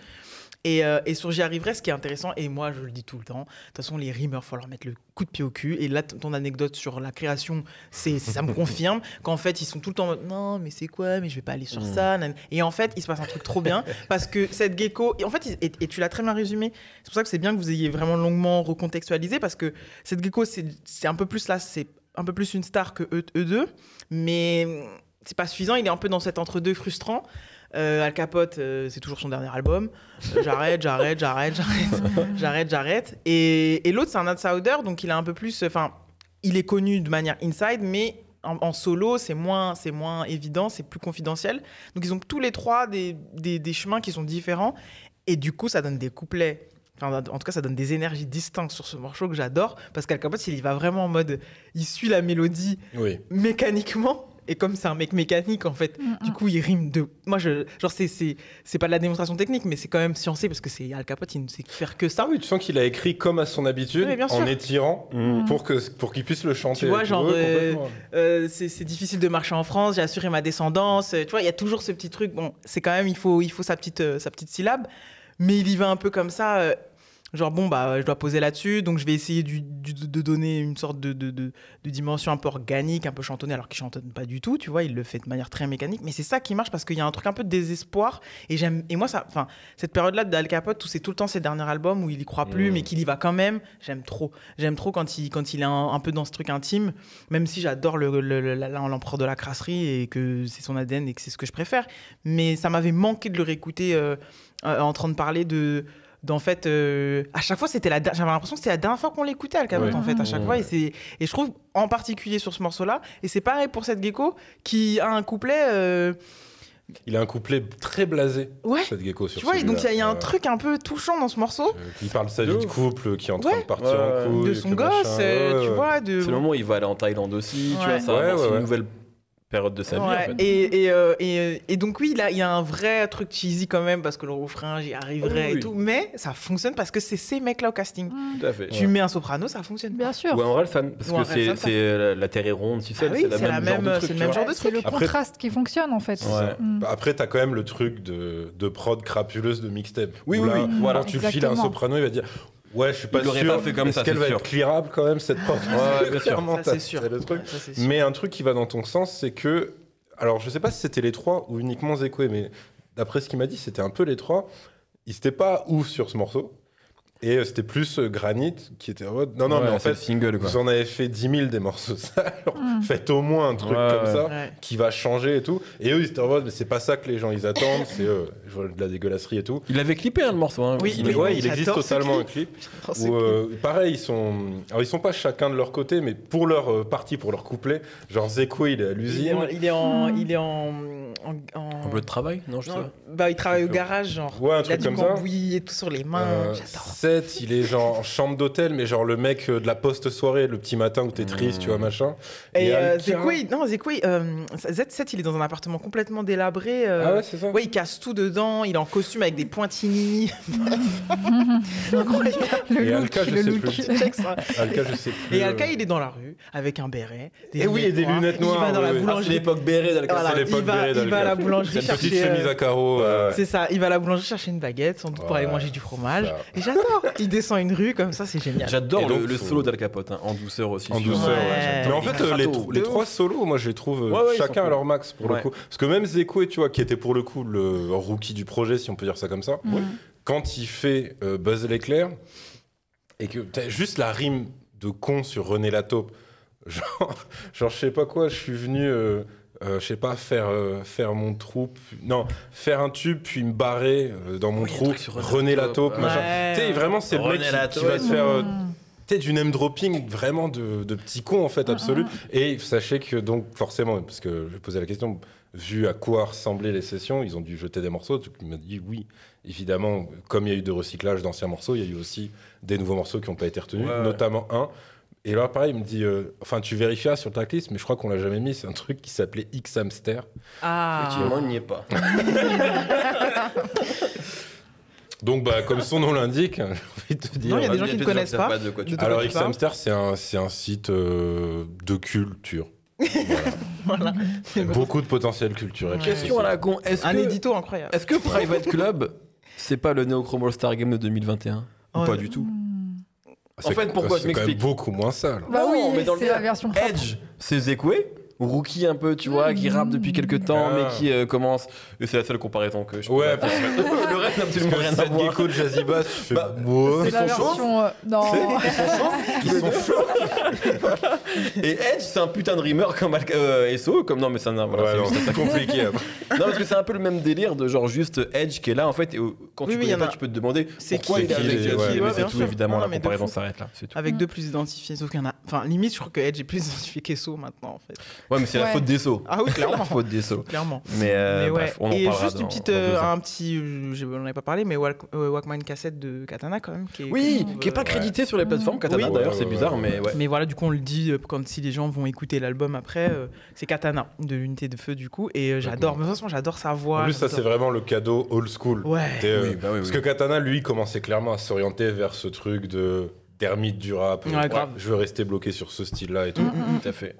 Speaker 1: Et, euh, et sur J'y arriverai, ce qui est intéressant, et moi je le dis tout le temps, de toute façon les rimeurs, faut leur mettre le coup de pied au cul. Et là, ton anecdote sur la création, c'est ça me confirme qu'en fait ils sont tout le temps en mode, non mais c'est quoi, mais je vais pas aller sur
Speaker 3: Mm.
Speaker 1: ça. Et en fait il se passe un truc trop bien parce que cette gecko, et en fait il- et, et tu l'as très bien résumé. C'est pour ça que c'est bien que vous ayez vraiment longuement recontextualisé parce que cette gecko c'est un peu plus là, c'est un peu plus une star que eux, eux deux, mais hum, c'est pas suffisant. Il est un peu dans cet entre-deux frustrant. Euh, Al Capote, euh, c'est toujours son dernier album. Euh, j'arrête, j'arrête, j'arrête, j'arrête, j'arrête, j'arrête. Et, et l'autre, c'est un outsider, donc il est un peu plus. Enfin, il est connu de manière inside, mais en, en solo, c'est moins, c'est moins évident, c'est plus confidentiel. Donc ils ont tous les trois des, des, des chemins qui sont différents, et du coup, ça donne des couplets. Enfin, en tout cas, ça donne des énergies distinctes sur ce morceau que j'adore, parce qu'Al Capote, il y va vraiment en mode, il suit la mélodie
Speaker 4: Oui.
Speaker 1: mécaniquement. Et comme c'est un mec mécanique, en fait,
Speaker 2: Mm,
Speaker 1: du
Speaker 2: mm.
Speaker 1: coup, il rime de. Moi, je. Genre, c'est, c'est, c'est pas de la démonstration technique, mais c'est quand même sciencé parce que c'est Al Capote, il ne sait faire que
Speaker 4: Ah
Speaker 1: ça.
Speaker 4: oui, tu sens qu'il a écrit comme à son habitude,
Speaker 1: Oui,
Speaker 4: en étirant,
Speaker 3: Mm.
Speaker 4: pour que pour qu'il puisse le chanter.
Speaker 1: Tu vois, genre, euh,
Speaker 4: complètement.
Speaker 1: Euh, c'est, c'est difficile de marcher en France, j'ai assuré ma descendance. euh, Tu vois, il y a toujours ce petit truc. Bon, c'est quand même, il faut, il faut sa, petite, euh, sa petite syllabe. Mais il y va un peu comme ça. Genre, bon, bah, je dois poser là-dessus. Donc, je vais essayer du- du- de donner une sorte de, de, de- de dimension un peu organique, un peu chantonnée, alors qu'il chantonne pas du tout. Tu vois, il le fait de manière très mécanique. Mais c'est ça qui marche parce qu'il y a un truc un peu de désespoir. Et, j'aime, et moi, ça, enfin, cette période-là d'Al Capote, où c'est tout le temps ses derniers albums où il y croit plus,
Speaker 4: Mm.
Speaker 1: mais qu'il y va quand même, j'aime trop. J'aime trop quand il, quand il est un, un peu dans ce truc intime, même si j'adore le, l'empereur de la crasserie et que c'est son ADN et que c'est ce que je préfère. Mais ça m'avait manqué de le réécouter euh, euh, en train de parler de. D'en fait, euh, à chaque fois, c'était la, j'avais l'impression que c'était la dernière fois qu'on l'écoutait, Al Capote,
Speaker 4: Ouais.
Speaker 1: en fait, à chaque
Speaker 3: Ouais.
Speaker 1: fois. Et, c'est, et je trouve, en particulier sur ce morceau-là, et c'est pareil pour cette gecko, qui a un couplet. euh,
Speaker 4: Il a un couplet très blasé,
Speaker 1: ouais,
Speaker 4: cette gecko sur
Speaker 1: tu vois, et donc il y a- il y, a un truc un peu touchant dans ce morceau.
Speaker 4: Euh, Il parle de sa vie de couple qui est en train
Speaker 1: Ouais.
Speaker 4: de partir
Speaker 3: Ouais,
Speaker 4: en couille.
Speaker 1: de son gosse, euh,
Speaker 4: Ouais,
Speaker 1: tu vois. De...
Speaker 3: C'est le moment où il va aller en Thaïlande aussi, tu vois, ça
Speaker 4: ouais,
Speaker 3: une nouvelle période de sa vie, en
Speaker 1: Ouais,
Speaker 3: fait.
Speaker 1: et, et, euh, et, euh, et donc oui, là, il y a un vrai truc cheesy quand même, parce que le refrain, j'y arriverai
Speaker 3: Oui,
Speaker 1: et tout, mais ça fonctionne parce que c'est ces mecs-là au casting.
Speaker 2: Mm.
Speaker 3: Tout à fait.
Speaker 1: Tu mets un soprano, ça fonctionne.
Speaker 2: Bien sûr.
Speaker 3: Ou un Ralphan, parce
Speaker 1: Ou
Speaker 3: que c'est, c'est la, terre est ronde, tu sais,
Speaker 1: Ah oui,
Speaker 3: c'est, la
Speaker 1: c'est
Speaker 3: même
Speaker 1: la
Speaker 3: genre
Speaker 1: même-
Speaker 3: de
Speaker 1: c'est
Speaker 3: truc,
Speaker 1: le
Speaker 3: tu
Speaker 1: même
Speaker 3: vois.
Speaker 1: genre de
Speaker 2: C'est le.
Speaker 4: Après-
Speaker 2: contraste qui fonctionne en fait.
Speaker 3: Ouais.
Speaker 2: Mm.
Speaker 4: Bah, Après, t'as quand même le truc de, de prod crapuleuse de mixtape.
Speaker 3: Oui, oui,
Speaker 4: là,
Speaker 3: oui, voilà.
Speaker 4: Quand tu files un soprano, il va dire Ouais, je suis pas
Speaker 3: Il
Speaker 4: sûr.
Speaker 3: pas fait comme
Speaker 4: Est-ce
Speaker 3: ça,
Speaker 4: qu'elle
Speaker 3: c'est
Speaker 4: va
Speaker 3: sûr.
Speaker 4: être clearable quand même, cette prod
Speaker 3: Ouais, bien sûr.
Speaker 4: Clairement,
Speaker 1: Ça,
Speaker 4: t'as-
Speaker 1: c'est sûr.
Speaker 4: c'est le truc.
Speaker 1: Ça, c'est sûr.
Speaker 4: Mais un truc qui va dans ton sens, c'est que. Alors, je sais pas si c'était les trois ou uniquement Zekwe, mais d'après ce qu'il m'a dit, c'était un peu les trois. Ils étaient pas ouf sur ce morceau. Et euh, c'était plus euh, Granit qui était en mode. Non, non,
Speaker 3: Ouais,
Speaker 4: mais en
Speaker 3: c'est
Speaker 4: fait,
Speaker 3: le single, quoi.
Speaker 4: vous en avez fait 10 000 des morceaux sales. Alors,
Speaker 2: Mm.
Speaker 4: Faites au moins un truc
Speaker 3: Ouais,
Speaker 4: comme
Speaker 3: ouais.
Speaker 4: ça
Speaker 1: Ouais.
Speaker 4: qui va changer et tout. Et eux, ils étaient en mode, mais c'est pas ça que les gens ils attendent, c'est euh, je vois de la dégueulasserie et tout.
Speaker 3: Il avait clippé hein, le morceau. Hein,
Speaker 1: Oui,
Speaker 4: Il,
Speaker 1: oui,
Speaker 4: ouais, il existe
Speaker 1: j'adore ce
Speaker 4: totalement un
Speaker 1: clip. Oh, c'est
Speaker 4: Où,
Speaker 1: cool.
Speaker 4: euh, pareil, ils sont, alors ils sont pas chacun de leur côté, mais pour leur euh, partie, pour leur couplet, genre Zeko, il est à
Speaker 1: il, est
Speaker 4: l'usine.
Speaker 1: en, il est en, il est en, en, en-
Speaker 3: Un peu de travail Non, je sais
Speaker 1: non,
Speaker 3: pas.
Speaker 1: bah, il travaille au garage, genre.
Speaker 4: Ouais, un
Speaker 1: il a
Speaker 4: truc
Speaker 1: du
Speaker 4: comme ça.
Speaker 1: cambouis et tout sur les mains.
Speaker 4: Euh,
Speaker 1: J'adore.
Speaker 4: Seth, il est genre en chambre d'hôtel, mais genre le mec euh, de la post-soirée, le petit matin où t'es triste,
Speaker 3: Mmh.
Speaker 4: tu vois, machin.
Speaker 1: Et, euh,
Speaker 4: Alka-
Speaker 1: Zekwe, non, Zekwe, euh, Z7, il est dans un appartement complètement délabré. euh,
Speaker 4: Ah ouais, c'est ça
Speaker 1: Ouais, il casse tout dedans, il est en costume avec des pointini.
Speaker 2: Le
Speaker 4: Et
Speaker 2: look,
Speaker 4: Alka, je
Speaker 2: le
Speaker 4: sais
Speaker 2: look.
Speaker 4: plus. Alka, je sais plus.
Speaker 1: Et
Speaker 4: euh,
Speaker 1: Alka, il est dans la rue avec un béret. Des
Speaker 4: Eh oui, et des lunettes noires,
Speaker 1: Il va dans la boulangerie.
Speaker 3: l'époque béret d'Alka.
Speaker 1: Voilà,
Speaker 4: c'est l'époque
Speaker 1: il va,
Speaker 4: béret
Speaker 1: il va à
Speaker 4: d'Alka.
Speaker 1: la boulangerie
Speaker 4: C'est une petite
Speaker 1: chercher.
Speaker 4: chemise
Speaker 1: euh,
Speaker 4: à carreaux.
Speaker 1: C'est ça, il va à la boulangerie chercher une baguette, sans doute pour aller manger du fromage. Et j'adore. Il descend une rue comme ça, c'est génial.
Speaker 3: J'adore le, solo d'Al Capote, hein, en douceur aussi.
Speaker 4: En douceur,
Speaker 1: Ouais.
Speaker 4: ouais. Mais en fait, les, tr- les
Speaker 1: De
Speaker 4: trois solos, moi, je les trouve euh,
Speaker 3: Ouais, ouais, ils
Speaker 4: chacun à leur max pour
Speaker 3: Ouais.
Speaker 4: le coup. Parce que même Zeko, tu vois, qui était pour le coup le rookie du projet, si on peut dire ça comme ça, quand il fait euh, Buzz l'éclair et que juste la rime de con sur René Lataupe, genre, genre je sais pas quoi, je suis venu. euh, euh, je sais pas, faire, euh, faire mon trou, puis- non, faire un tube, puis me barrer euh, dans mon
Speaker 3: Oui,
Speaker 4: trou,
Speaker 3: René Lataupe,
Speaker 4: machin.
Speaker 1: Ouais.
Speaker 4: Tu sais, vraiment, c'est le mec qui, qui
Speaker 3: Lataupe.
Speaker 4: va te faire euh,
Speaker 2: Mm.
Speaker 4: du name dropping vraiment de, de petit con en fait absolu. Et sachez que donc forcément, parce que je posais la question, vu à quoi ressemblaient les sessions, ils ont dû jeter des morceaux. Donc il m'a dit oui, évidemment, comme il y a eu de recyclage d'anciens morceaux, il y a eu aussi des nouveaux morceaux qui n'ont pas été retenus,
Speaker 3: Ouais, ouais.
Speaker 4: notamment un. Et là, pareil, il me dit, euh, enfin, tu vérifieras sur le tracklist, mais je crois qu'on l'a jamais mis. C'est un truc qui s'appelait X Hamster.
Speaker 1: Ah.
Speaker 3: Effectivement, il n'y est pas.
Speaker 4: Donc, bah, comme son nom l'indique, j'ai envie de te dire.
Speaker 1: Non, il y a des gens qui ne connaissent pas.
Speaker 3: de quoi tu
Speaker 1: De
Speaker 3: parles.
Speaker 4: Alors, X Hamster, c'est un, c'est un site euh, de culture. Voilà.
Speaker 1: Voilà.
Speaker 4: Beaucoup de potentiel culturel.
Speaker 1: Ouais.
Speaker 3: Question à la con. Est-ce
Speaker 1: Un
Speaker 3: que,
Speaker 1: édito incroyable.
Speaker 3: est-ce que Private Club, c'est pas le Neochrome All-Star Game de 2021 Ou
Speaker 1: Ouais.
Speaker 3: pas du tout?
Speaker 4: C'est-
Speaker 3: fait, pourquoi
Speaker 4: C'est
Speaker 3: je
Speaker 4: quand même
Speaker 3: m'explique.
Speaker 4: beaucoup moins sale.
Speaker 2: Bah oui,
Speaker 3: mais dans le
Speaker 2: c'est
Speaker 3: cas,
Speaker 2: la version propre.
Speaker 3: Edge, c'est Zekwe Rookie un peu, tu vois, qui rappe depuis quelques temps,
Speaker 4: Ah.
Speaker 3: mais qui euh, commence. Et c'est la seule comparaison que je peux
Speaker 4: Ouais,
Speaker 3: faire. le reste n'a absolument
Speaker 4: Parce
Speaker 3: rien
Speaker 4: que
Speaker 3: à voir.
Speaker 4: gecko de Jazzy Bass, tu fais
Speaker 3: Bah,
Speaker 4: ouais.
Speaker 2: C'est
Speaker 3: Ils
Speaker 2: la
Speaker 3: sont chauds
Speaker 2: version. euh, Non.
Speaker 4: Ils sont chauds.
Speaker 3: Et Edge, c'est un putain de rimeur comme Al- euh, SO, comme non, mais ça n'a. Voilà,
Speaker 4: Ouais,
Speaker 3: c'est
Speaker 4: non,
Speaker 3: juste-
Speaker 4: c'est compliqué. après.
Speaker 3: Non, parce que c'est un peu le même délire de genre juste Edge qui est là en fait. Et euh, quand
Speaker 1: Oui,
Speaker 3: tu
Speaker 1: oui,
Speaker 3: connais
Speaker 1: y en
Speaker 3: pas,
Speaker 1: a-
Speaker 3: tu peux te demander
Speaker 1: C'est
Speaker 3: pourquoi
Speaker 1: qui,
Speaker 3: il est
Speaker 4: qui,
Speaker 3: avec
Speaker 4: ouais,
Speaker 3: qui,
Speaker 4: ouais,
Speaker 3: mais
Speaker 1: bien
Speaker 3: c'est tout
Speaker 1: sûr.
Speaker 3: évidemment
Speaker 1: Non,
Speaker 3: la
Speaker 1: mais de
Speaker 3: comparaison
Speaker 1: fou.
Speaker 3: s'arrête là. C'est tout.
Speaker 1: Avec deux plus identifiés, sauf qu'il y en a. Enfin, limite, je crois que Edge est plus identifié qu'Esso maintenant, en fait.
Speaker 3: Ouais, mais c'est la faute des sauts.
Speaker 1: Ah oui, clairement.
Speaker 3: La faute des sauts.
Speaker 1: clairement.
Speaker 3: Mais, euh,
Speaker 1: mais ouais.
Speaker 3: bref, on en
Speaker 1: et
Speaker 3: parlera
Speaker 1: juste une
Speaker 3: dans-
Speaker 1: petite,
Speaker 3: dans
Speaker 1: euh, un petit, euh, je- on n'en avait pas parlé, mais Walk- Walkman cassette de Katana quand même. Qui est,
Speaker 3: Oui, qui est pas
Speaker 1: euh,
Speaker 3: crédité sur les plateformes Katana
Speaker 1: Oui.
Speaker 3: d'ailleurs, c'est bizarre, mais ouais.
Speaker 1: Mais voilà, du coup, on le dit quand si les gens vont écouter l'album après, euh, c'est Katana de l'unité de feu du coup. Et j'adore. Mais de toute façon, j'adore sa voix.
Speaker 4: En plus, ça, c'est vraiment le cadeau old school.
Speaker 1: Ouais.
Speaker 4: Euh,
Speaker 3: Oui, bah oui,
Speaker 4: Parce
Speaker 3: oui.
Speaker 4: que Katana, lui, commençait clairement à s'orienter vers ce truc de d'ermite du rap.
Speaker 1: Ouais, grave.
Speaker 4: Je veux rester bloqué sur ce style-là et tout.
Speaker 1: Mm, mm, mm.
Speaker 3: Tout à fait.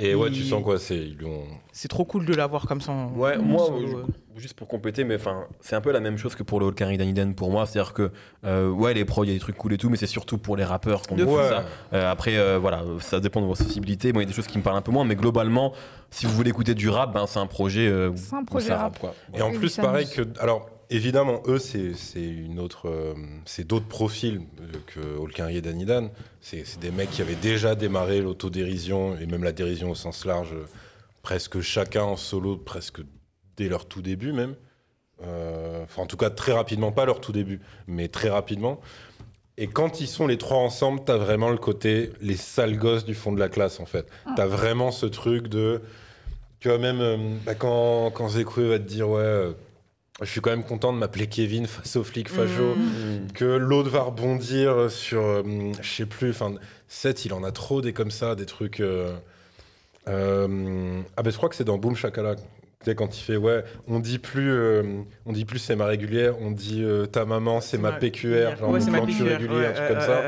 Speaker 4: Et ouais, tu sens quoi C'est ils ont.
Speaker 1: C'est trop cool de l'avoir comme ça. en-
Speaker 3: Ouais,
Speaker 1: en
Speaker 3: moi,
Speaker 1: solo,
Speaker 3: je-
Speaker 1: euh.
Speaker 3: juste pour compléter, mais enfin, c'est un peu la même chose que pour le Holkari Daniden pour moi. C'est-à-dire que, euh, ouais, les pros, il y a des trucs cool et tout, mais c'est surtout pour les rappeurs qu'on
Speaker 4: fou.
Speaker 3: ça. Euh, après, euh, voilà, ça dépend de vos sensibilités. Moi, il y a des choses qui me parlent un peu moins, mais globalement, si vous voulez écouter du rap, ben, c'est un projet. euh,
Speaker 2: C'est un projet rap.
Speaker 3: quoi.
Speaker 4: Et en plus, pareil que. Alors, évidemment, eux, c'est une autre. euh, c'est d'autres profils euh, que Holkari et Danidan. C'est des mecs qui avaient déjà démarré l'autodérision et même la dérision au sens large, presque chacun en solo, presque dès leur tout début même. Euh, Enfin, en tout cas, très rapidement, pas leur tout début, mais très rapidement. Et quand ils sont les trois ensemble, t'as vraiment le côté les sales gosses du fond de la classe, en fait. T'as vraiment ce truc de. Tu vois, même euh, bah, quand, quand Zekwe va te dire, ouais, je suis quand même content de m'appeler Kevin face au flic facho,
Speaker 1: Mm.
Speaker 4: que l'autre va rebondir sur, euh, je sais plus, enfin, Seth, il en a trop des comme ça, des trucs. euh, euh, ah, ben je crois que c'est dans Boom Shakala. Tu sais, quand il fait, ouais, on dit plus, euh, on dit plus c'est ma régulière, on dit euh, ta maman c'est ma PQR, genre
Speaker 1: ouais, ma PQR.
Speaker 4: régulier,
Speaker 1: ouais,
Speaker 4: un truc comme ça.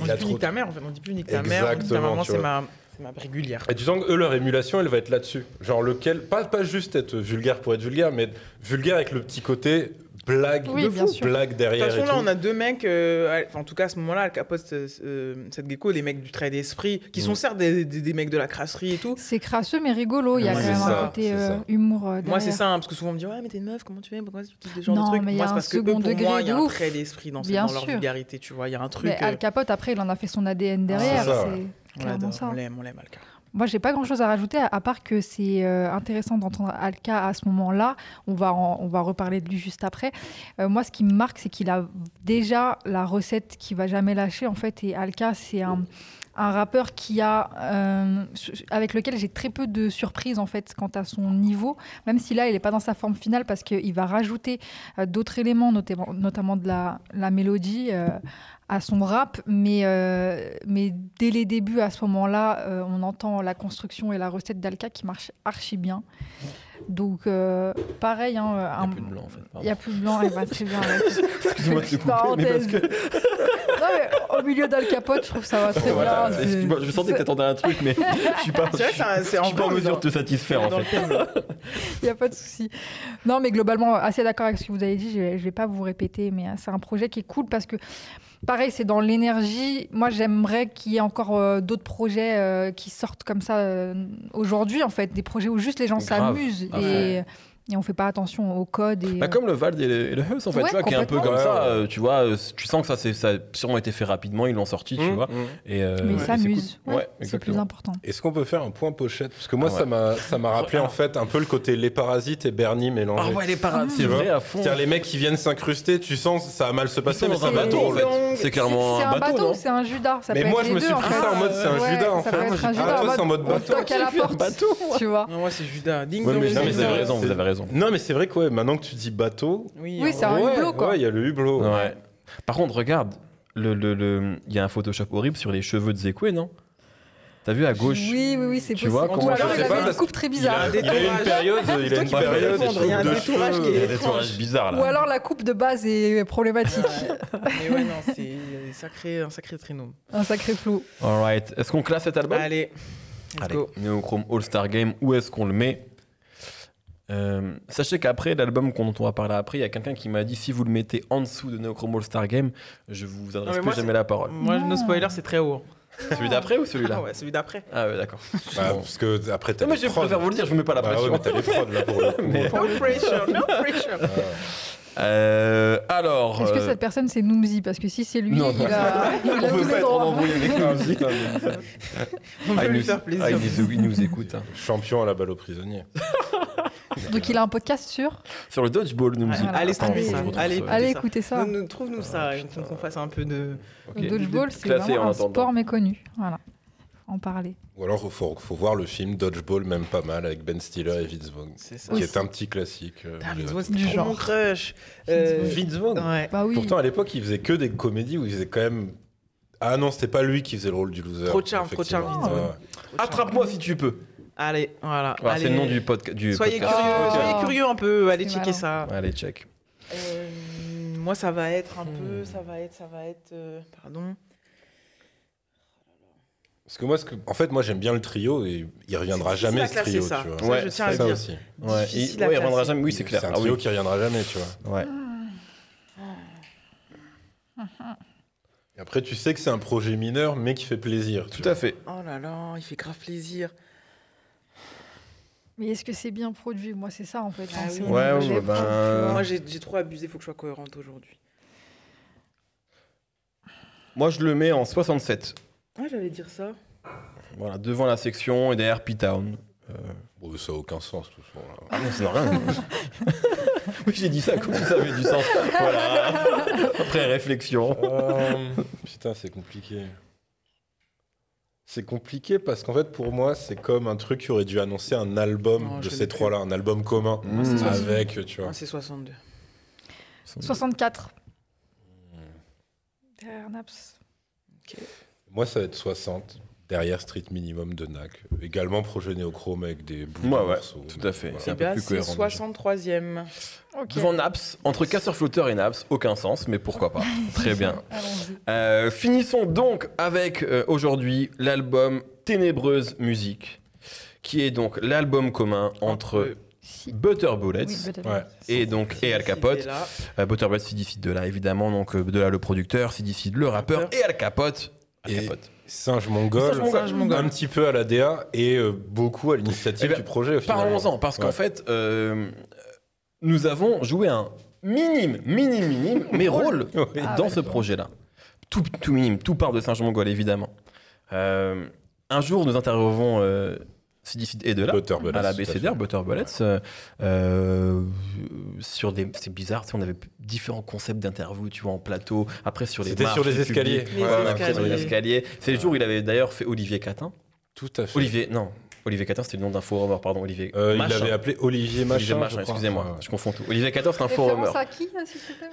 Speaker 1: On
Speaker 4: a
Speaker 1: dit plus
Speaker 4: trop
Speaker 1: nique ta mère, en fait. On dit plus nique ta mère. On dit ta
Speaker 4: Exactement,
Speaker 1: maman, c'est ma, c'est ma régulière.
Speaker 4: Et tu sens que eux, leur émulation, elle va être là-dessus. Genre lequel, pas, pas juste être vulgaire pour être vulgaire, mais vulgaire avec le petit côté blague,
Speaker 2: Oui,
Speaker 4: de
Speaker 2: bien
Speaker 4: fou,
Speaker 2: sûr.
Speaker 4: blague
Speaker 1: De toute
Speaker 4: derrière et
Speaker 1: là,
Speaker 4: tout.
Speaker 1: on a deux mecs, euh, enfin, en tout cas à ce moment-là, Al Capote, euh, euh, cette gecko, des mecs du trait d'esprit, qui sont
Speaker 4: Mm.
Speaker 1: certes des, des- des mecs de la crasserie et tout.
Speaker 2: C'est crasseux mais rigolo. Il y a
Speaker 4: Ouais,
Speaker 2: quand même
Speaker 4: ça,
Speaker 2: un côté euh, humour. euh,
Speaker 1: Moi,
Speaker 2: derrière.
Speaker 1: c'est ça, hein, parce que souvent on me dit Ouais, mais t'es une meuf, comment tu fais? Pourquoi tu dis ce genre
Speaker 2: Non,
Speaker 1: de trucs?
Speaker 2: mais il y
Speaker 1: Moi,
Speaker 2: a
Speaker 1: c'est
Speaker 2: un
Speaker 1: parce que eux, pour moi, il y a
Speaker 2: de
Speaker 1: un trait d'esprit dans, dans leur vulgarité, tu vois. Il y a un truc.
Speaker 2: Mais Al Capote, après, il en a fait son ADN derrière.
Speaker 4: ça.
Speaker 2: c'est
Speaker 1: on
Speaker 2: clairement
Speaker 1: l'adore,
Speaker 2: ça.
Speaker 1: on l'aime, on l'aime, Alka.
Speaker 2: Moi, j'ai pas grand-chose à rajouter, à, part que c'est euh, intéressant d'entendre Alka à ce moment-là. On va, on va reparler de lui juste après. Euh, moi, ce qui me marque, c'est qu'il a déjà la recette qui va jamais lâcher, en fait. Et Alka, c'est un, un rappeur qui a, euh, avec lequel j'ai très peu de surprises, en fait, quant à son niveau. Même si là, il n'est pas dans sa forme finale, parce qu'il va rajouter euh, d'autres éléments, notamment, notamment de la, la mélodie. euh, à son rap, mais, mais dès les débuts, à ce moment-là, on entend la construction et la recette d'Alka qui marche archi bien. Donc, euh, pareil, hein,
Speaker 3: Il n'y a plus de blanc en fait.
Speaker 2: il n'y a plus de blanc, elle va très bien.
Speaker 3: Excuse-moi de te couper, mais parce que.
Speaker 2: Non, mais au milieu d'Al Capote, je trouve que ça va très
Speaker 3: Voilà,
Speaker 2: bien.
Speaker 3: excuse-moi, je sentais que t'attendais un truc, mais je suis pas,
Speaker 1: c'est
Speaker 3: je suis pas en mesure de te satisfaire en fait.
Speaker 2: Il n'y a pas de souci. Non, mais globalement, assez d'accord avec ce que vous avez dit. Je ne vais pas vous répéter, mais euh, c'est un projet qui est cool parce que, pareil, c'est dans l'énergie. Moi, j'aimerais qu'il y ait encore euh, d'autres projets euh, qui sortent comme ça euh, aujourd'hui, en fait. Des projets où juste les gens s'amusent
Speaker 3: à
Speaker 2: et, et on fait pas attention au code. Et,
Speaker 3: Bah, comme le Vald et le, et le Heus en fait,
Speaker 2: Ouais,
Speaker 3: tu vois, qui est un peu comme
Speaker 4: Ouais,
Speaker 3: ça, euh, tu vois, euh, tu sens que ça, c'est- ça a sûrement été fait rapidement, ils l'ont sorti, tu
Speaker 4: Mmh,
Speaker 3: vois.
Speaker 4: mmh.
Speaker 3: Et, euh,
Speaker 2: mais
Speaker 3: et
Speaker 2: ils
Speaker 3: c'est
Speaker 2: s'amusent.
Speaker 3: cool.
Speaker 2: Ouais,
Speaker 3: Ouais,
Speaker 2: c'est plus important.
Speaker 4: Est-ce qu'on peut faire un point pochette? Parce que moi,
Speaker 3: Ah ouais.
Speaker 4: ça m'a ça m'a rappelé en fait un peu le côté les parasites et Bernie mélangés.
Speaker 3: Ah ouais, les
Speaker 2: Mmh.
Speaker 3: c'est
Speaker 4: Tu vois?
Speaker 3: vrai à fond.
Speaker 4: C'est-à-dire les mecs qui viennent s'incruster, tu sens ça va mal se passer, mais
Speaker 3: dans
Speaker 4: c'est
Speaker 3: un
Speaker 4: bateau en fait.
Speaker 3: C'est clairement
Speaker 2: C'est
Speaker 3: un bateau,
Speaker 2: c'est un Judas? Ça
Speaker 4: Mais moi, je me suis pris ça en mode c'est un Judas en
Speaker 2: ça
Speaker 4: fait. Ah, toi,
Speaker 2: en
Speaker 4: c'est en mode bateau.
Speaker 2: tu vois?
Speaker 1: Moi, c'est Judas. Ding dong,
Speaker 3: mais,
Speaker 1: ding
Speaker 3: non, mais vous avez raison, vous avez raison.
Speaker 4: Non, mais c'est vrai que ouais, maintenant que tu dis bateau,
Speaker 1: Oui,
Speaker 2: c'est un
Speaker 4: ouais,
Speaker 2: hublot, quoi.
Speaker 4: ouais, il y a le hublot.
Speaker 3: Ouais. Par contre, regarde, le, le, le- il y a un Photoshop horrible sur les cheveux de Zekwe, non? T'as vu à gauche?
Speaker 2: Oui, oui, oui, c'est
Speaker 3: Tu
Speaker 2: possible.
Speaker 3: vois,
Speaker 2: Ou
Speaker 3: comment
Speaker 2: alors
Speaker 3: je
Speaker 2: il avait
Speaker 3: pas,
Speaker 2: une coupe très
Speaker 1: Il
Speaker 2: bizarre.
Speaker 1: a
Speaker 4: Il a une période, il a une période,
Speaker 1: il y a un
Speaker 4: de
Speaker 1: détourage qui est
Speaker 3: Il bizarres là.
Speaker 2: Ou alors la coupe de base est problématique.
Speaker 1: Mais ouais, non, c'est un sacré, un sacré trinôme.
Speaker 2: Un sacré flou.
Speaker 3: Alright, est-ce qu'on classe cet album?
Speaker 1: Allez, let's
Speaker 3: Allez,
Speaker 1: go.
Speaker 3: Neochrome All-Star Game, où est-ce qu'on le met? Euh, Sachez qu'après l'album dont on va parler après, il y a quelqu'un qui m'a dit si vous le mettez en dessous de Neochrome All-Star Game, je vous adresse
Speaker 1: Non, mais
Speaker 3: plus jamais la parole.
Speaker 1: Moi,
Speaker 2: Non.
Speaker 1: no spoiler, c'est très haut.
Speaker 3: Celui d'après ou celui-là
Speaker 1: Ah ouais, celui d'après.
Speaker 3: Ah ouais, d'accord.
Speaker 4: Bah,
Speaker 3: Bon.
Speaker 4: parce que après t'as
Speaker 3: Non, mais je préfère vous le dire, je vous mets pas la
Speaker 4: Bah ouais,
Speaker 3: pression.
Speaker 4: mais t'as les prods là pour le coup.
Speaker 3: Mais-
Speaker 1: No pressure, no pressure.
Speaker 3: Euh, alors.
Speaker 2: Est-ce que
Speaker 3: euh,
Speaker 2: cette personne c'est Noomzy Parce que si c'est lui,
Speaker 3: Non,
Speaker 2: il a, il
Speaker 3: on
Speaker 2: a
Speaker 3: veut
Speaker 2: tous
Speaker 3: pas être en embrouille avec
Speaker 4: Ah,
Speaker 1: On
Speaker 3: Ah,
Speaker 1: peut lui faire plaisir.
Speaker 3: ah, il nous, il nous écoute. hein.
Speaker 4: Champion à la balle aux prisonniers.
Speaker 2: Donc il a un podcast sur.
Speaker 3: Sur le dodgeball, Noomzy.
Speaker 2: Voilà.
Speaker 1: Allez, streamer ça. Allez,
Speaker 2: Allez
Speaker 1: ça.
Speaker 2: écoutez ça.
Speaker 1: Nous- nous- Trouve-nous ça, il faut qu'on fasse un peu de.
Speaker 2: Le dodgeball, c'est vraiment un
Speaker 3: attendant.
Speaker 2: sport méconnu. Voilà. Faut En parler.
Speaker 4: Ou alors il faut, faut voir le film Dodgeball, même pas mal, avec Ben Stiller et Vince Vaughn.
Speaker 1: C'est ça.
Speaker 4: Qui est un petit classique. euh,
Speaker 1: Ah, Vince. Vaughn, c'est
Speaker 2: genre.
Speaker 1: mon crush. Euh,
Speaker 4: Vince Vaughn
Speaker 1: Ouais.
Speaker 2: Bah oui.
Speaker 4: Pourtant, à l'époque, il faisait que des comédies où il faisait quand même. Ah non, c'était pas lui qui faisait le rôle du loser.
Speaker 1: Trop de charme, trop de charme,
Speaker 4: effectivement.
Speaker 2: Vince Vaughn.
Speaker 4: Ouais.
Speaker 3: Attrape-moi si tu peux.
Speaker 1: Allez, voilà.
Speaker 3: Voilà,
Speaker 1: Allez.
Speaker 3: c'est le nom du, podca- du
Speaker 1: Soyez
Speaker 3: podcast.
Speaker 1: curieux,
Speaker 2: Ah.
Speaker 1: soyez curieux un peu, allez checker ça.
Speaker 3: Allez, check.
Speaker 1: Euh, moi, ça va être un
Speaker 3: Hmm.
Speaker 1: peu, ça va être, ça va être, euh, pardon.
Speaker 4: Parce que moi, ce que- en fait, moi, j'aime bien le trio et il reviendra jamais ce trio,
Speaker 1: ça.
Speaker 4: tu vois.
Speaker 1: Ça,
Speaker 3: Ouais,
Speaker 1: je tiens à
Speaker 4: ça
Speaker 1: dire.
Speaker 4: aussi.
Speaker 3: Ouais,
Speaker 1: à
Speaker 3: ouais, il reviendra
Speaker 1: classer.
Speaker 3: jamais. Oui, c'est clair.
Speaker 4: C'est un
Speaker 3: Ah oui.
Speaker 4: trio qui reviendra jamais, tu vois.
Speaker 3: Ouais.
Speaker 4: Et après, tu sais que c'est un projet mineur, mais qui fait plaisir.
Speaker 3: Tout à fait.
Speaker 1: Oh là là, il fait grave plaisir.
Speaker 2: Mais est-ce que c'est bien produit? Moi, c'est ça en fait.
Speaker 1: Ah oui.
Speaker 3: Ouais, ben,
Speaker 2: vois.
Speaker 1: Moi, j'ai trop abusé, faut que je sois cohérente aujourd'hui.
Speaker 3: Moi, je le mets en 67.
Speaker 1: Ah, j'allais dire ça.
Speaker 3: Voilà, devant la section et derrière P-Town. Euh,
Speaker 4: Bon, ça n'a aucun sens, tout ça. là.
Speaker 3: Ah non, ça n'a rien. oui, j'ai dit ça comme si ça avait du sens. Voilà. Après réflexion.
Speaker 4: Euh, putain, c'est compliqué. C'est compliqué parce qu'en fait, pour moi, c'est comme un truc qui aurait dû annoncer un album
Speaker 1: Non,
Speaker 4: de ces trois-là, un album commun
Speaker 3: Mmh.
Speaker 4: avec, tu vois.
Speaker 1: Ah, c'est 62.
Speaker 2: 64. Derrière Naps.
Speaker 4: Moi, ça va être 60. Derrière Street Minimum de NAC. Également projet néochrome avec des bouts de
Speaker 3: Ouais,
Speaker 4: morceaux.
Speaker 3: tout à fait.
Speaker 4: Voilà.
Speaker 3: C'est un peu plus cohérent. déjà.
Speaker 1: 63e.
Speaker 2: Ok.
Speaker 3: Devant Naps, entre casseur flotteur et Naps, aucun sens, mais pourquoi pas. Très bien. Euh, finissons donc avec euh, aujourd'hui l'album Ténébreuse Musique, qui est donc l'album commun entre
Speaker 2: Si.
Speaker 3: Butter Bullets
Speaker 2: Oui, peut-être.
Speaker 4: Ouais.
Speaker 3: et donc et Al Capote. Euh, Butter Bullets, Sid de là évidemment, donc euh, de là le producteur, Sid Sid le rappeur et Al Capote. Al
Speaker 4: Et-
Speaker 3: Capote.
Speaker 4: Singe mongol,
Speaker 3: Singe mongol.
Speaker 1: Singe mongol.
Speaker 4: un petit peu à la DA et euh, beaucoup à l'initiative
Speaker 3: Eh ben,
Speaker 4: du projet.
Speaker 3: Parlons-en, parce qu'en fait, euh, nous avons joué un minime, minime, minime, mais rôle
Speaker 2: Ah,
Speaker 3: dans ce projet-là. Tout, tout minime, tout part de Saint-Jean-Mongol, évidemment. Euh, un jour, nous Sidicide et de là.
Speaker 4: Butter Bullets,
Speaker 3: à la. BCDR, Butter Bullets, euh, euh, sur des, c'est bizarre, tu sais, on avait différents concepts d'interview, tu vois, en plateau. Après sur les
Speaker 4: C'était
Speaker 3: marches
Speaker 4: sur les escaliers.
Speaker 3: public.
Speaker 1: Les
Speaker 3: Ouais, ouais,
Speaker 1: escaliers.
Speaker 3: sur les escaliers. C'est le jour où il avait d'ailleurs fait Olivier Catin.
Speaker 4: Tout à fait.
Speaker 3: Olivier, non, Olivier Catin, c'était le nom d'un forum, pardon, Olivier.
Speaker 4: Euh, il l'avait appelé Olivier Machin.
Speaker 3: Olivier Machin, excusez-moi, je confonds tout. Olivier Catin, c'est un forum.
Speaker 2: Référence à qui, euh, s'il te plaît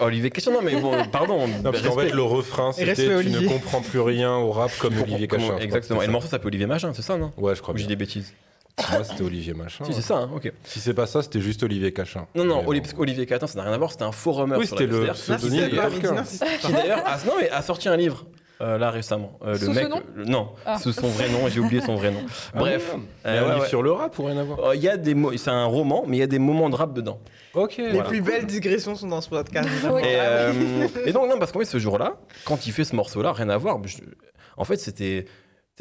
Speaker 3: Olivier Cachin, non, mais bon, pardon.
Speaker 4: Non, parce qu'en fait, le refrain, c'était Tu ne
Speaker 1: Olivier.
Speaker 4: comprends plus rien au rap comme Olivier Cachin.
Speaker 3: Exactement. Et le morceau s'appelle Olivier Machin, c'est ça, non?
Speaker 4: Ça. Ouais, je crois
Speaker 3: Ou j'ai des bêtises
Speaker 4: Moi, c'était Olivier Machin.
Speaker 3: Si, c'est ça, hein, ok.
Speaker 4: Si c'est pas ça, c'était juste Olivier Cachin.
Speaker 3: Non, non,
Speaker 4: Mais
Speaker 3: Oli-
Speaker 4: bon.
Speaker 3: parce qu'Olivier Catin, ça n'a rien à voir, c'était un forummer
Speaker 4: Oui, c'était le pseudonyme
Speaker 1: c'est
Speaker 4: de
Speaker 3: qui d'ailleurs a, non, mais a sorti un livre euh, là récemment. Euh, le
Speaker 2: Sous ce
Speaker 3: mec,
Speaker 2: nom
Speaker 3: euh, non,
Speaker 2: Ah.
Speaker 3: sous son vrai nom, j'ai oublié son vrai nom.
Speaker 4: Ah
Speaker 3: Bref,
Speaker 4: ouais.
Speaker 3: euh,
Speaker 4: un
Speaker 3: ouais,
Speaker 4: livre
Speaker 3: ouais.
Speaker 4: sur le rap ou rien à voir
Speaker 3: Euh, il y a des mots, c'est un roman, mais il y a des moments de rap dedans.
Speaker 4: Ok.
Speaker 1: Les
Speaker 3: Voilà.
Speaker 1: plus belles digressions sont dans ce podcast.
Speaker 2: Ouais.
Speaker 3: Et, euh, et donc non, parce qu'en fait ce jour-là, quand il fait ce morceau-là, rien à voir. je- en fait, c'était,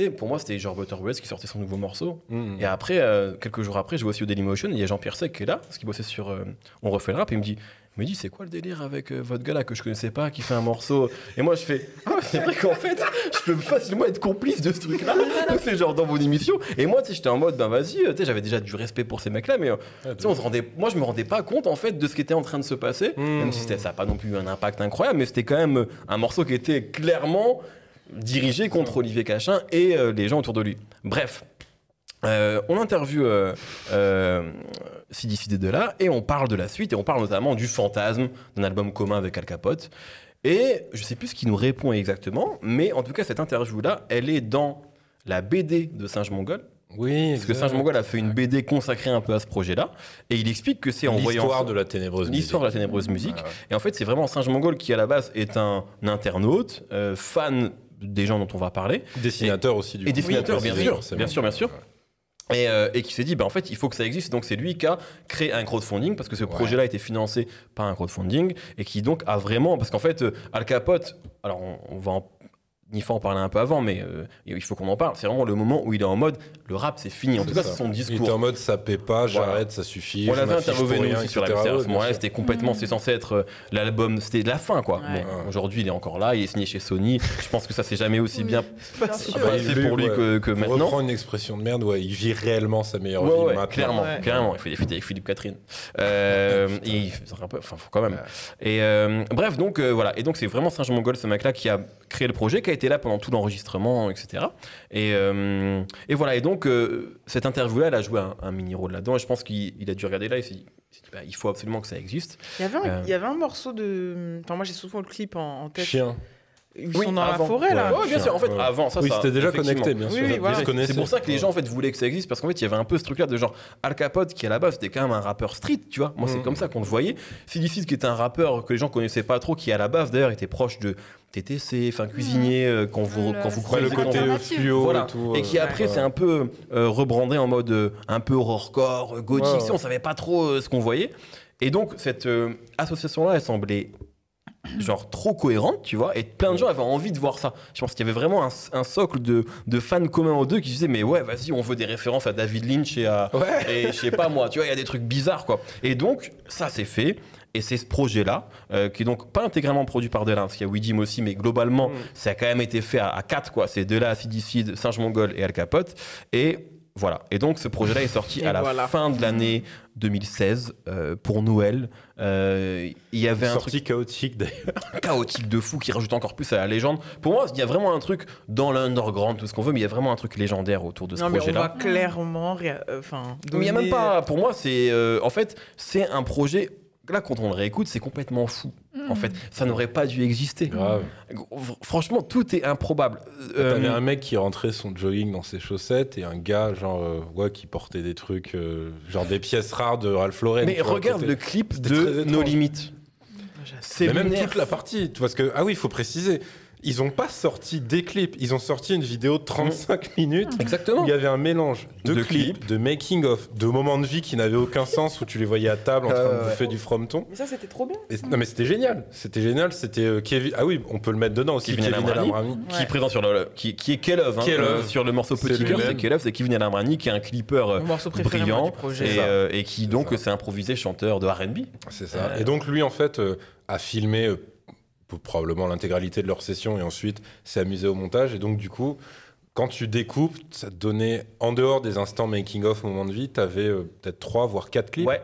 Speaker 3: sais, pour moi, c'était genre Butterwells qui sortait son nouveau morceau.
Speaker 4: Mmh.
Speaker 3: Et après, euh, quelques jours après, je vois aussi au Dailymotion, il y a Jean-Pierre Sec qui est là, parce qu'il bossait sur euh, On refait le rap, et il me dit, il me dit, c'est quoi le délire avec euh, votre gars là que je connaissais pas, qui fait un morceau? Et moi, je fais, ah, c'est vrai qu'en fait, je peux facilement être complice de ce truc-là. Donc, c'est genre dans vos émissions. Et moi, tu sais, j'étais en mode, ben vas-y, tu sais, j'avais déjà du respect pour ces mecs-là, mais euh,
Speaker 4: Ah,
Speaker 3: tu sais, on se rendait, moi, je me rendais pas compte en fait de ce qui était en train de se passer,
Speaker 4: Mmh.
Speaker 3: même si c'était- ça n'a pas non plus un impact incroyable, mais c'était quand même un morceau qui était clairement dirigé contre Olivier Cachin et euh, les gens autour de lui. Bref, euh, on interviewe euh, euh, Sidi Sidi de là et on parle de la suite et on parle notamment du fantasme d'un album commun avec Al Capote. Et je sais plus ce qu'il nous répond exactement, mais en tout cas, cette interview-là, elle est dans la BD de Singe Mongol.
Speaker 4: Oui,
Speaker 3: Parce que Singe Mongol a fait une BD consacrée un peu à ce projet-là. Et il explique que c'est en voyant.
Speaker 4: L'histoire de la ténébreuse
Speaker 3: L'histoire de la
Speaker 4: musique.
Speaker 3: ténébreuse musique.
Speaker 4: Ouais.
Speaker 3: Et en fait, c'est vraiment Singe Mongol qui, à la base, est un internaute, euh, fan des gens dont on va parler,
Speaker 4: Dessinateur aussi du
Speaker 3: et
Speaker 4: coup.
Speaker 3: dessinateur,
Speaker 4: Oui,
Speaker 3: bien sûr,
Speaker 4: forcément.
Speaker 3: bien sûr, bien sûr. Et, euh, et qui s'est dit, bah, en fait, il faut que ça existe. Donc, c'est lui qui a créé un crowdfunding parce que ce
Speaker 4: Ouais.
Speaker 3: projet-là a été financé par un crowdfunding et qui donc a vraiment. Parce qu'en fait, euh, Al Capote, alors on, on va en. Nifa en parlait un peu avant, mais euh, il faut qu'on en parle. C'est vraiment le moment où il est en mode le rap, c'est fini. En tout cas, c'est son
Speaker 4: Il était
Speaker 3: discours.
Speaker 4: en mode ça paie pas,
Speaker 3: Voilà.
Speaker 4: j'arrête, ça suffit.
Speaker 3: On l'avait interviewé
Speaker 4: pour
Speaker 3: nous aussi sur la à ce moment-là. C'était complètement, c'est censé être euh, l'album, c'était la fin quoi.
Speaker 1: Ouais.
Speaker 3: Bon, Aujourd'hui, il est encore là, il est signé chez Sony. Je pense que ça s'est jamais aussi
Speaker 2: Oui.
Speaker 3: bien
Speaker 2: Bien
Speaker 1: sûr.
Speaker 2: sûr.
Speaker 4: Bah,
Speaker 3: passé
Speaker 4: il-
Speaker 3: pour lui
Speaker 4: ouais.
Speaker 3: que, que
Speaker 4: Pour
Speaker 3: maintenant.
Speaker 4: reprendre une expression de merde, ouais, il vit réellement sa meilleure
Speaker 3: Ouais,
Speaker 4: vie
Speaker 3: ouais,
Speaker 4: maintenant.
Speaker 3: clairement,
Speaker 1: Ouais.
Speaker 3: clairement. Il fait des feats avec Philippe Catherine. Euh, et il fait un peu, enfin, faut quand même. Et bref, donc voilà. Et donc c'est vraiment Singe Mongol, ce mec-là, qui a créé le projet, qui a été là pendant tout l'enregistrement, etc. Et, euh, et voilà. Et donc euh, cette interview-là, elle a joué un, un mini rôle là-dedans. Et je pense qu'il il a dû regarder là. Il s'est dit, bah, il faut absolument que ça existe.
Speaker 1: Il y avait un,
Speaker 3: Euh.
Speaker 1: il y avait un morceau de. Enfin, moi j'ai souvent le clip en, en tête.
Speaker 4: Chien.
Speaker 1: Ils
Speaker 3: Oui,
Speaker 1: sont dans
Speaker 3: avant.
Speaker 1: la forêt là.
Speaker 3: Ouais, bien sûr. En fait,
Speaker 4: Ouais.
Speaker 3: avant ça,
Speaker 4: oui, c'était déjà connecté, bien sûr.
Speaker 1: oui, voilà.
Speaker 3: C'est pour ça que les gens en fait voulaient que ça existe parce qu'en fait il y avait un peu ce truc là de genre Al Capote qui à la base c'était quand même un rappeur street tu vois moi c'est
Speaker 4: Mhm.
Speaker 3: comme ça qu'on le voyait Philipsis qui était un rappeur que les gens connaissaient pas trop qui à la base d'ailleurs était proche de TTC enfin cuisinier euh, quand vous
Speaker 2: Le-
Speaker 3: quand vous
Speaker 4: le côté fluo
Speaker 3: voilà.
Speaker 4: et tout.
Speaker 3: et qui
Speaker 4: euh,
Speaker 3: après
Speaker 4: ouais.
Speaker 3: c'est un peu euh, rebrandé en mode un peu horrorcore gothique
Speaker 4: Ouais, ouais.
Speaker 3: on savait pas trop ce qu'on voyait et donc cette association là elle semblait genre trop cohérente, tu vois, et plein de gens avaient envie de voir ça. Je pense qu'il y avait vraiment un, un socle de, de fans communs aux deux qui disaient mais ouais, vas-y, on veut des références à David Lynch et à
Speaker 4: Ouais.
Speaker 3: et je sais pas moi, tu vois, il y a des trucs bizarres quoi. Et donc ça c'est fait. Et c'est ce projet-là, euh, qui est donc pas intégralement produit par Delin, parce qu'il y a Widim aussi, mais globalement,
Speaker 4: Mm.
Speaker 3: ça a quand même été fait à, à quatre, quoi. C'est Delin, Acidicide, Singe Mongol et Al Capote. Et voilà. Et donc, ce projet-là est sorti
Speaker 1: Et
Speaker 3: à la
Speaker 1: voilà.
Speaker 3: fin de l'année 2016, euh, pour Noël. Euh, Il y avait un truc
Speaker 4: chaotique d'ailleurs.
Speaker 3: chaotique de fou qui rajoute encore plus à la légende. Pour moi, il y a vraiment un truc dans l'underground, tout ce qu'on veut, mais il y a vraiment un truc légendaire autour de ce
Speaker 1: Non, mais on
Speaker 3: projet-là.
Speaker 1: va clairement. euh, Enfin.
Speaker 3: Mais il y a même pas. Pour moi, c'est euh, en fait, c'est un projet. Là, quand on le réécoute, c'est complètement fou. En fait, ça n'aurait pas dû exister.
Speaker 4: Grave.
Speaker 3: Franchement, tout est improbable. Euh,
Speaker 4: T'avais un mec qui rentrait son jogging dans ses chaussettes et un gars genre euh, ouais qui portait des trucs euh, genre des pièces rares de Ralph Lauren.
Speaker 3: mais regarde le clip de Nos. Limites. C'est
Speaker 4: Mais même toute la partie, parce que ah oui, il faut préciser, ils ont pas sorti des clips, ils ont sorti une vidéo de 35 minutes. où
Speaker 3: Exactement.
Speaker 4: Il y avait un mélange de,
Speaker 3: De
Speaker 4: clips, de making of, de moments de vie qui n'avaient aucun sens où tu les voyais à table en train
Speaker 3: Euh,
Speaker 4: de bouffer du frometon.
Speaker 1: Mais ça, c'était trop bien.
Speaker 4: Et- non mais c'était génial, c'était génial, c'était euh, Kevin. Ah oui, on peut le mettre dedans aussi.
Speaker 3: Kevin
Speaker 4: Kevin
Speaker 3: Elamrani.
Speaker 4: Elamrani.
Speaker 3: Qui
Speaker 1: Ouais.
Speaker 3: est présent sur le. Qui, qui est Kelov, hein, euh, sur le morceau
Speaker 4: C'est
Speaker 3: Petit Cœur, c'est Kelov, c'est Kevin Elamrani qui est un clipper euh, brillant et, euh, et qui donc s'est improvisé chanteur de RB.
Speaker 4: C'est ça.
Speaker 3: Euh,
Speaker 4: Et donc lui en fait euh, a filmé euh, probablement l'intégralité de leur session et ensuite s'est amusé au montage et donc du coup quand tu découpes, ça te donnait, en dehors des instants making-of, moment de vie, tu avais peut-être trois, voire quatre clips.
Speaker 3: Ouais.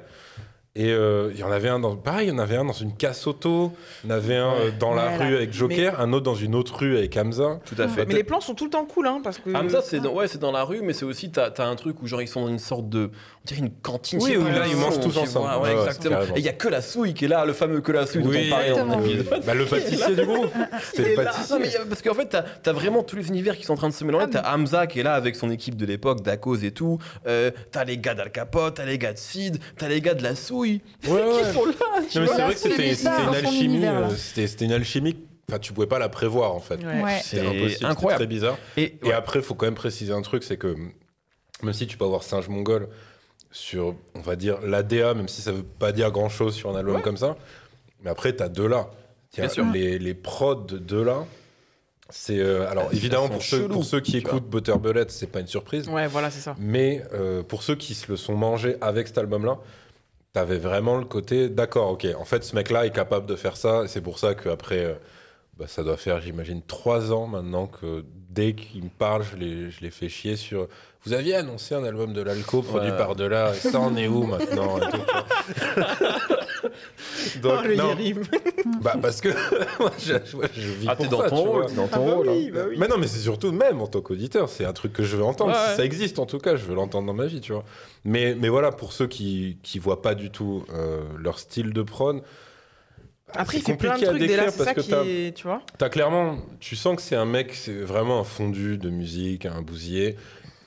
Speaker 4: Et euh, il y en avait un dans, pareil, il y en avait un dans une casse auto, il y en avait un euh, dans la rue avec Joker, un autre dans une autre rue avec Hamza.
Speaker 3: Tout à fait.
Speaker 1: Mais les plans sont tout le temps cool, hein, parce que.
Speaker 3: Hamza, c'est dans, ouais, c'est dans la rue, mais c'est aussi, t'as as un truc où genre ils sont dans une sorte de, dirait une cantine.
Speaker 4: Oui, où là, ils mangent tous ensemble.
Speaker 3: Ouais,
Speaker 4: Ouais, ouais,
Speaker 3: exactement.
Speaker 4: carrément.
Speaker 3: Et il y a que la souille qui est là, le fameux que la souille dont on parlait l'épisode.
Speaker 4: Bah, le pâtissier du groupe. Le
Speaker 3: Non,
Speaker 4: pâtissier.
Speaker 3: mais, parce qu'en fait, t'as as vraiment tous les univers qui sont en train de se mélanger.
Speaker 2: Ah,
Speaker 3: T'as Hamza qui est là avec son équipe de l'époque, Dakos et tout. Euh, t'as les gars d'Al Capote, t'as les gars de Sid, t'as les gars de la souille.
Speaker 4: Ouais.
Speaker 3: Qui sont là,
Speaker 4: c'est vrai que
Speaker 2: c'est
Speaker 4: c'était une alchimie. euh, C'était c'était une alchimie. Enfin, tu pouvais pas la prévoir en fait.
Speaker 1: Ouais.
Speaker 3: C'est incroyable.
Speaker 4: Très bizarre.
Speaker 3: Et,
Speaker 4: Et après, il faut quand même préciser un truc, c'est que même si tu peux avoir Singe Mongol sur, on va dire, l'ADA, même si ça veut pas dire grand-chose sur un album comme ça, mais après, tu as deux là.
Speaker 3: Bien sûr.
Speaker 4: Les, les prods de là, c'est... euh, alors, évidemment, pour ceux, pour ceux qui
Speaker 3: vois.
Speaker 4: écoutent Butter Bullet, c'est pas une surprise.
Speaker 1: Ouais, voilà, c'est ça.
Speaker 4: Mais euh, pour ceux qui se le sont mangés avec cet album-là, t'avais vraiment le côté, d'accord, ok, en fait, ce mec-là est capable de faire ça, et c'est pour ça qu'après, euh, bah, ça doit faire, j'imagine, trois ans maintenant que dès qu'il me parle, je les, je les fais chier sur. Vous aviez annoncé un album de l'Alco produit
Speaker 3: Ouais.
Speaker 4: par Delà, et ça en est où maintenant? et tout, tu vois. Donc,
Speaker 1: oh, le
Speaker 4: non, bah, parce que moi, je, vis
Speaker 3: Ah,
Speaker 4: pour
Speaker 3: t'es dans
Speaker 4: ça,
Speaker 3: ton rôle, dans
Speaker 1: Ah
Speaker 3: ton
Speaker 1: bah
Speaker 3: rôle.
Speaker 1: oui,
Speaker 3: hein.
Speaker 1: bah oui.
Speaker 4: Mais non, mais c'est surtout même en tant qu'auditeur, c'est un truc que je veux entendre.
Speaker 3: Ouais,
Speaker 4: Si
Speaker 3: ouais.
Speaker 4: ça existe en tout cas, je veux l'entendre dans ma vie, tu vois. Mais, mais voilà, pour ceux qui qui voient pas du tout euh, leur style de bah,
Speaker 1: Après, il
Speaker 4: c'est
Speaker 1: fait plein de
Speaker 4: compliqué à
Speaker 1: trucs dès là,
Speaker 4: décrire
Speaker 1: c'est ça
Speaker 4: parce que
Speaker 1: qui
Speaker 4: t'as
Speaker 1: est. Tu vois
Speaker 4: as clairement, tu sens que c'est un mec, c'est vraiment un fondu de musique, un bousier.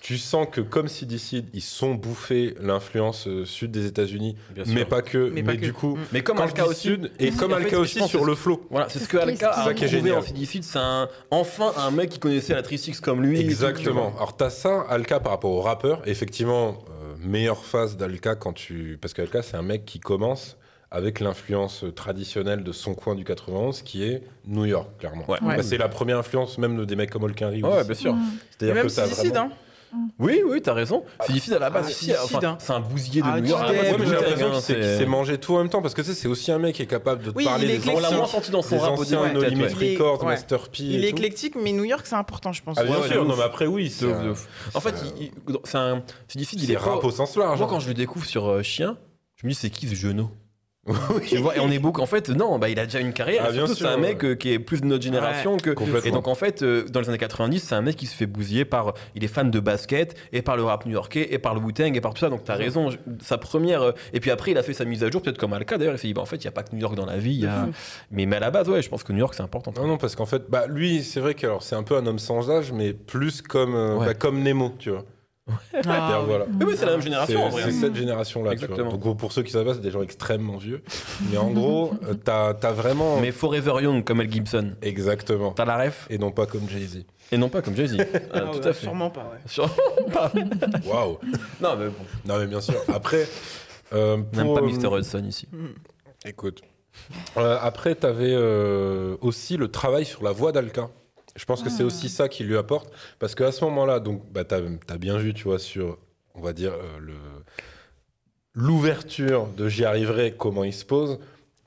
Speaker 4: Tu sens que comme CDC, ils sont bouffés l'influence euh, sud des États-Unis,
Speaker 3: Bien sûr.
Speaker 4: mais pas que.
Speaker 1: Mais
Speaker 4: Mais,
Speaker 1: pas que.
Speaker 4: du coup.
Speaker 3: Mais comme
Speaker 4: quand je
Speaker 3: Alka aussi.
Speaker 4: sud, et
Speaker 3: En
Speaker 4: comme
Speaker 3: fait,
Speaker 4: Alka
Speaker 3: je
Speaker 4: aussi
Speaker 3: pense
Speaker 4: sur
Speaker 3: que
Speaker 4: le flow.
Speaker 3: Voilà, c'est ce que Alka
Speaker 2: ça
Speaker 3: a
Speaker 4: qui est
Speaker 3: trouvé
Speaker 4: génial.
Speaker 3: en. C'est un, enfin un mec qui connaissait la 36 comme lui. et tout, tu
Speaker 4: Exactement. Alors, t'as ça, Alka, par rapport au rappeur. Effectivement, euh, meilleure phase d'Alka quand tu. Parce qu'Alka, c'est un mec qui commence avec l'influence traditionnelle de son coin du 91, qui est New York, clairement.
Speaker 3: Ouais.
Speaker 4: Bah,
Speaker 1: Ouais.
Speaker 4: c'est la première influence, même de des mecs comme Olkinry.
Speaker 3: Ouais, bien sûr.
Speaker 2: Mm.
Speaker 4: C'est-à-dire
Speaker 1: même
Speaker 4: que
Speaker 1: Suicide,
Speaker 4: vraiment-
Speaker 1: hein.
Speaker 3: Oui, oui, t'as raison. Fidicide à la base,
Speaker 1: Ah,
Speaker 3: si, enfin,
Speaker 1: hein.
Speaker 3: c'est un bousier de
Speaker 1: Ah,
Speaker 3: New York.
Speaker 4: Ouais, mais j'ai l'impression qu'il s'est- mangé tout en même temps, parce que tu sais, c'est aussi un mec qui est capable de te
Speaker 1: Oui,
Speaker 4: parler des
Speaker 3: On l'a moins senti dans son rap
Speaker 4: anciens No Limit
Speaker 3: ouais.
Speaker 1: Il est-
Speaker 4: Records,
Speaker 1: ouais.
Speaker 4: Master P.
Speaker 1: Il est
Speaker 4: tout.
Speaker 1: éclectique, mais New York, c'est important, je pense.
Speaker 4: Ah, bien
Speaker 3: Ouais,
Speaker 4: sûr, non, mais après, oui. C'est un-.
Speaker 3: En fait, c'est un Fidicide, il
Speaker 4: c'est
Speaker 3: est
Speaker 4: rap au sens large.
Speaker 3: Moi,
Speaker 4: hein.
Speaker 3: quand je le découvre sur euh, Chien, je me dis c'est qui ce genou Tu vois, et on est beaucoup. En fait, non, bah, il a déjà une carrière.
Speaker 4: Ah,
Speaker 3: surtout, c'est un mec euh, qui est plus de notre génération que. Et donc, en fait, euh, dans les années 90, c'est un mec qui se fait bousiller par. Il est fan de basket et par le rap new-yorkais et par le Wu-Tang et par tout ça. Donc, t'as raison. je- Sa première. euh, Et puis après, il a fait sa mise à jour, peut-être comme Alka d'ailleurs. Il s'est dit, bah, en fait, il n'y a pas que New York dans la vie. Y a... mais, mais à la base, ouais, je pense que New York, c'est important.
Speaker 4: Non, non, parce qu'en fait, bah, lui, c'est vrai que alors, c'est un peu un homme sans âge, mais plus comme, euh,
Speaker 3: Ouais.
Speaker 4: bah, comme Nemo, tu vois.
Speaker 1: Ah.
Speaker 3: Mais oui, c'est la même génération en
Speaker 4: C'est
Speaker 3: vrai.
Speaker 4: c'est cette génération-là. Donc, pour- ceux qui savent pas, c'est des gens extrêmement vieux. Mais en gros, euh, t'as as vraiment.
Speaker 3: Mais Forever Young comme Mel Gibson.
Speaker 4: Exactement.
Speaker 3: T'as la ref
Speaker 4: Et non pas comme Jay-Z.
Speaker 3: Et non pas comme Jay-Z. Euh,
Speaker 1: Ah
Speaker 3: tout
Speaker 1: ouais,
Speaker 3: à fait.
Speaker 1: Sûrement pas, ouais.
Speaker 3: Sûrement pas.
Speaker 4: Waouh.
Speaker 3: Non, mais bon.
Speaker 4: Non, mais bien sûr. Après. euh,
Speaker 3: Même
Speaker 4: pour,
Speaker 3: pas
Speaker 4: euh,
Speaker 3: Mr. Hudson ici.
Speaker 4: Écoute. Euh, après, tu avais aussi le travail sur la voix d'Alka. Je pense que c'est
Speaker 2: Ah.
Speaker 4: aussi ça qui lui apporte. Parce qu'à ce moment-là, donc, bah, tu as, bien vu, tu vois, sur, on va dire, euh, le l'ouverture de J'y arriverai, comment il se pose.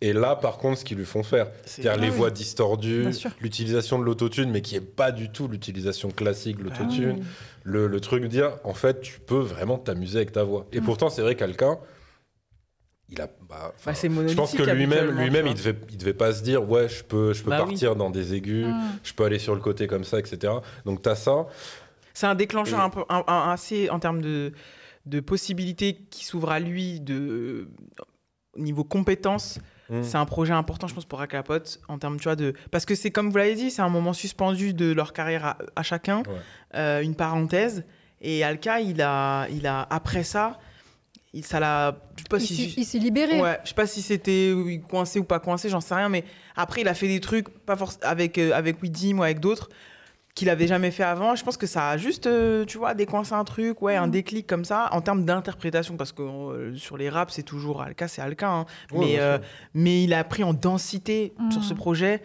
Speaker 4: Et là, par contre, ce qu'ils lui font faire,
Speaker 1: C'est-
Speaker 4: c'est-à-dire
Speaker 2: Ah
Speaker 4: les
Speaker 2: oui.
Speaker 4: voix distordues, l'utilisation de l'autotune, mais qui est pas du tout l'utilisation classique de l'autotune.
Speaker 2: Ah oui.
Speaker 4: le, le truc de dire, en fait, tu peux vraiment t'amuser avec ta voix. Et pourtant, c'est vrai qu'Alka, il a. bah,
Speaker 1: Bah, c'est
Speaker 4: je pense que lui-même, lui-même,
Speaker 1: tu
Speaker 4: il devait, il devait pas se dire, ouais, je peux, je peux
Speaker 1: Bah oui.
Speaker 4: partir dans des aigus,
Speaker 2: Mm.
Speaker 4: je peux aller sur le côté comme ça, etc. Donc t'as ça.
Speaker 1: C'est un déclencheur
Speaker 4: Et-
Speaker 1: un peu, un- un- assez en termes de, de possibilités qui s'ouvrent à lui de au niveau compétences.
Speaker 4: Mm.
Speaker 1: C'est un projet important, je pense, pour Capote en termes, tu vois, de parce que c'est comme vous l'avez dit, c'est un moment suspendu de leur carrière à, à chacun,
Speaker 4: Ouais.
Speaker 1: euh, une parenthèse. Et Alka, il a, il a après ça, il, ça l'a, je sais pas
Speaker 2: Il
Speaker 1: si,
Speaker 2: s'est- il s'est libéré.
Speaker 1: Ouais, je sais pas si c'était coincé ou pas coincé, j'en sais rien, mais après il a fait des trucs pas forcément avec euh, avec Widim ou avec d'autres qu'il avait jamais fait avant. Je pense que ça a juste, euh, tu vois, décoincé un truc, ouais, un
Speaker 2: Mm.
Speaker 1: déclic comme ça en termes d'interprétation, parce que euh, sur les raps c'est toujours Alka, c'est Alka, hein.
Speaker 4: Ouais,
Speaker 1: mais euh, mais il a pris en densité
Speaker 2: Mm.
Speaker 1: sur ce projet.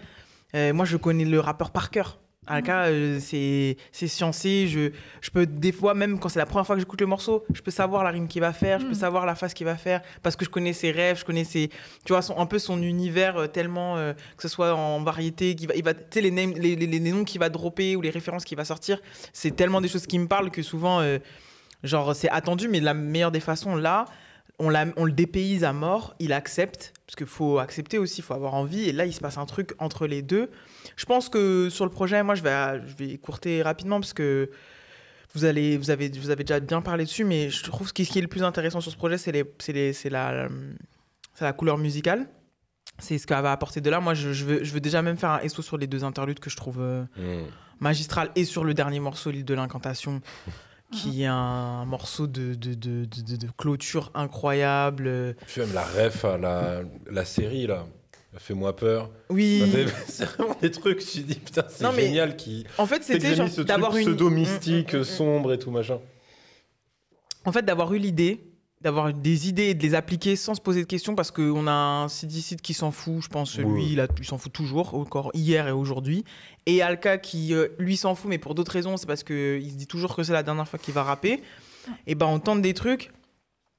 Speaker 1: Euh, moi, je connais le rappeur par cœur. Alka, euh, c'est c'est sciencé. Je, je peux, des fois, même quand c'est la première fois que j'écoute le morceau, je peux savoir la rime qu'il va faire, je peux
Speaker 2: Mm.
Speaker 1: savoir la phase qu'il va faire, parce que je connais ses rêves, je connais ses, tu vois, son, un peu son univers euh, tellement, euh, que ce soit en variété, qui va, il va, tu sais, les, names- les, les, les noms qu'il va dropper ou les références qu'il va sortir, c'est tellement des choses qui me parlent que souvent, euh, genre, c'est attendu, mais de la meilleure des façons, là, on, l'a- on le dépayse à mort, il accepte, parce qu'il faut accepter aussi, il faut avoir envie, et là, il se passe un truc entre les deux. Je pense que sur le projet, moi, je vais, je vais écourter rapidement, parce que vous, allez, vous, avez, vous avez déjà bien parlé dessus, mais je trouve que ce qui est le plus intéressant sur ce projet, c'est les, c'est les, c'est la, c'est la couleur musicale. C'est ce qu'elle va apporter de là. Moi, je, je veux, je veux déjà même faire un SO sur les deux interludes que je trouve euh,
Speaker 4: Mm.
Speaker 1: magistral et sur le dernier morceau, l'île de l'incantation, qui est un morceau de, de, de, clôture incroyable.
Speaker 4: Puis même la ref à la, la série, là. Fais-moi peur.
Speaker 1: Oui,
Speaker 4: c'est vraiment des trucs, tu dis, putain, c'est génial qui.
Speaker 1: en fait, c'était genre d'avoir une.
Speaker 4: pseudo-mystique,
Speaker 1: Mm, mm, mm, mm.
Speaker 4: sombre et tout machin.
Speaker 1: En fait, d'avoir eu l'idée, d'avoir des idées et de les appliquer sans se poser de questions, parce qu'on a un CDC qui s'en fout, je pense,
Speaker 4: Oui.
Speaker 1: lui, il, a- il s'en fout toujours, encore hier et aujourd'hui. Et Alka qui, euh, lui, s'en fout, mais pour d'autres raisons, c'est parce qu'il se dit toujours que c'est la dernière fois qu'il va rapper. Et ben, on tente des trucs.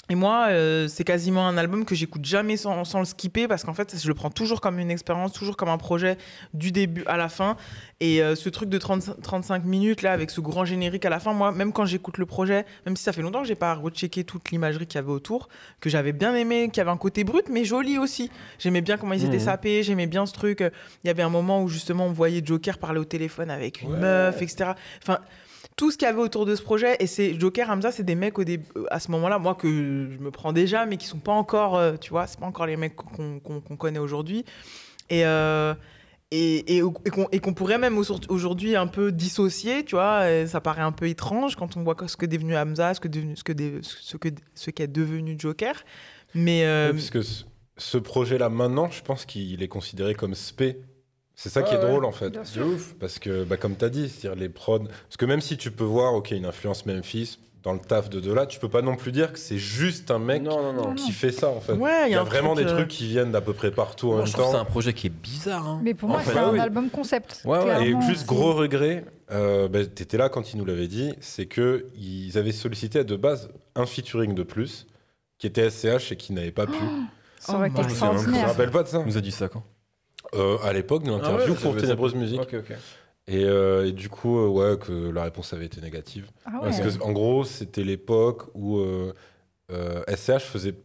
Speaker 1: Et moi, euh, c'est quasiment un album que j'écoute jamais sans, sans le skipper parce qu'en fait, je le prends toujours comme une expérience, toujours comme un projet du début à la fin. Et euh, ce truc de 30 35 minutes là, avec ce grand générique à la fin, moi, même quand j'écoute le projet, même si ça fait longtemps que j'ai pas rechecké toute l'imagerie qu'il y avait autour, que j'avais bien aimé, qu'il y avait un côté brut, mais joli aussi. J'aimais bien comment ils étaient
Speaker 3: Mhm.
Speaker 1: sapés, j'aimais bien ce truc. Il y avait un moment où justement on voyait Joker parler au téléphone avec une
Speaker 4: Ouais.
Speaker 1: meuf, etc. Enfin, tout ce qu'il y avait autour de ce projet. Et c'est Joker, Hamza, c'est des mecs au début, à ce moment-là, moi que je me prends déjà, mais qui sont pas encore, euh, tu vois, c'est pas encore les mecs qu'on connaît aujourd'hui. Et, euh, et, et, qu'on pourrait même au- aujourd'hui un peu dissocier, tu vois. ça paraît un peu étrange quand on voit ce que est devenu Hamza, ce que devenu, ce que ce que ce qu'est devenu Joker. Mais euh,
Speaker 4: parce que ce, ce projet-là, maintenant, je pense qu'il est considéré comme spé. C'est ça qui
Speaker 3: Ah
Speaker 4: est
Speaker 3: ouais.
Speaker 4: drôle, en fait.
Speaker 3: De ouf.
Speaker 4: Parce que, bah, comme tu as dit, c'est-à-dire les prods. Parce que même si tu peux voir, OK, une influence Memphis dans le taf de Dela, tu peux pas non plus dire que c'est juste un mec
Speaker 3: Non, non, non.
Speaker 4: qui fait ça, en fait.
Speaker 1: ouais,
Speaker 4: Il y a vraiment
Speaker 1: truc,
Speaker 4: des
Speaker 1: euh,
Speaker 4: trucs qui viennent d'à peu près partout en
Speaker 3: Moi,
Speaker 4: même
Speaker 3: je trouve que c'est
Speaker 4: temps.
Speaker 3: un projet qui est bizarre. hein.
Speaker 2: Mais pour
Speaker 3: En
Speaker 2: moi, c'est
Speaker 4: Ah
Speaker 2: un
Speaker 4: oui.
Speaker 2: album concept.
Speaker 3: Ouais, ouais.
Speaker 4: Et
Speaker 2: c'est-
Speaker 4: gros regret, euh, bah, tu étais là quand ils nous l'avaient dit, c'est que ils avaient sollicité de base un featuring de plus, qui était SCH et qui n'avait pas pu.
Speaker 2: Ça aurait
Speaker 1: Oh
Speaker 2: été
Speaker 1: my God.
Speaker 4: Tu te
Speaker 2: extraordinaire.
Speaker 4: rappelles pas de ça?
Speaker 3: On nous a dit ça quand?
Speaker 4: Euh, À l'époque de l'interview
Speaker 3: Ah ouais,
Speaker 4: pour Ténébreuse Musique. Et, euh, et du coup, euh, ouais, que la réponse avait été négative.
Speaker 2: Ah ouais.
Speaker 4: Parce que, en gros, c'était l'époque où euh, euh, SCH faisait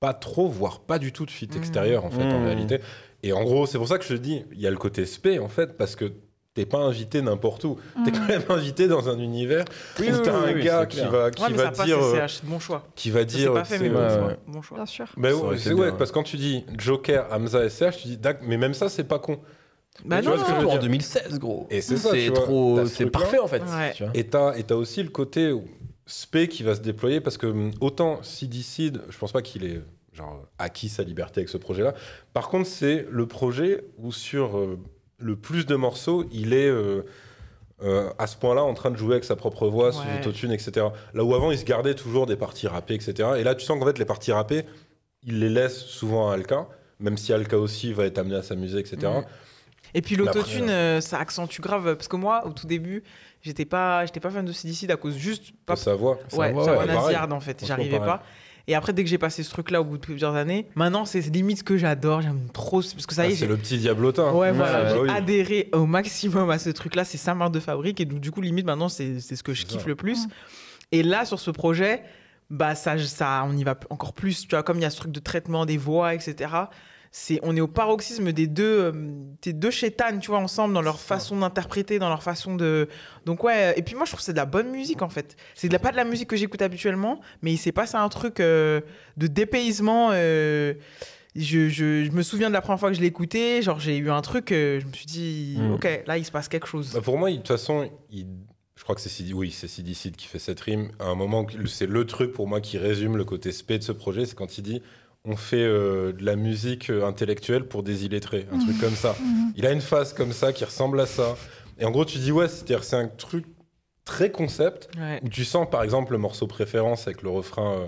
Speaker 4: pas trop, voire pas du tout de feat
Speaker 1: Mhm.
Speaker 4: extérieur, en fait, en
Speaker 3: Mhm.
Speaker 4: réalité. Et en gros, c'est pour ça que je te dis, il y a le côté spé, en fait, parce que t'es pas invité n'importe où. T'es
Speaker 2: Mhm.
Speaker 4: quand même invité dans un univers
Speaker 3: Oui,
Speaker 4: où
Speaker 3: oui,
Speaker 4: t'as
Speaker 3: oui,
Speaker 4: un
Speaker 3: oui,
Speaker 4: gars qui
Speaker 3: clair.
Speaker 4: va, qui
Speaker 1: Ouais, mais
Speaker 4: va
Speaker 1: ça passe,
Speaker 4: dire, euh,
Speaker 1: c'est bon choix.
Speaker 4: qui va
Speaker 1: Ça,
Speaker 4: dire,
Speaker 1: C'est pas fait, mais
Speaker 4: sais,
Speaker 1: bon choix.
Speaker 3: ouais.
Speaker 1: Bon choix.
Speaker 2: Bien sûr.
Speaker 4: bah ouais, c'est ouais,
Speaker 3: bien.
Speaker 4: parce que quand tu dis Joker, Hamza, SCH, tu dis, d'ac- mais même ça, c'est pas con.
Speaker 1: Bah
Speaker 4: Tu
Speaker 1: non,
Speaker 4: vois ce que je
Speaker 3: en
Speaker 4: dire
Speaker 3: 2016, gros.
Speaker 4: Et c'est ça,
Speaker 3: C'est trop. C'est parfait en fait.
Speaker 1: Ouais.
Speaker 4: Et t'as, et t'as aussi le côté spé qui va se déployer parce que hum, autant CD Seed, je pense pas qu'il ait genre acquis sa liberté avec ce projet-là. Par contre, c'est le projet où sur euh, le plus de morceaux, il est euh, euh, à ce point-là en train de jouer avec sa propre voix, sous
Speaker 1: Ouais.
Speaker 4: autotune, etc. Là où avant, il se gardait toujours des parties rappées, etc. Et là, tu sens qu'en fait, les parties rappées, il les laisse souvent à Alka, même si Alka aussi va être amené à s'amuser, etc.
Speaker 1: Et puis l'autotune,
Speaker 4: après,
Speaker 1: euh, ça accentue grave. Parce que moi, au tout début, j'étais pas, j'étais pas fan de CDC à cause juste. Pas,
Speaker 4: Pas sa voix.
Speaker 1: Ouais,
Speaker 3: va,
Speaker 1: ça
Speaker 3: ouais,
Speaker 1: nasillarde, en fait. J'arrivais
Speaker 4: pareil.
Speaker 1: pas. Et après, dès que j'ai passé ce truc-là au bout de plusieurs années, maintenant, c'est limite ce que j'adore. J'aime trop. Parce que ça
Speaker 4: Ah,
Speaker 1: y est,
Speaker 4: c'est
Speaker 1: j'ai-
Speaker 4: le petit diablotin.
Speaker 1: Ouais, voilà,
Speaker 3: bah
Speaker 1: j'ai
Speaker 4: oui.
Speaker 1: adhéré au maximum à ce truc-là. C'est sa marque de fabrique. Et donc, du coup, limite, maintenant, c'est c'est ce que je
Speaker 4: C'est
Speaker 1: kiffe
Speaker 4: ça.
Speaker 1: le plus. Et là, sur ce projet, bah, ça, ça, on y va encore plus. Tu vois, comme il y a ce truc de traitement des voix, etc. C'est, on est au paroxysme des deux, euh, des deux chétanes, tu vois, ensemble, dans leur façon d'interpréter, dans leur façon de. Donc, ouais. Et puis, moi, je trouve que c'est de la bonne musique, en fait. C'est de la, pas de la musique que j'écoute habituellement, mais il s'est passé un truc euh, de dépaysement. euh, je, je- je me souviens de la première fois que je l'ai écouté, genre j'ai eu un truc, euh, je me suis dit,
Speaker 3: Mm.
Speaker 1: ok, là il se passe quelque chose.
Speaker 4: Bah, pour moi, de toute façon, il- je crois que c'est CD, oui, c'est Seed qui fait cette rime. À un moment, c'est le truc pour moi qui résume le côté spé de ce projet, c'est quand il dit on fait euh, de la musique euh, intellectuelle pour des illettrés, un truc comme ça.
Speaker 2: Mhm.
Speaker 4: Il a une phase comme ça qui ressemble à ça. Et en gros, tu dis ouais, c'est-à-dire c'est un truc très concept
Speaker 1: Ouais.
Speaker 4: où tu sens par exemple le morceau préférence avec le refrain euh,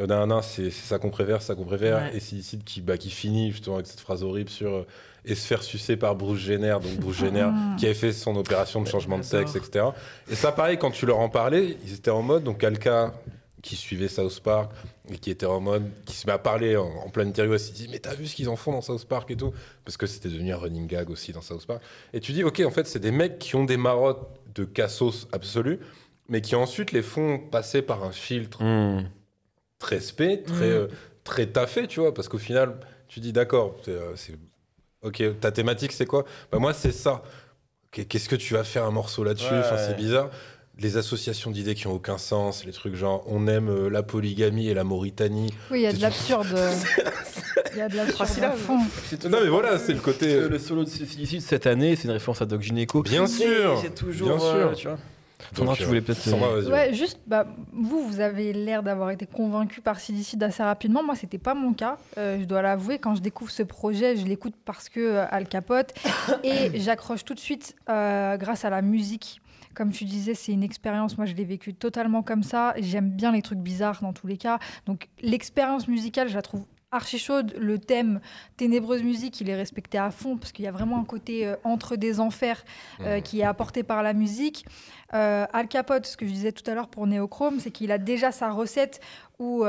Speaker 4: Euh, nanana, c'est c'est ça qu'on préfère, c'est ça qu'on préfère.
Speaker 1: Ouais.
Speaker 4: Et Silicide qui, bah, qui finit justement avec cette phrase horrible sur euh, et se faire sucer par Bruce Jenner, donc Bruce Jenner
Speaker 2: Mm.
Speaker 4: qui avait fait son opération de changement de sexe, etc. Et ça, pareil, quand tu leur en parlais, ils étaient en mode, donc Alka qui suivait South Park et qui était en mode, qui se met à parler en, en pleine interview, s'est dit, mais t'as vu ce qu'ils en font dans South Park et tout? Parce que c'était devenu un running gag aussi dans South Park. Et tu dis, ok, en fait, c'est des mecs qui ont des marottes de cassos absolus, mais qui ensuite les font passer par un filtre
Speaker 3: Hmm.
Speaker 4: très spé, très,
Speaker 1: Mm.
Speaker 4: euh, très taffé, tu vois, parce qu'au final, tu dis d'accord, c'est, euh, ok, ta thématique c'est quoi? Bah moi c'est ça. Qu'est-ce que tu vas faire un morceau là-dessus?
Speaker 3: Ouais.
Speaker 4: Enfin, c'est bizarre. Les associations d'idées qui ont aucun sens, les trucs genre on aime euh, la polygamie et la Mauritanie.
Speaker 2: Oui, il y a de l'absurde. Il y a de l'absurde à fond.
Speaker 4: Non mais voilà, c'est le côté.
Speaker 3: Que Le solo de Cécile cette année, c'est une référence à Doc Gynéco.
Speaker 4: Bien sûr,
Speaker 3: C'est toujours.
Speaker 4: bien sûr.
Speaker 3: euh, tu vois. Sandra,
Speaker 4: Donc,
Speaker 3: tu
Speaker 4: euh,
Speaker 3: voulais peut-être.
Speaker 4: Sandra, vas-y.
Speaker 2: Ouais, juste, bah, vous, vous avez l'air d'avoir été convaincu par Silicide assez rapidement. Moi, c'était pas mon cas. Euh, je dois l'avouer, quand je découvre ce projet, je l'écoute parce que euh, Al Capote et j'accroche tout de suite euh, grâce à la musique. Comme tu disais, c'est une expérience. Moi, je l'ai vécu totalement comme ça. J'aime bien les trucs bizarres dans tous les cas. Donc, l'expérience musicale, je la trouve archi chaude. Le thème ténébreuse musique, il est respecté à fond parce qu'il y a vraiment un côté euh, entre des enfers euh,
Speaker 4: Mhm.
Speaker 2: qui est apporté par la musique. Euh, Al Capote, ce que je disais tout à l'heure pour Neochrome, c'est qu'il a déjà sa recette où,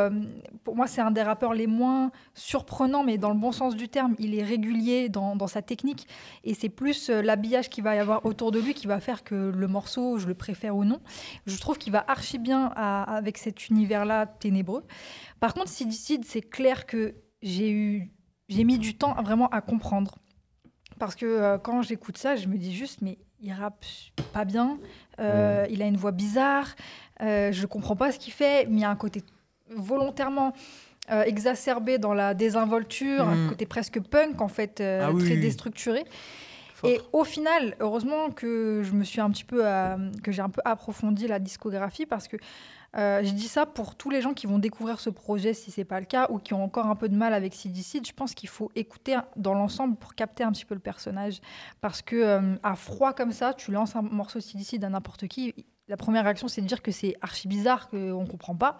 Speaker 2: pour moi, c'est un des rappeurs les moins surprenants, mais dans le bon sens du terme. Il est régulier dans, dans sa technique et c'est plus l'habillage qu'il va y avoir autour de lui qui va faire que le morceau, je le préfère ou non. Je trouve qu'il va archi bien à- avec cet univers-là ténébreux. Par contre, Sidicide, c'est clair que j'ai eu, j'ai mis du temps vraiment à comprendre. Parce que euh, quand j'écoute ça, je me dis juste, mais il rappe pas bien, euh, il a une voix bizarre, euh, je comprends pas ce qu'il fait, mais il y a un côté volontairement euh, exacerbé dans la désinvolture, un
Speaker 1: Mm.
Speaker 2: côté presque punk en fait,
Speaker 1: Ah oui,
Speaker 2: très
Speaker 1: oui.
Speaker 2: déstructuré.
Speaker 1: Fort.
Speaker 2: Et au final, heureusement que je me suis un petit peu, que j'ai un peu approfondi la discographie parce que euh, je dis ça pour tous les gens qui vont découvrir ce projet si c'est pas le cas ou qui ont encore un peu de mal avec Sidicide. Je pense qu'il faut écouter dans l'ensemble pour capter un petit peu le personnage parce que euh, à froid comme ça, tu lances un morceau de Sidicide à n'importe qui. La première réaction, c'est de dire que c'est archi bizarre, qu'on comprend pas.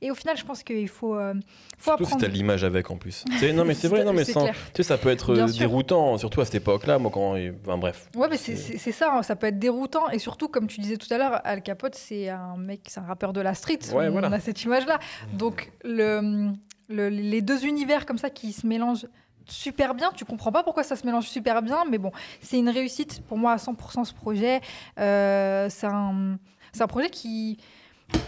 Speaker 2: Et au final, je pense qu'il faut, euh, faut
Speaker 3: Surtout si
Speaker 2: apprendre.
Speaker 3: t'as l'image avec en plus. Non mais c'est vrai, non mais sans-
Speaker 2: clair.
Speaker 3: tu sais, ça peut être
Speaker 2: Bien
Speaker 3: euh,
Speaker 2: sûr.
Speaker 3: déroutant, surtout à cette époque-là. Moi, quand, enfin bref.
Speaker 2: Ouais, mais c'est- ça, hein, ça peut être déroutant. Et surtout, comme tu disais tout à l'heure, Al Capote, c'est un mec, c'est un rappeur de la street.
Speaker 3: Ouais,
Speaker 2: on
Speaker 3: voilà.
Speaker 2: a cette image-là. Donc, le, le- les deux univers comme ça qui se mélangent super bien. Tu comprends pas pourquoi ça se mélange super bien, mais bon, c'est une réussite pour moi à 100% ce projet. Euh, c'est un, un projet qui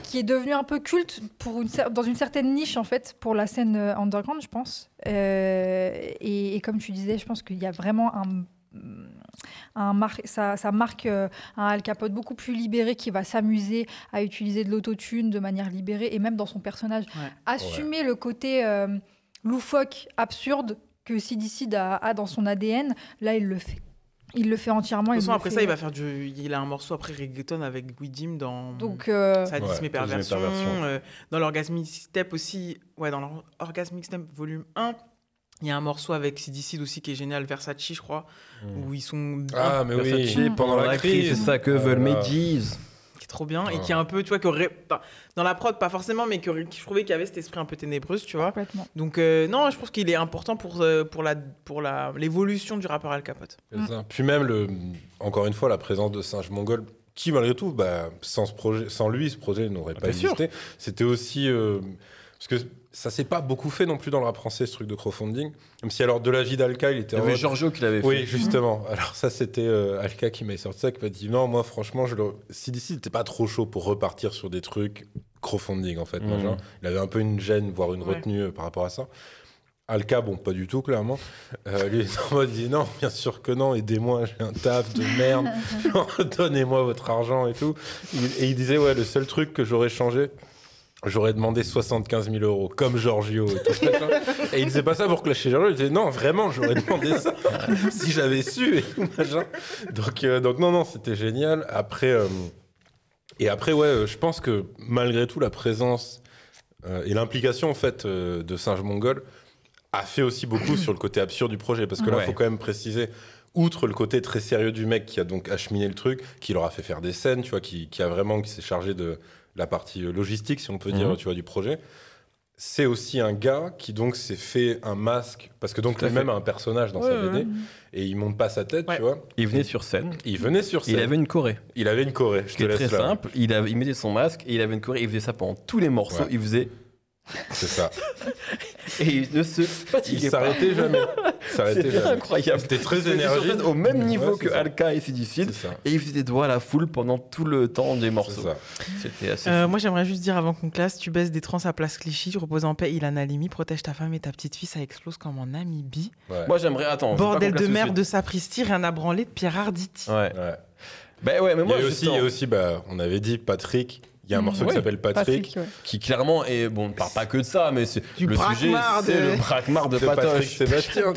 Speaker 2: qui est devenu un peu culte pour une, dans une certaine niche en fait pour la scène euh, underground je pense Euh, et, et comme tu disais je pense qu'il y a vraiment un un mar- ça, ça marque un Al Capote beaucoup plus libéré qui va s'amuser à utiliser de l'autotune de manière libérée et même dans son personnage.
Speaker 1: Ouais.
Speaker 2: Assumer le côté euh, loufoque, absurde que Sidicide a, a dans son ADN, là il le fait. Il le fait entièrement.
Speaker 1: De toute façon, après
Speaker 2: fait-
Speaker 1: ça, il va faire du. Il a un morceau après reggaeton avec Guidim dans.
Speaker 2: Donc, euh,
Speaker 1: Sadisme
Speaker 4: Ouais,
Speaker 1: et perversion. Euh, dans l'Orgasmic Step aussi. Ouais, dans l'Orgasmic Step volume 1. Il y a un morceau avec Sidicide aussi qui est génial, Versace, je crois,
Speaker 3: Mm.
Speaker 1: où ils sont.
Speaker 4: Ah mais oui,
Speaker 3: Versace,
Speaker 4: pendant la crise.
Speaker 3: c'est ça que
Speaker 4: Ah
Speaker 3: veulent mes.
Speaker 1: Qui est trop bien et qui est un peu, tu vois, qui aurait. pas- Dans la prod, pas forcément, mais qui aurait- qui je trouvais qu'il y avait cet esprit un peu ténébreuse, tu vois.
Speaker 2: complètement.
Speaker 1: Donc, euh, non, je pense qu'il est important pour, euh, pour la pour la l'évolution du rappeur Al Capote.
Speaker 4: C'est ça. Puis même, le, encore une fois, la présence de Singe Mongol, qui malgré tout, bah, sans, ce projet, sans lui, ce projet n'aurait pas
Speaker 3: Bien sûr.
Speaker 4: existé. C'était aussi... euh, parce que ça s'est pas beaucoup fait non plus dans le rap français, ce truc de crowdfunding. Même si alors de la vie d'Alka, il était
Speaker 3: Il y avait Giorgio qui l'avait fait.
Speaker 4: Oui, justement. Alors ça, c'était euh, Alka qui m'a sorti ça, qui m'a dit non, moi franchement, je le... CDC n'était pas trop chaud pour repartir sur des trucs crowdfunding en fait.
Speaker 3: Mhm.
Speaker 4: machin. Il avait un peu une gêne, voire une
Speaker 1: Ouais.
Speaker 4: retenue euh, par rapport à ça. Alka, bon, pas du tout, clairement. Euh, lui, il est en mode, il dit non, bien sûr que non, aidez-moi, j'ai un taf de merde, Genre, donnez-moi votre argent et tout. Il- Et il disait, ouais, le seul truc que j'aurais changé, j'aurais demandé 75 000 euros, comme Giorgio et tout. et il disait pas ça pour clasher Giorgio, il disait, non, vraiment, j'aurais demandé ça si j'avais su et tout, machin. Donc, euh, donc non, non, c'était génial. Après, euh, et après, ouais, euh, je pense que malgré tout, la présence euh, et l'implication, en fait, de Singe Mongol a fait aussi beaucoup sur le côté absurde du projet. Parce que là, il
Speaker 3: Ouais.
Speaker 4: faut quand même préciser, outre le côté très sérieux du mec qui a donc acheminé le truc, qui leur a fait faire des scènes, tu vois, qui, qui a vraiment, qui s'est chargé de la partie euh, logistique, si on peut dire,
Speaker 3: Mhm.
Speaker 4: tu vois, du projet. c'est aussi un gars qui donc s'est fait un masque parce que donc lui-même a un personnage dans sa BD
Speaker 3: ouais.
Speaker 4: et il monte pas sa tête,
Speaker 1: Ouais.
Speaker 4: tu vois.
Speaker 3: Il venait sur scène.
Speaker 4: Il venait sur scène.
Speaker 3: Il avait une choré.
Speaker 4: Il avait une choré. Je te laisse
Speaker 3: très
Speaker 4: là.
Speaker 3: simple. Il, avait- il mettait son masque et il avait une choré. Il faisait ça pendant tous les morceaux. Il faisait.
Speaker 4: C'est ça.
Speaker 3: Et il ne se
Speaker 4: Il
Speaker 3: fatiguait pas.
Speaker 4: s'arrêtait jamais. Il
Speaker 3: C'était incroyable.
Speaker 4: C'était très
Speaker 3: Il
Speaker 4: énergique.
Speaker 3: au même niveau
Speaker 4: Ouais,
Speaker 3: que
Speaker 4: ça.
Speaker 3: Alka et Sidicide. Et il faisait des doigts à la foule pendant tout le temps des morceaux. C'était assez.
Speaker 1: Euh, moi, j'aimerais juste dire avant qu'on classe, tu baisses des trans à place Clichy, repose en paix, Ilan Halimi, protège ta femme et ta petite fille, ça explose comme en Namibie.
Speaker 4: Ouais.
Speaker 3: Moi, j'aimerais. Attends.
Speaker 1: Bordel de merde de Sapristi, rien à branler de Pierre Arditi.
Speaker 3: Ouais.
Speaker 4: Ouais.
Speaker 3: Ben ouais, mais
Speaker 4: Il y
Speaker 3: moi,
Speaker 4: a aussi, il y a
Speaker 3: justement,
Speaker 4: aussi bah, on avait dit Patrick. Il y a un
Speaker 2: Mm.
Speaker 4: morceau
Speaker 3: Ouais.
Speaker 4: qui s'appelle Patrick.
Speaker 2: ouais.
Speaker 3: qui clairement est. Bon, on ne parle pas que de ça, mais c'est.
Speaker 1: Du
Speaker 3: le sujet,
Speaker 1: braquemar
Speaker 3: c'est
Speaker 1: de-
Speaker 3: le braquemar de
Speaker 4: de Patrick. Sébastien.
Speaker 3: Ouais,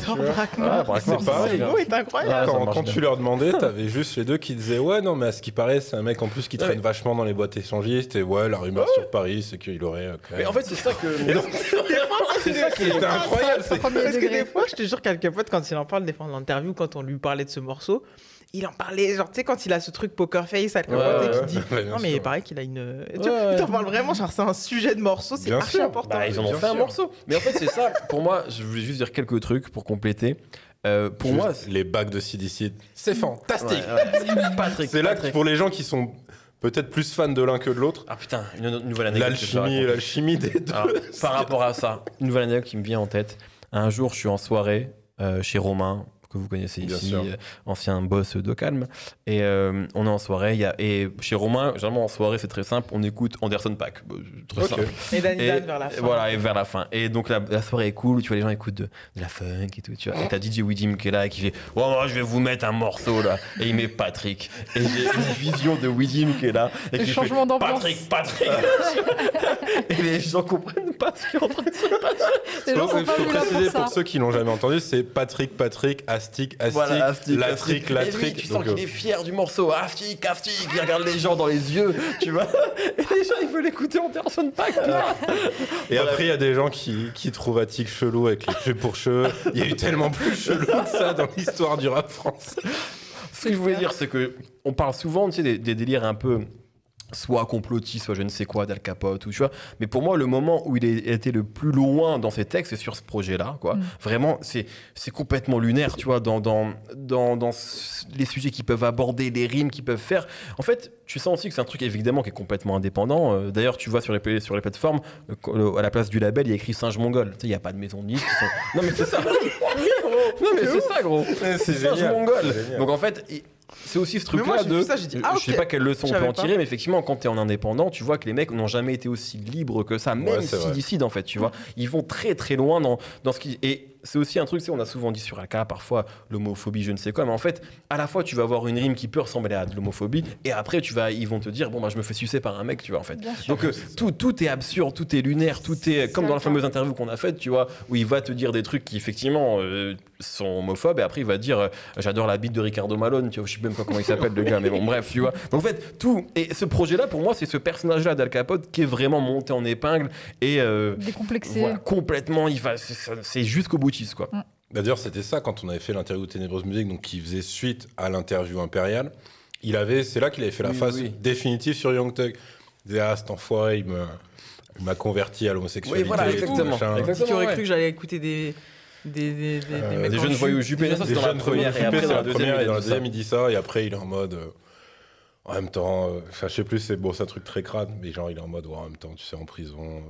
Speaker 4: C'est
Speaker 3: c'est
Speaker 4: pareil.
Speaker 3: bien.
Speaker 1: Oh, il est incroyable.
Speaker 3: Ouais,
Speaker 4: Quand, quand tu leur demandais, t'avais juste les deux qui disaient Ouais, non, mais à ce qui paraît, c'est un mec en plus qui traîne
Speaker 3: Ouais.
Speaker 4: vachement dans les boîtes échangistes. Et ouais, la rumeur sur Paris, c'est qu'il aurait. euh, quand
Speaker 3: Mais en fait, c'est ça que. C'est ça qui est.
Speaker 4: incroyable. c'est-
Speaker 1: Parce que des fois, je te jure, quelques potes, quand il en parle, des fois en interview, quand on lui parlait de ce morceau, il en parlait, genre, tu sais, quand il a ce truc poker face, Capone,
Speaker 3: Ouais, ouais,
Speaker 1: qui dit
Speaker 4: ouais, bien
Speaker 1: Non, mais
Speaker 4: sûr.
Speaker 1: pareil qu'il a une. Tu
Speaker 3: Ouais,
Speaker 1: vois,
Speaker 3: ouais.
Speaker 1: il t'en parle vraiment, genre, c'est un sujet de morceau, c'est archi
Speaker 4: sûr.
Speaker 1: important.
Speaker 3: Bah, ils en ont fait un morceau. Mais en fait, c'est ça. Pour moi, je voulais juste dire quelques trucs pour compléter. Euh, pour moi,
Speaker 4: les bacs de CDC, c'est fantastique.
Speaker 3: Ouais, ouais. Patrick.
Speaker 4: C'est là que pour les gens qui sont peut-être plus fans de l'un que de l'autre,
Speaker 3: Ah putain, une, une nouvelle anecdote.
Speaker 4: l'alchimie, l'alchimie des deux.
Speaker 3: Alors, par rapport à ça, une nouvelle anecdote qui me vient en tête. Un jour, je suis en soirée euh, chez Romain, que vous connaissez
Speaker 4: Bien
Speaker 3: ici,
Speaker 4: sûr.
Speaker 3: euh, ancien boss de Calme. Et euh, on est en soirée. il Y a, et chez Romain, généralement en soirée, c'est très simple. On écoute Anderson Paak. Bah, Très
Speaker 4: Ok.
Speaker 3: simple.
Speaker 1: Et Danny Dan vers la fin.
Speaker 3: Voilà, et vers la fin. Et donc la, la soirée est cool, tu vois, les gens écoutent de, de la funk et tout, tu vois. Et t'as DJ Widim qui est là et qui fait Oh, moi, je vais vous mettre un morceau là. Et il met Patrick. Et j'ai une vision de Widim qui est là. Et
Speaker 2: Le
Speaker 3: qui
Speaker 2: changement
Speaker 3: fait. Patrick, Patrick. et les gens comprennent pas ce qui est en train de se passer.
Speaker 2: Là
Speaker 4: préciser
Speaker 2: pour
Speaker 4: pour, ceux qui l'ont jamais entendu, c'est Patrick, Patrick, Astic, Astic,
Speaker 3: Voilà,
Speaker 4: Latric.
Speaker 3: Et lui, tu sens qu'il
Speaker 4: euh,
Speaker 3: est fier du morceau. Aftik, Aftik. Il regarde les gens dans les yeux, tu vois. Et les gens, ils veulent écouter Anderson Paak. là.
Speaker 4: Et après, il y a des gens qui, qui trouvent Attic chelou avec les cheveux pour cheveux. Il y a eu tellement plus chelou que ça dans l'histoire du rap français.
Speaker 3: Ce que je voulais dire, c'est que on parle souvent tu sais, des, des délires un peu soit complotistes, soit je ne sais quoi, d'Al Capote, ou tu vois. Mais pour moi, le moment où il a été le plus loin dans ses textes, c'est sur ce projet-là, quoi.
Speaker 2: Mm.
Speaker 3: Vraiment, c'est c'est complètement lunaire, tu vois, dans, dans, dans, les sujets qu'ils peuvent aborder, les rimes qu'ils peuvent faire. En fait, tu sens aussi que c'est un truc évidemment qui est complètement indépendant. Euh, D'ailleurs, tu vois sur les, sur les plateformes, euh, euh, à la place du label, il y a écrit Singe Mongol. Tu sais, il n'y a pas de maison de disques. sont- Non, mais c'est ça. non, mais c'est ça, gros.
Speaker 4: C'est
Speaker 3: Singe. Mongol. Donc en fait, il- c'est aussi ce truc-là de.
Speaker 1: ça, j'ai dit, ah,
Speaker 3: Je sais pas quelle leçon on peut en
Speaker 1: pas.
Speaker 3: tirer, mais effectivement, quand tu es en indépendant, tu vois que les mecs n'ont jamais été aussi libres que ça, même
Speaker 4: Ouais,
Speaker 3: s'ils
Speaker 4: vrai.
Speaker 3: décident, en fait, tu vois. Ils vont très très loin dans, dans ce qui. Et c'est aussi un truc, on a souvent dit sur Alka, parfois l'homophobie, je ne sais quoi, mais en fait, à la fois, tu vas avoir une rime qui peut ressembler à de l'homophobie, et après, tu vas, ils vont te dire, bon, bah, je me fais sucer par un mec, tu vois, en fait.
Speaker 2: Bien.
Speaker 3: Donc euh, tout, tout est absurde, tout est lunaire, tout est comme dans la fameuse interview qu'on a faite, tu vois, où il va te dire des trucs qui effectivement euh, sont homophobes et après il va dire euh, j'adore la bite de Ricardo Malone, tu vois, je sais même pas comment il s'appelle le gars, mais bon bref, tu vois. Donc en fait tout et ce projet-là pour moi c'est ce personnage-là d'Al Capote qui est vraiment monté en épingle et
Speaker 2: Décomplexé.
Speaker 3: voilà, complètement il va c'est- c'est c'est boutiste quoi.
Speaker 4: D'ailleurs, c'était ça quand on avait fait l'interview Ténébreuse Musique, donc qui faisait suite à l'interview impériale. Il avait, c'est là qu'il avait fait la
Speaker 3: Oui,
Speaker 4: phase
Speaker 3: oui.
Speaker 4: définitive sur Young Thug. Il disait ah cet enfoiré, il me, il m'a converti à l'homosexualité.
Speaker 3: Oui, voilà, exactement.
Speaker 1: Qui aurait
Speaker 3: ouais.
Speaker 1: cru que j'allais écouter des. Des, des, des,
Speaker 4: Euh,
Speaker 3: des jeunes voyous jupés,
Speaker 1: des
Speaker 3: ça,
Speaker 1: jeunes-
Speaker 3: c'est
Speaker 4: Des
Speaker 3: dans la
Speaker 4: jeunes
Speaker 3: première, et après,
Speaker 4: c'est
Speaker 3: dans
Speaker 4: la
Speaker 3: deuxième, il dit ça,
Speaker 4: et après, il est en mode. euh, en même temps, euh, je sais plus, c'est bon, c'est un truc très crade, mais genre, il est en mode, ouais, en même temps, tu sais, en prison,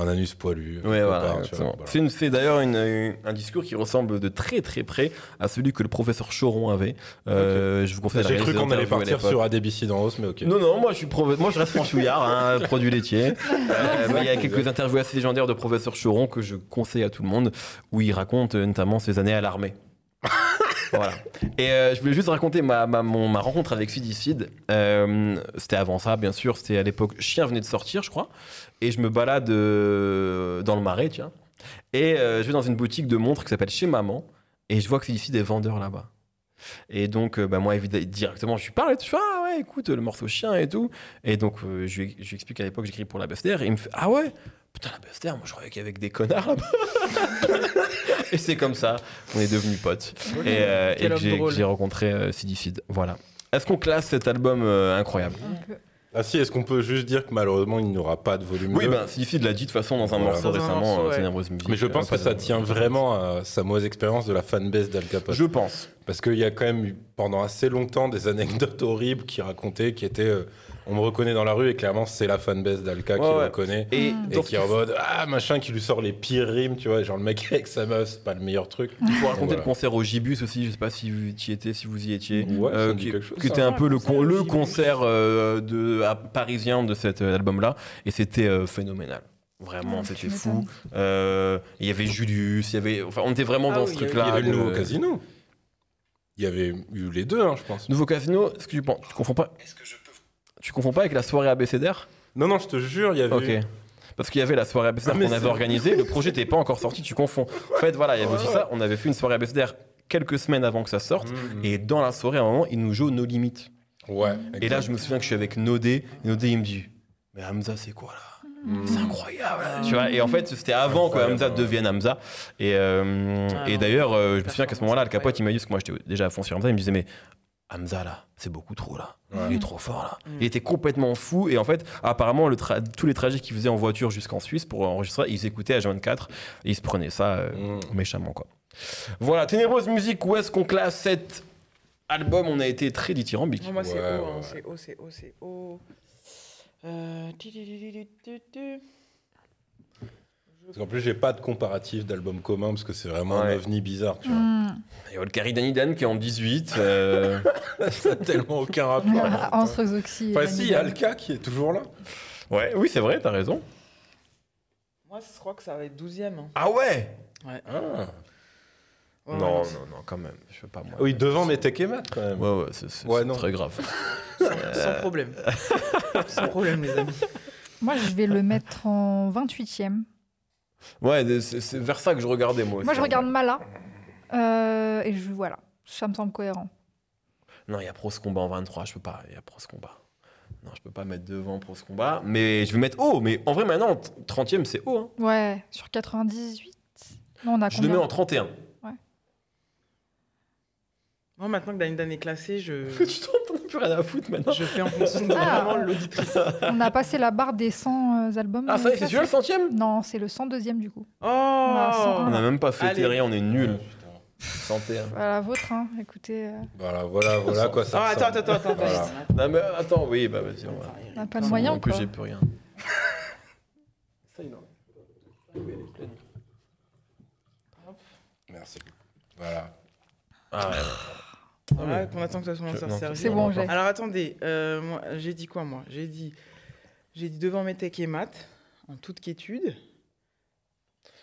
Speaker 4: un anus poilu.
Speaker 3: Ouais, voilà,
Speaker 4: voilà.
Speaker 3: C'est d'ailleurs un discours qui ressemble de très très près à celui que le professeur Choron avait. Euh, Je vous conseille
Speaker 4: J'ai cru qu'on allait partir sur ADBC dans Hauss, mais ok.
Speaker 3: Non, non, moi je, suis moi, je reste franchouillard, hein, produit laitier. Euh, mais il y a quelques interviews assez légendaires de professeur Choron que je conseille à tout le monde, où il raconte euh, notamment ses années à l'armée. Voilà. Et euh, je voulais juste raconter ma, rencontre avec Fidicide. Euh, c'était avant ça, bien sûr. C'était à l'époque. Chien venait de sortir, je crois. Et je me balade euh, dans le marais, tiens. Et je vais dans une boutique de montres qui s'appelle Chez Maman. Et je vois que Fidicide est vendeur là-bas. Et donc, bah, moi, directement, je lui parle et tout. Je fais, ah ouais, écoute, le morceau chien et tout. Et donc, je, lui, explique qu'à l'époque, j'écris pour la BFDR. Et il me fait, ah ouais, putain, la BFDR, moi, je croyais qu'il y avait que des connards là-bas. et c'est comme ça qu'on est devenus potes. Et, euh, et que j'ai- rencontré euh, Sidicide. Voilà. Est-ce qu'on classe cet album euh, incroyable?
Speaker 2: Peu.
Speaker 4: Ah si, est-ce qu'on peut juste dire que malheureusement il n'y aura pas de volume
Speaker 3: Oui,
Speaker 4: 2
Speaker 3: ben, Sifi l'a dit de toute façon dans un
Speaker 4: Voilà.
Speaker 3: morceau
Speaker 1: Dans un
Speaker 3: récemment,
Speaker 1: morceau,
Speaker 3: euh,
Speaker 1: ouais.
Speaker 3: Ténébreuse Musique.
Speaker 4: Mais je pense
Speaker 3: Euh,
Speaker 4: que ça tient vraiment à sa mauvaise expérience de la fanbase d'Al Capone.
Speaker 3: Je pense.
Speaker 4: Parce qu'il y a quand même eu pendant assez longtemps des anecdotes horribles qui racontaient, qui étaient euh, on me reconnaît dans la rue et clairement c'est la fanbase d'Alka qui
Speaker 3: Ouais,
Speaker 4: le reconnaît.
Speaker 3: Et,
Speaker 4: qui est en mode ah machin qui lui sort les pires rimes, tu vois, genre le mec avec sa meuf, c'est pas le meilleur truc.
Speaker 3: Il faut raconter
Speaker 4: Voilà.
Speaker 3: le concert au Gibus aussi, je sais pas si vous y étiez, si vous y étiez.
Speaker 4: Ouais, dit
Speaker 3: qui,
Speaker 4: quelque chose,
Speaker 3: était un
Speaker 1: Ah,
Speaker 3: peu le, con- le concert euh, de, à- parisien de cet euh, album-là. Et c'était euh, phénoménal. Vraiment,
Speaker 2: Ouais, tu
Speaker 3: c'était fou. Euh, Il y avait Julius, il y avait, enfin, on était vraiment
Speaker 1: Ah
Speaker 3: dans
Speaker 1: oui,
Speaker 3: ce truc-là.
Speaker 4: Il y avait le nouveau casino. Il y avait eu les deux, hein, je pense.
Speaker 3: Nouveau Casino, est-ce que tu penses Tu confonds pas Tu confonds pas avec la soirée ABCDR
Speaker 4: Non, non, je te jure, il y avait
Speaker 3: Ok. Parce qu'il y avait la soirée ABCDR
Speaker 4: Ah,
Speaker 3: qu'on avait organisée, le projet n'était pas encore sorti, tu confonds. En fait, voilà, il y avait aussi ça. On avait fait une soirée ABCDR quelques semaines avant que ça sorte.
Speaker 4: Mhm.
Speaker 3: Et dans la soirée, à un moment, ils nous jouent nos limites.
Speaker 4: Ouais.
Speaker 3: Et là, je me souviens que je suis avec Nodé. Et Nodé, il me dit Mais Hamza, c'est quoi là?
Speaker 4: Mhm.
Speaker 3: C'est incroyable. là. Tu vois, et en fait, c'était avant que Hamza
Speaker 4: ouais.
Speaker 3: devienne Hamza. Et, euh,
Speaker 1: Ah
Speaker 3: et d'ailleurs, euh, je me souviens qu'à ce moment-là, le capote, il m'a dit, parce que moi j'étais déjà à fond sur Hamza, il me disait Mais Hamza, là, c'est beaucoup trop là.
Speaker 4: Ouais.
Speaker 3: Il est trop fort là.
Speaker 1: Mm.
Speaker 3: Il était complètement fou. Et en fait, apparemment, le tra- tous les trajets qu'il faisait en voiture jusqu'en Suisse pour enregistrer, ils écoutaient H24 et ils se prenaient ça euh,
Speaker 4: Mhm.
Speaker 3: méchamment, quoi. Voilà, Ténébreuse Musique, où est-ce qu'on classe cet album? On a été très dithyrambique.
Speaker 1: Moi, c'est haut,
Speaker 4: ouais,
Speaker 1: hein,
Speaker 4: ouais.
Speaker 1: c'est haut, c'est haut, c'est haut. Euh, tu, tu, tu, tu, tu, tu.
Speaker 4: Parce qu'en plus, j'ai pas de comparatif d'album commun parce que c'est vraiment
Speaker 3: Ouais.
Speaker 4: un ovni bizarre, tu vois.
Speaker 3: Il y a Olkari Danidan qui est en 18. euh,
Speaker 4: Ça n'a tellement aucun rapport.
Speaker 2: Entre Zoxy et
Speaker 4: Enfin, si, il y a. Alka qui est toujours là.
Speaker 3: Ouais, oui, c'est vrai, t'as raison.
Speaker 1: Moi, je crois que ça va être 12ème. hein.
Speaker 3: Ah ouais
Speaker 1: Ouais.
Speaker 4: Ah.
Speaker 1: Ouais,
Speaker 3: Non,
Speaker 1: ouais,
Speaker 3: non, non, quand même. Je veux pas moi.
Speaker 4: Oui, devant mes et quand même.
Speaker 3: Ouais, ouais, c'est
Speaker 4: Ouais,
Speaker 3: très grave.
Speaker 1: Sans, sans problème. sans problème, les amis.
Speaker 2: Moi, je vais le mettre en 28e.
Speaker 3: Ouais, c'est vers ça que je regardais moi.
Speaker 2: Moi,
Speaker 3: aussi.
Speaker 2: je regarde Mala. Euh, et je, voilà, ça me semble cohérent.
Speaker 3: Non, il y a Pros Combat en 23, je peux pas. Il y a Pros Combat. Non, je peux pas mettre devant Pros Combat. Mais je vais mettre haut. Mais en vrai, maintenant, 30ème, c'est haut. Hein.
Speaker 2: Ouais, sur 98. Non, on a
Speaker 3: Je le mets en 31.
Speaker 1: Moi, maintenant que Danidan est classé, je,
Speaker 3: tu t'en plus rien à foutre maintenant.
Speaker 1: je fais en fonction de
Speaker 2: Ah.
Speaker 1: vraiment l'auditrice.
Speaker 2: On a passé la barre des 100 euh, albums.
Speaker 3: Ah, ça c'est celui-là le centième
Speaker 2: Non, c'est le 102e du coup.
Speaker 1: Oh
Speaker 3: On a même pas fêté rien, on est nul.
Speaker 4: Ouais, putain.
Speaker 3: 101.
Speaker 2: Voilà, la vôtre, hein. écoutez, euh,
Speaker 4: Voilà, voilà, voilà quoi ça
Speaker 1: Ah, attends,
Speaker 4: ressemble.
Speaker 1: attends, attends.
Speaker 4: Voilà.
Speaker 3: Non, mais attends, oui, bah vas-y, on va.
Speaker 2: on n'a pas de moyens,
Speaker 3: bon que
Speaker 2: quoi.
Speaker 3: j'ai plus rien.
Speaker 4: Merci. Voilà.
Speaker 3: Ah ouais.
Speaker 1: Voilà, qu'on attend que ça soit ça
Speaker 3: non,
Speaker 1: serve.
Speaker 2: C'est bon, j'ai.
Speaker 1: Alors attendez, euh, j'ai dit quoi moi? J'ai dit, j'ai dit devant mes tech et maths, en toute quiétude.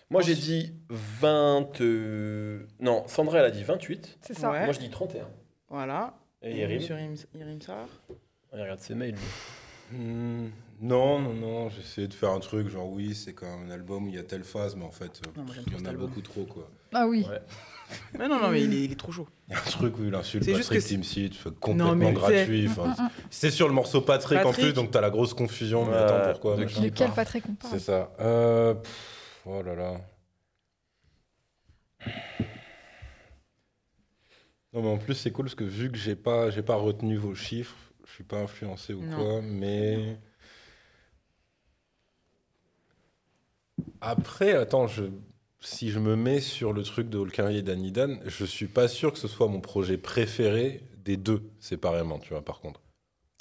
Speaker 3: Moi j'ai dit 20. euh, Non, Sandra elle a dit 28.
Speaker 2: C'est ça.
Speaker 1: Ouais.
Speaker 3: Moi je dis 31.
Speaker 1: Voilà.
Speaker 3: Et Yerim
Speaker 1: Sur Yerim, Yerim Sar.
Speaker 3: Il regarde ses mails. lui.
Speaker 4: Hmm, non, non, non, j'essayais de faire un truc genre oui, c'est quand même un album où il y a telle phase, mais en fait, euh,
Speaker 1: Non, moi, j'aime
Speaker 4: il y
Speaker 1: trop
Speaker 4: en
Speaker 1: cet
Speaker 4: a
Speaker 1: album.
Speaker 4: beaucoup trop quoi.
Speaker 2: Ah oui.
Speaker 3: Ouais.
Speaker 1: Mais non, non, mais il est, il est trop chaud.
Speaker 4: Il y a un truc où il insulte
Speaker 1: C'est juste
Speaker 4: Patrick
Speaker 1: que c'est-
Speaker 4: Timsit, fait
Speaker 1: Non,
Speaker 4: complètement
Speaker 1: mais tu sais-
Speaker 4: gratuit. enfin, c'est sur le morceau Patrick, en
Speaker 1: Patrick.
Speaker 4: plus, donc t'as la grosse confusion. Mais
Speaker 3: Ouais,
Speaker 4: attends, pourquoi
Speaker 3: de
Speaker 4: machin.
Speaker 3: qui
Speaker 2: De quel. Patrick on parle
Speaker 4: C'est ça. Euh, pff, oh là là. Non mais en plus c'est cool parce que vu que j'ai pas j'ai pas retenu vos chiffres, je suis pas influencé ou
Speaker 1: Non.
Speaker 4: quoi, mais après attends je si je me mets sur le truc de Holkari et Danidan, je suis pas sûr que ce soit mon projet préféré des deux séparément, tu vois par contre.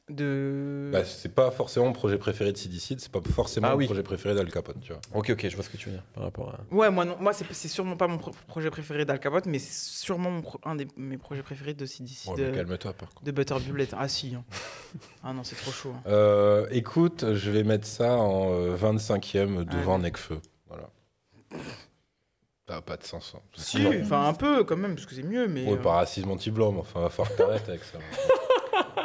Speaker 1: De.
Speaker 4: Bah, c'est pas forcément mon projet préféré de Sidicide, c'est pas forcément
Speaker 3: Ah
Speaker 4: mon
Speaker 3: oui.
Speaker 4: projet préféré d'Al Capone, tu vois.
Speaker 3: Ok, ok, je vois ce que tu veux dire par rapport à.
Speaker 1: Ouais, moi, non, moi c'est, sûrement pas mon pro- projet préféré d'Al Capote, mais c'est sûrement mon pro- un des mes projets préférés de CDC,
Speaker 4: Ouais,
Speaker 1: de,
Speaker 4: calme-toi par contre.
Speaker 1: de Butterbullet. Ah si. hein. ah non, c'est trop chaud. hein.
Speaker 4: Euh, écoute, je vais mettre ça en euh, 25e devant. Necfeu. Voilà. Ça a pas de sens. hein.
Speaker 1: Si, enfin un peu quand même, parce que c'est mieux, mais.
Speaker 4: Ouais,
Speaker 1: euh,
Speaker 4: pas racisme anti-blanc, mais enfin, va falloir que t'arrêtes avec ça.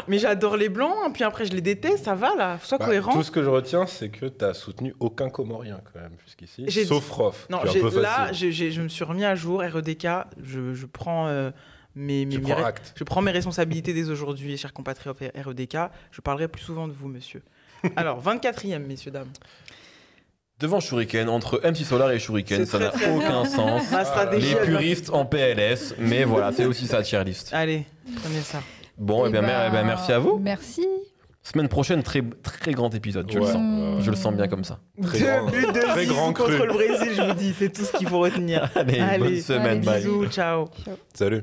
Speaker 1: Mais j'adore les blancs, hein, puis après je les déteste, ça va là, sois
Speaker 4: Bah,
Speaker 1: cohérent.
Speaker 4: tout ce que je retiens, c'est que t'as soutenu aucun Comorien quand même jusqu'ici, sauf Rof.
Speaker 1: Non, là, je me suis remis à jour, REDK, je, je prends euh, mes, je prends mes responsabilités dès aujourd'hui, chers compatriotes REDK, je parlerai plus souvent de vous, monsieur. Alors, 24e, messieurs, dames.
Speaker 3: Devant Shuriken, entre MC Solar et Shuriken, ça n'a aucun sens.
Speaker 1: Ma stratégie,
Speaker 3: Les
Speaker 1: elle
Speaker 3: puristes en PLS, mais voilà, c'est aussi sa tier list.
Speaker 1: Allez, prenez ça.
Speaker 3: Bon, et
Speaker 2: Eh
Speaker 3: bien, mer-
Speaker 2: ben,
Speaker 3: eh ben, merci à vous.
Speaker 2: Merci.
Speaker 3: Semaine prochaine, très, très grand épisode, je le
Speaker 4: Ouais.
Speaker 3: sens. Je le sens bien comme ça.
Speaker 4: Très
Speaker 1: Deux
Speaker 4: grand-
Speaker 1: buts de
Speaker 4: très grand
Speaker 1: contre
Speaker 4: cru.
Speaker 1: le Brésil, je vous dis, c'est tout ce qu'il faut retenir.
Speaker 3: Allez, bonne
Speaker 1: Allez,
Speaker 3: semaine,
Speaker 2: allez,
Speaker 3: bye.
Speaker 1: Bisous, ciao.
Speaker 4: Salut.